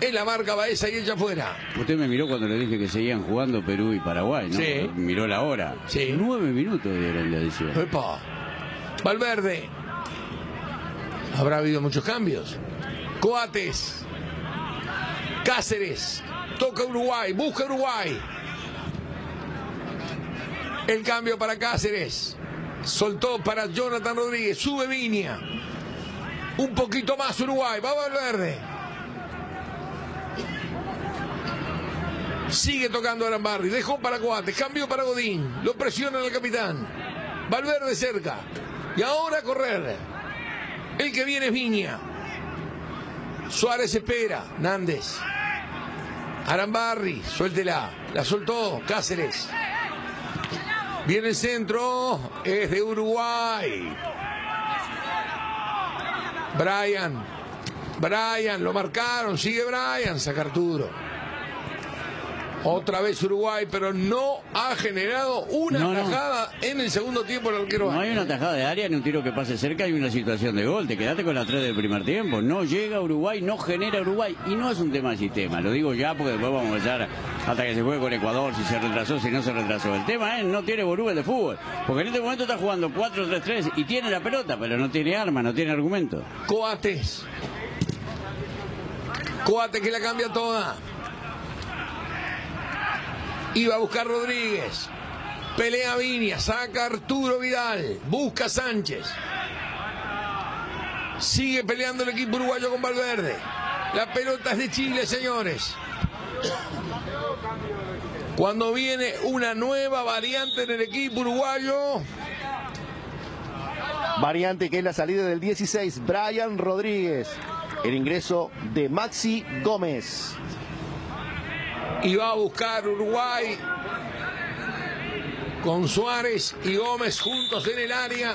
En la marca Baeza y ella afuera. Usted me miró cuando le dije que seguían jugando Perú y Paraguay, ¿no? Sí. Miró la hora. Sí. Nueve minutos dieron de adición. Epa. Valverde. Habrá habido muchos cambios. Coates. Cáceres. Toca Uruguay. Busca Uruguay. El cambio para Cáceres. Soltó para Jonathan Rodríguez. Sube Viña. Un poquito más Uruguay. Va Valverde. Sigue tocando Arambarri. Dejó para Coates. Cambió para Godín. Lo presiona el capitán. Valverde cerca. Y ahora a correr. El que viene es Viña. Suárez espera. Nández. Arambarri. Suéltela. La soltó. Cáceres. Viene el centro. Es de Uruguay. Brian. Brian. Lo marcaron. Sigue Brian. Saca Arturo. Otra vez Uruguay, pero no ha generado una No, no. tajada en el segundo tiempo el arquero. No hay una tajada de área ni un tiro que pase cerca, hay una situación de gol. Te quedaste con la 3 del primer tiempo. No llega Uruguay, no genera Uruguay. Y no es un tema de sistema. Lo digo ya porque después vamos a empezar hasta que se juegue con Ecuador, si se retrasó, si no se retrasó. El tema es no tiene volumen de fútbol. Porque en este momento está jugando 4-3-3 y tiene la pelota, pero no tiene arma, no tiene argumento. Coates. Coates que la cambia toda. Iba a buscar Rodríguez. Pelea Viña, saca Arturo Vidal, busca Sánchez. Sigue peleando el equipo uruguayo con Valverde. La pelota es de Chile, señores. Cuando viene una nueva variante en el equipo uruguayo, Variante que es la salida del 16, Brian Rodríguez. El ingreso de Maxi Gómez. Y va a buscar Uruguay con Suárez y Gómez juntos en el área.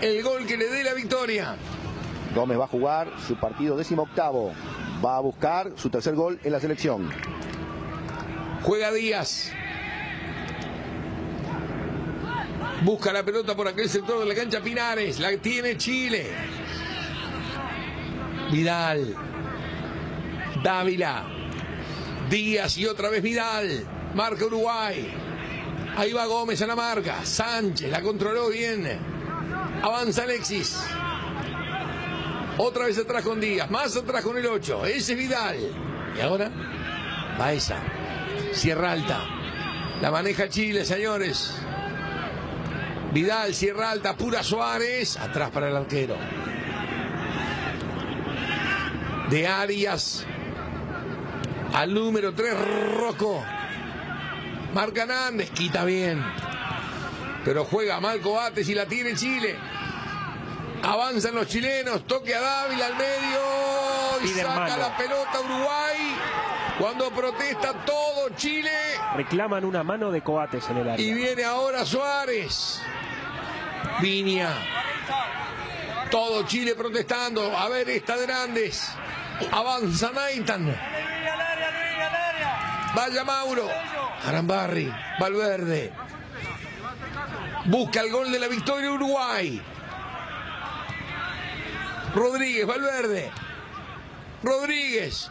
El gol que le dé la victoria. Gómez va a jugar su partido décimo octavo. Va a buscar su tercer gol en la selección. Juega Díaz. Busca la pelota por aquel sector de la cancha Pinares. La tiene Chile. Vidal. Dávila. Díaz y otra vez Vidal. Marca Uruguay. Ahí va Gómez a la marca. Sánchez la controló bien. Avanza Alexis. Otra vez atrás con Díaz. Más atrás con el 8. Ese es Vidal. Y ahora, Baeza. Sierra Alta. La maneja Chile, señores. Vidal, Sierra Alta, pura Suárez. Atrás para el arquero. De Arias. Al número 3, Rocco. Marca Nández, quita bien. Pero juega mal Coates y la tiene Chile. Avanzan los chilenos, toque a Dávila al medio y saca la pelota Uruguay. Cuando protesta todo Chile. Reclaman una mano de Coates en el área. Y viene ahora Suárez. Viña. Todo Chile protestando. A ver, esta de Nández. Avanza Naitan. Vaya Mauro. Arambarri. Valverde. Busca el gol de la victoria Uruguay. Rodríguez, Valverde. Rodríguez.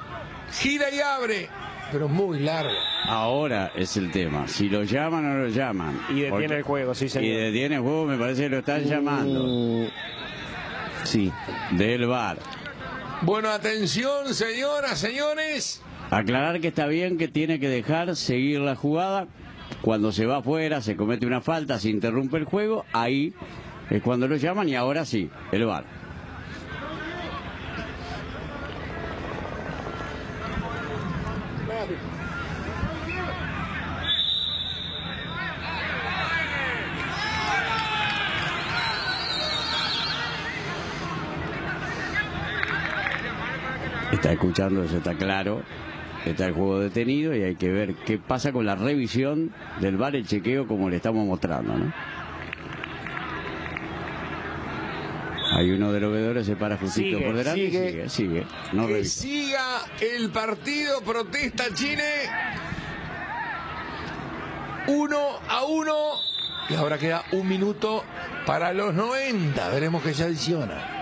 Gira y abre. Pero muy largo. Ahora es el tema. Si lo llaman o no lo llaman. Y detiene Porque- el juego, sí, señor. Y detiene el juego, me parece que lo están llamando. Sí. Del bar. Bueno, atención, señoras, señores. Aclarar que está bien que tiene que dejar seguir la jugada. Cuando se va afuera, se comete una falta, se interrumpe el juego, ahí es cuando lo llaman y ahora sí, el bar. Está escuchando, eso está claro. Está el juego detenido y hay que ver qué pasa con la revisión del bar, el chequeo como le estamos mostrando, ¿no? Hay uno de los veedores, se para justito Sigue, por delante. y sigue. Sigue, sigue. No que revisa. siga el partido, protesta Chile. Uno a uno. Y ahora queda un minuto para los 90. Veremos qué se adiciona.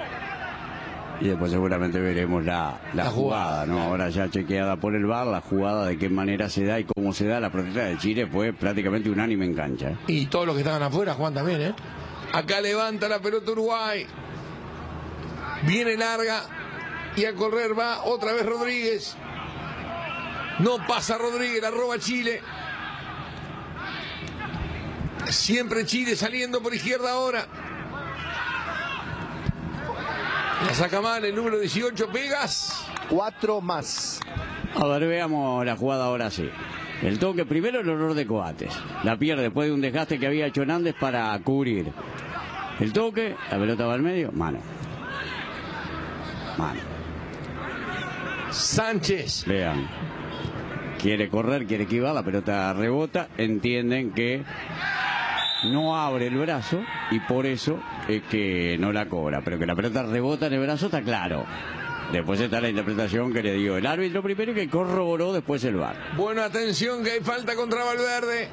Y después seguramente veremos la, la, La jugada, ¿no? Ahora ya chequeada por el VAR, la jugada de qué manera se da y cómo se da. La protesta de Chile fue prácticamente unánime en cancha. ¿eh? Y todos los que estaban afuera, Juan también, ¿eh? Acá levanta la pelota Uruguay. Viene larga. Y a correr va otra vez Rodríguez. No pasa Rodríguez, la roba Chile. Siempre Chile saliendo por izquierda ahora. La saca mal el número 18, Pegas. Cuatro más. A ver, veamos la jugada ahora sí. El toque primero, el horror de Coates. La pierde después de un desgaste que había hecho Hernández para cubrir. El toque, la pelota va al medio, mano. Mano. Sánchez. Vean. Quiere correr, quiere esquivar, la pelota rebota. Entienden que no abre el brazo y por eso es que no la cobra. Pero que la pelota rebota en el brazo está claro. Después está la interpretación que le dio el árbitro primero y que corroboró después el VAR. Bueno, atención que hay falta contra Valverde.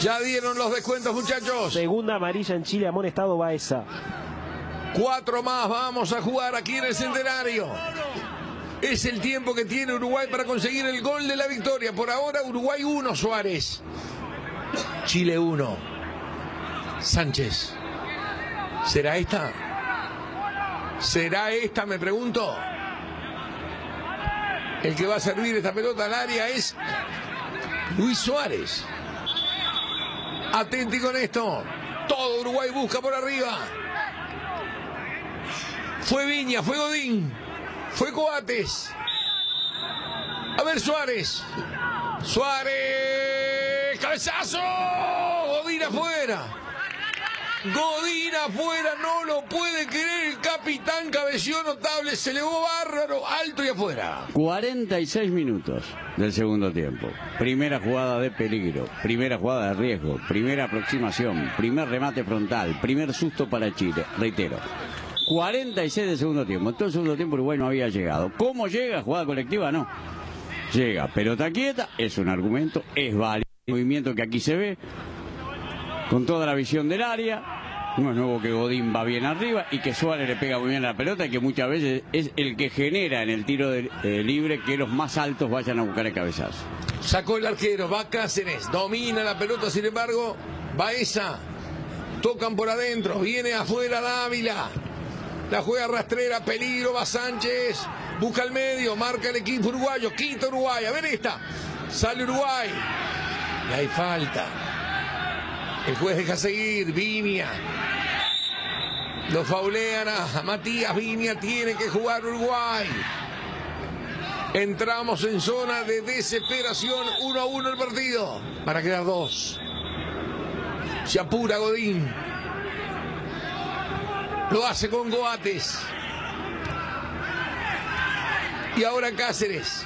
Ya dieron los descuentos, muchachos. Segunda amarilla en Chile, amonestado Baeza. Cuatro más vamos a jugar aquí en el centenario. Es el tiempo que tiene Uruguay para conseguir el gol de la victoria. Por ahora Uruguay 1, Suárez. Chile 1. Sánchez. ¿Será esta? ¿Será esta, me pregunto? El que va a servir esta pelota al área es Luis Suárez. Atenti con esto. Todo Uruguay busca por arriba. Fue Viña, fue Godín, fue Coates. A ver Suárez. Suárez. Cabezazo. Godín afuera. Godín afuera, no lo puede creer el capitán, cabeció notable, se elevó bárbaro, alto y afuera. 46 minutos del segundo tiempo. Primera jugada de peligro, primera jugada de riesgo, primera aproximación, primer remate frontal, primer susto para Chile. Reitero. 46 del segundo tiempo. En todo el segundo tiempo Uruguay no había llegado. ¿Cómo llega? Jugada colectiva, no. Llega, pelota quieta, es un argumento, es válido. Movimiento que aquí se ve, con toda la visión del área. No es nuevo que Godín va bien arriba y que Suárez le pega muy bien la pelota y que muchas veces es el que genera en el tiro eh, libre que los más altos vayan a buscar el cabezazo. Sacó el arquero, va Cáceres, domina la pelota, sin embargo, Baeza. Tocan por adentro, viene afuera Dávila. La juega rastrera, peligro, va Sánchez. Busca el medio, marca el equipo uruguayo, quita Uruguay. A ver esta. Sale Uruguay. Y hay falta. El juez deja seguir, Viña. Lo faulean a Matías Viña, tiene que jugar Uruguay. Entramos en zona de desesperación, uno a uno el partido. Van a quedar dos. Se apura Godín. Lo hace con Goates. Y ahora Cáceres.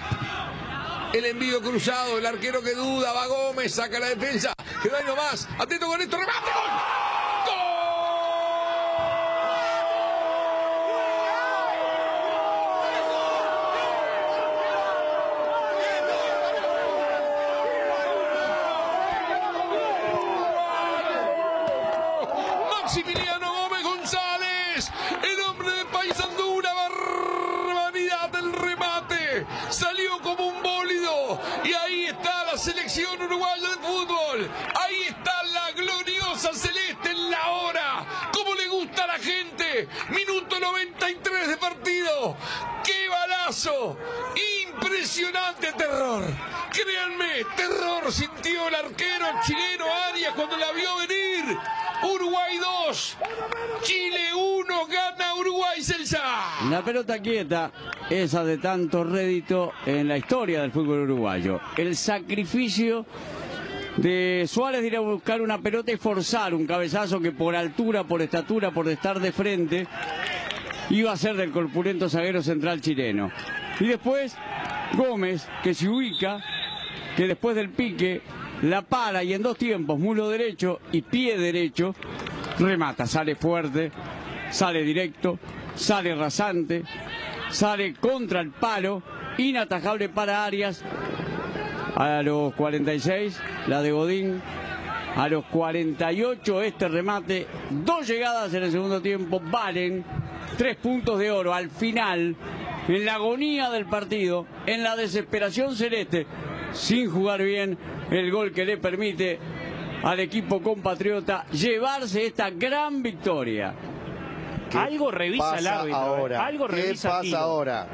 El envío cruzado, el arquero que duda, va Gómez, saca la defensa. Que no hay nomás. Atento con esto, remate, gol. Minuto 93 de partido, qué balazo, impresionante terror, créanme, terror sintió el arquero chileno Arias cuando la vio venir. Uruguay 2, Chile 1, gana Uruguay Celsa. La pelota quieta, esa de tanto rédito en la historia del fútbol uruguayo. El sacrificio de Suárez de ir a buscar una pelota y forzar un cabezazo que por altura, por estatura, por estar de frente, iba a ser del corpulento zaguero central chileno. Y después Gómez, que se ubica, que después del pique la para y en dos tiempos, mulo derecho y pie derecho, remata, sale fuerte sale directo, sale rasante, sale contra el palo, inatajable para Arias. A los 46, la de Godín. A los 48, este remate. Dos llegadas en el segundo tiempo valen tres puntos de oro. Al final, en la agonía del partido, en la desesperación celeste, sin jugar bien, el gol que le permite al equipo compatriota llevarse esta gran victoria. Algo revisa el árbitro. ¿eh? ahora? Algo ¿Qué revisa pasa ahora?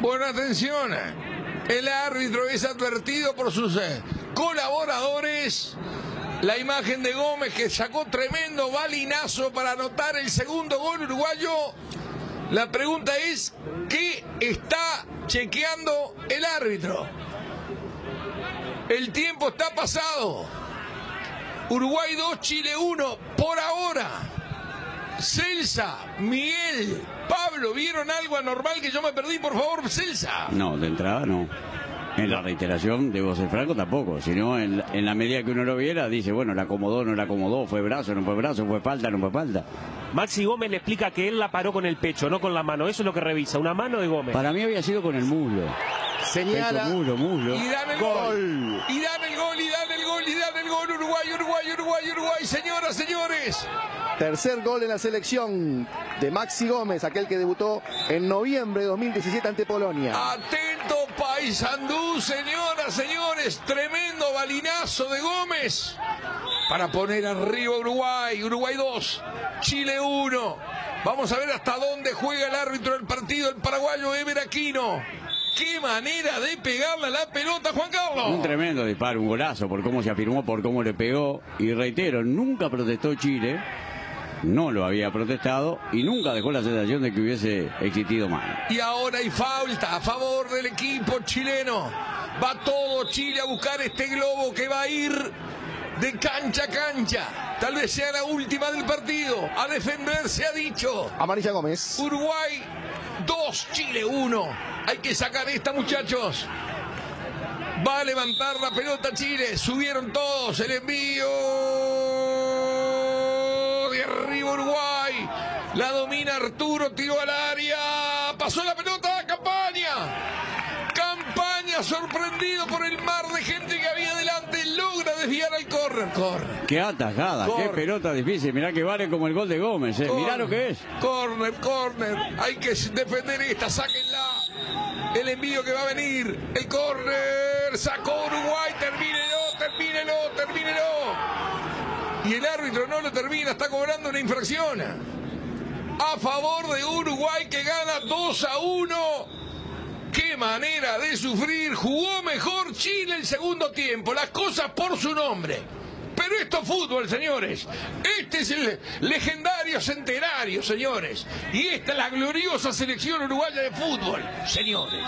Bueno, atención. El árbitro es advertido por sus eh, colaboradores. La imagen de Gómez que sacó tremendo balinazo para anotar el segundo gol uruguayo. La pregunta es, ¿qué está chequeando el árbitro? El tiempo está pasado. Uruguay 2, Chile 1, por ahora. Celsa, Miguel, Pablo, ¿vieron algo anormal que yo me perdí? Por favor, Celsa. No, de entrada no. En la reiteración, debo ser franco, tampoco. Sino en, la- en la medida que uno lo viera, dice, bueno, la acomodó, no la acomodó, fue brazo, no fue brazo, fue falta, no fue falta. Maxi Gómez le explica que él la paró con el pecho, no con la mano. Eso es lo que revisa, una mano de Gómez. Para mí había sido con el muslo. Señala. Pecho, muslo, muslo. Y dan el gol. Y dan el gol, y dan el gol, y dan el gol. Uruguay, Uruguay, Uruguay, Uruguay. Señoras, señores. Tercer gol en la selección de Maxi Gómez, aquel que debutó en noviembre de 2017 ante Polonia. Atento Paisandú, señoras, señores. Tremendo balinazo de Gómez. Para poner arriba Uruguay. Uruguay 2, Chile 1. Vamos a ver hasta dónde juega el árbitro del partido, el paraguayo Ever Aquino. Qué manera de pegarle a la pelota, Juan Carlos. Un tremendo disparo, un golazo por cómo se afirmó, por cómo le pegó. Y reitero, nunca protestó Chile, no lo había protestado y nunca dejó la sensación de que hubiese existido mal. Y ahora hay falta a favor del equipo chileno. Va todo Chile a buscar este globo que va a ir de cancha a cancha. Tal vez sea la última del partido. A defender se ha dicho. Amarilla Gómez. Uruguay 2, Chile 1. Hay que sacar esta, muchachos. Va a levantar la pelota Chile. Subieron todos. El envío arriba Uruguay. La domina Arturo, tiró al área. Pasó la pelota, campaña. Campaña sorprendido por el mar de gente que había delante. Logra desviar al córner. Corner. Qué atajada, qué pelota difícil. Mirá que vale como el gol de Gómez. eh. Mirá lo que es. Corner, corner. Hay que defender esta. Sáquenla. El envío que va a venir. El corner. Sacó Uruguay. Termínelo, termínelo, termínelo. Y el árbitro no lo termina. Está cobrando una infracción. A favor de Uruguay que gana 2 a 1. Qué manera de sufrir. Jugó mejor Chile el segundo tiempo. Las cosas por su nombre. Pero esto es fútbol, señores. Este es el legendario centenario, señores. Y esta es la gloriosa selección uruguaya de fútbol, señores.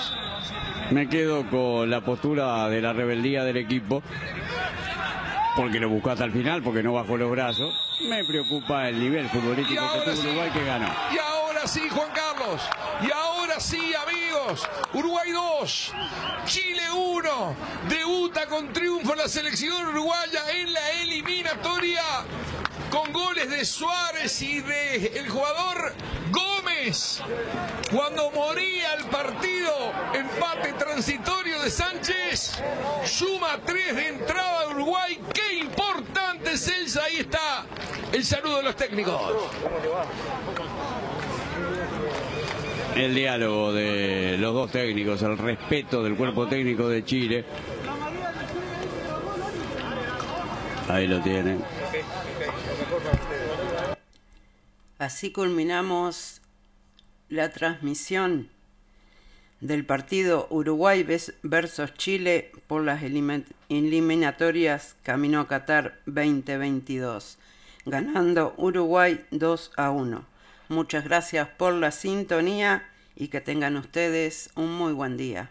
Me quedo con la postura de la rebeldía del equipo. Porque lo buscó hasta el final, porque no bajó los brazos. Me preocupa el nivel futbolístico que tuvo sí. Uruguay que ganó. Y ahora sí, Juan Carlos. Y ahora sí, amigos. Uruguay 2, Chile 1. Debuta con triunfo la selección uruguaya en la eliminatoria. Con goles de Suárez y de el jugador Gómez. Cuando moría el partido, empate transitorio de Sánchez. Suma 3 de entrada de Uruguay. Qué importante, Celsa. Ahí está el saludo de los técnicos. El diálogo de los dos técnicos, el respeto del cuerpo técnico de Chile. Ahí lo tienen. Así culminamos la transmisión del partido Uruguay versus Chile por las eliminatorias Camino a Qatar 2022, ganando Uruguay 2 a 1. Muchas gracias por la sintonía y que tengan ustedes un muy buen día.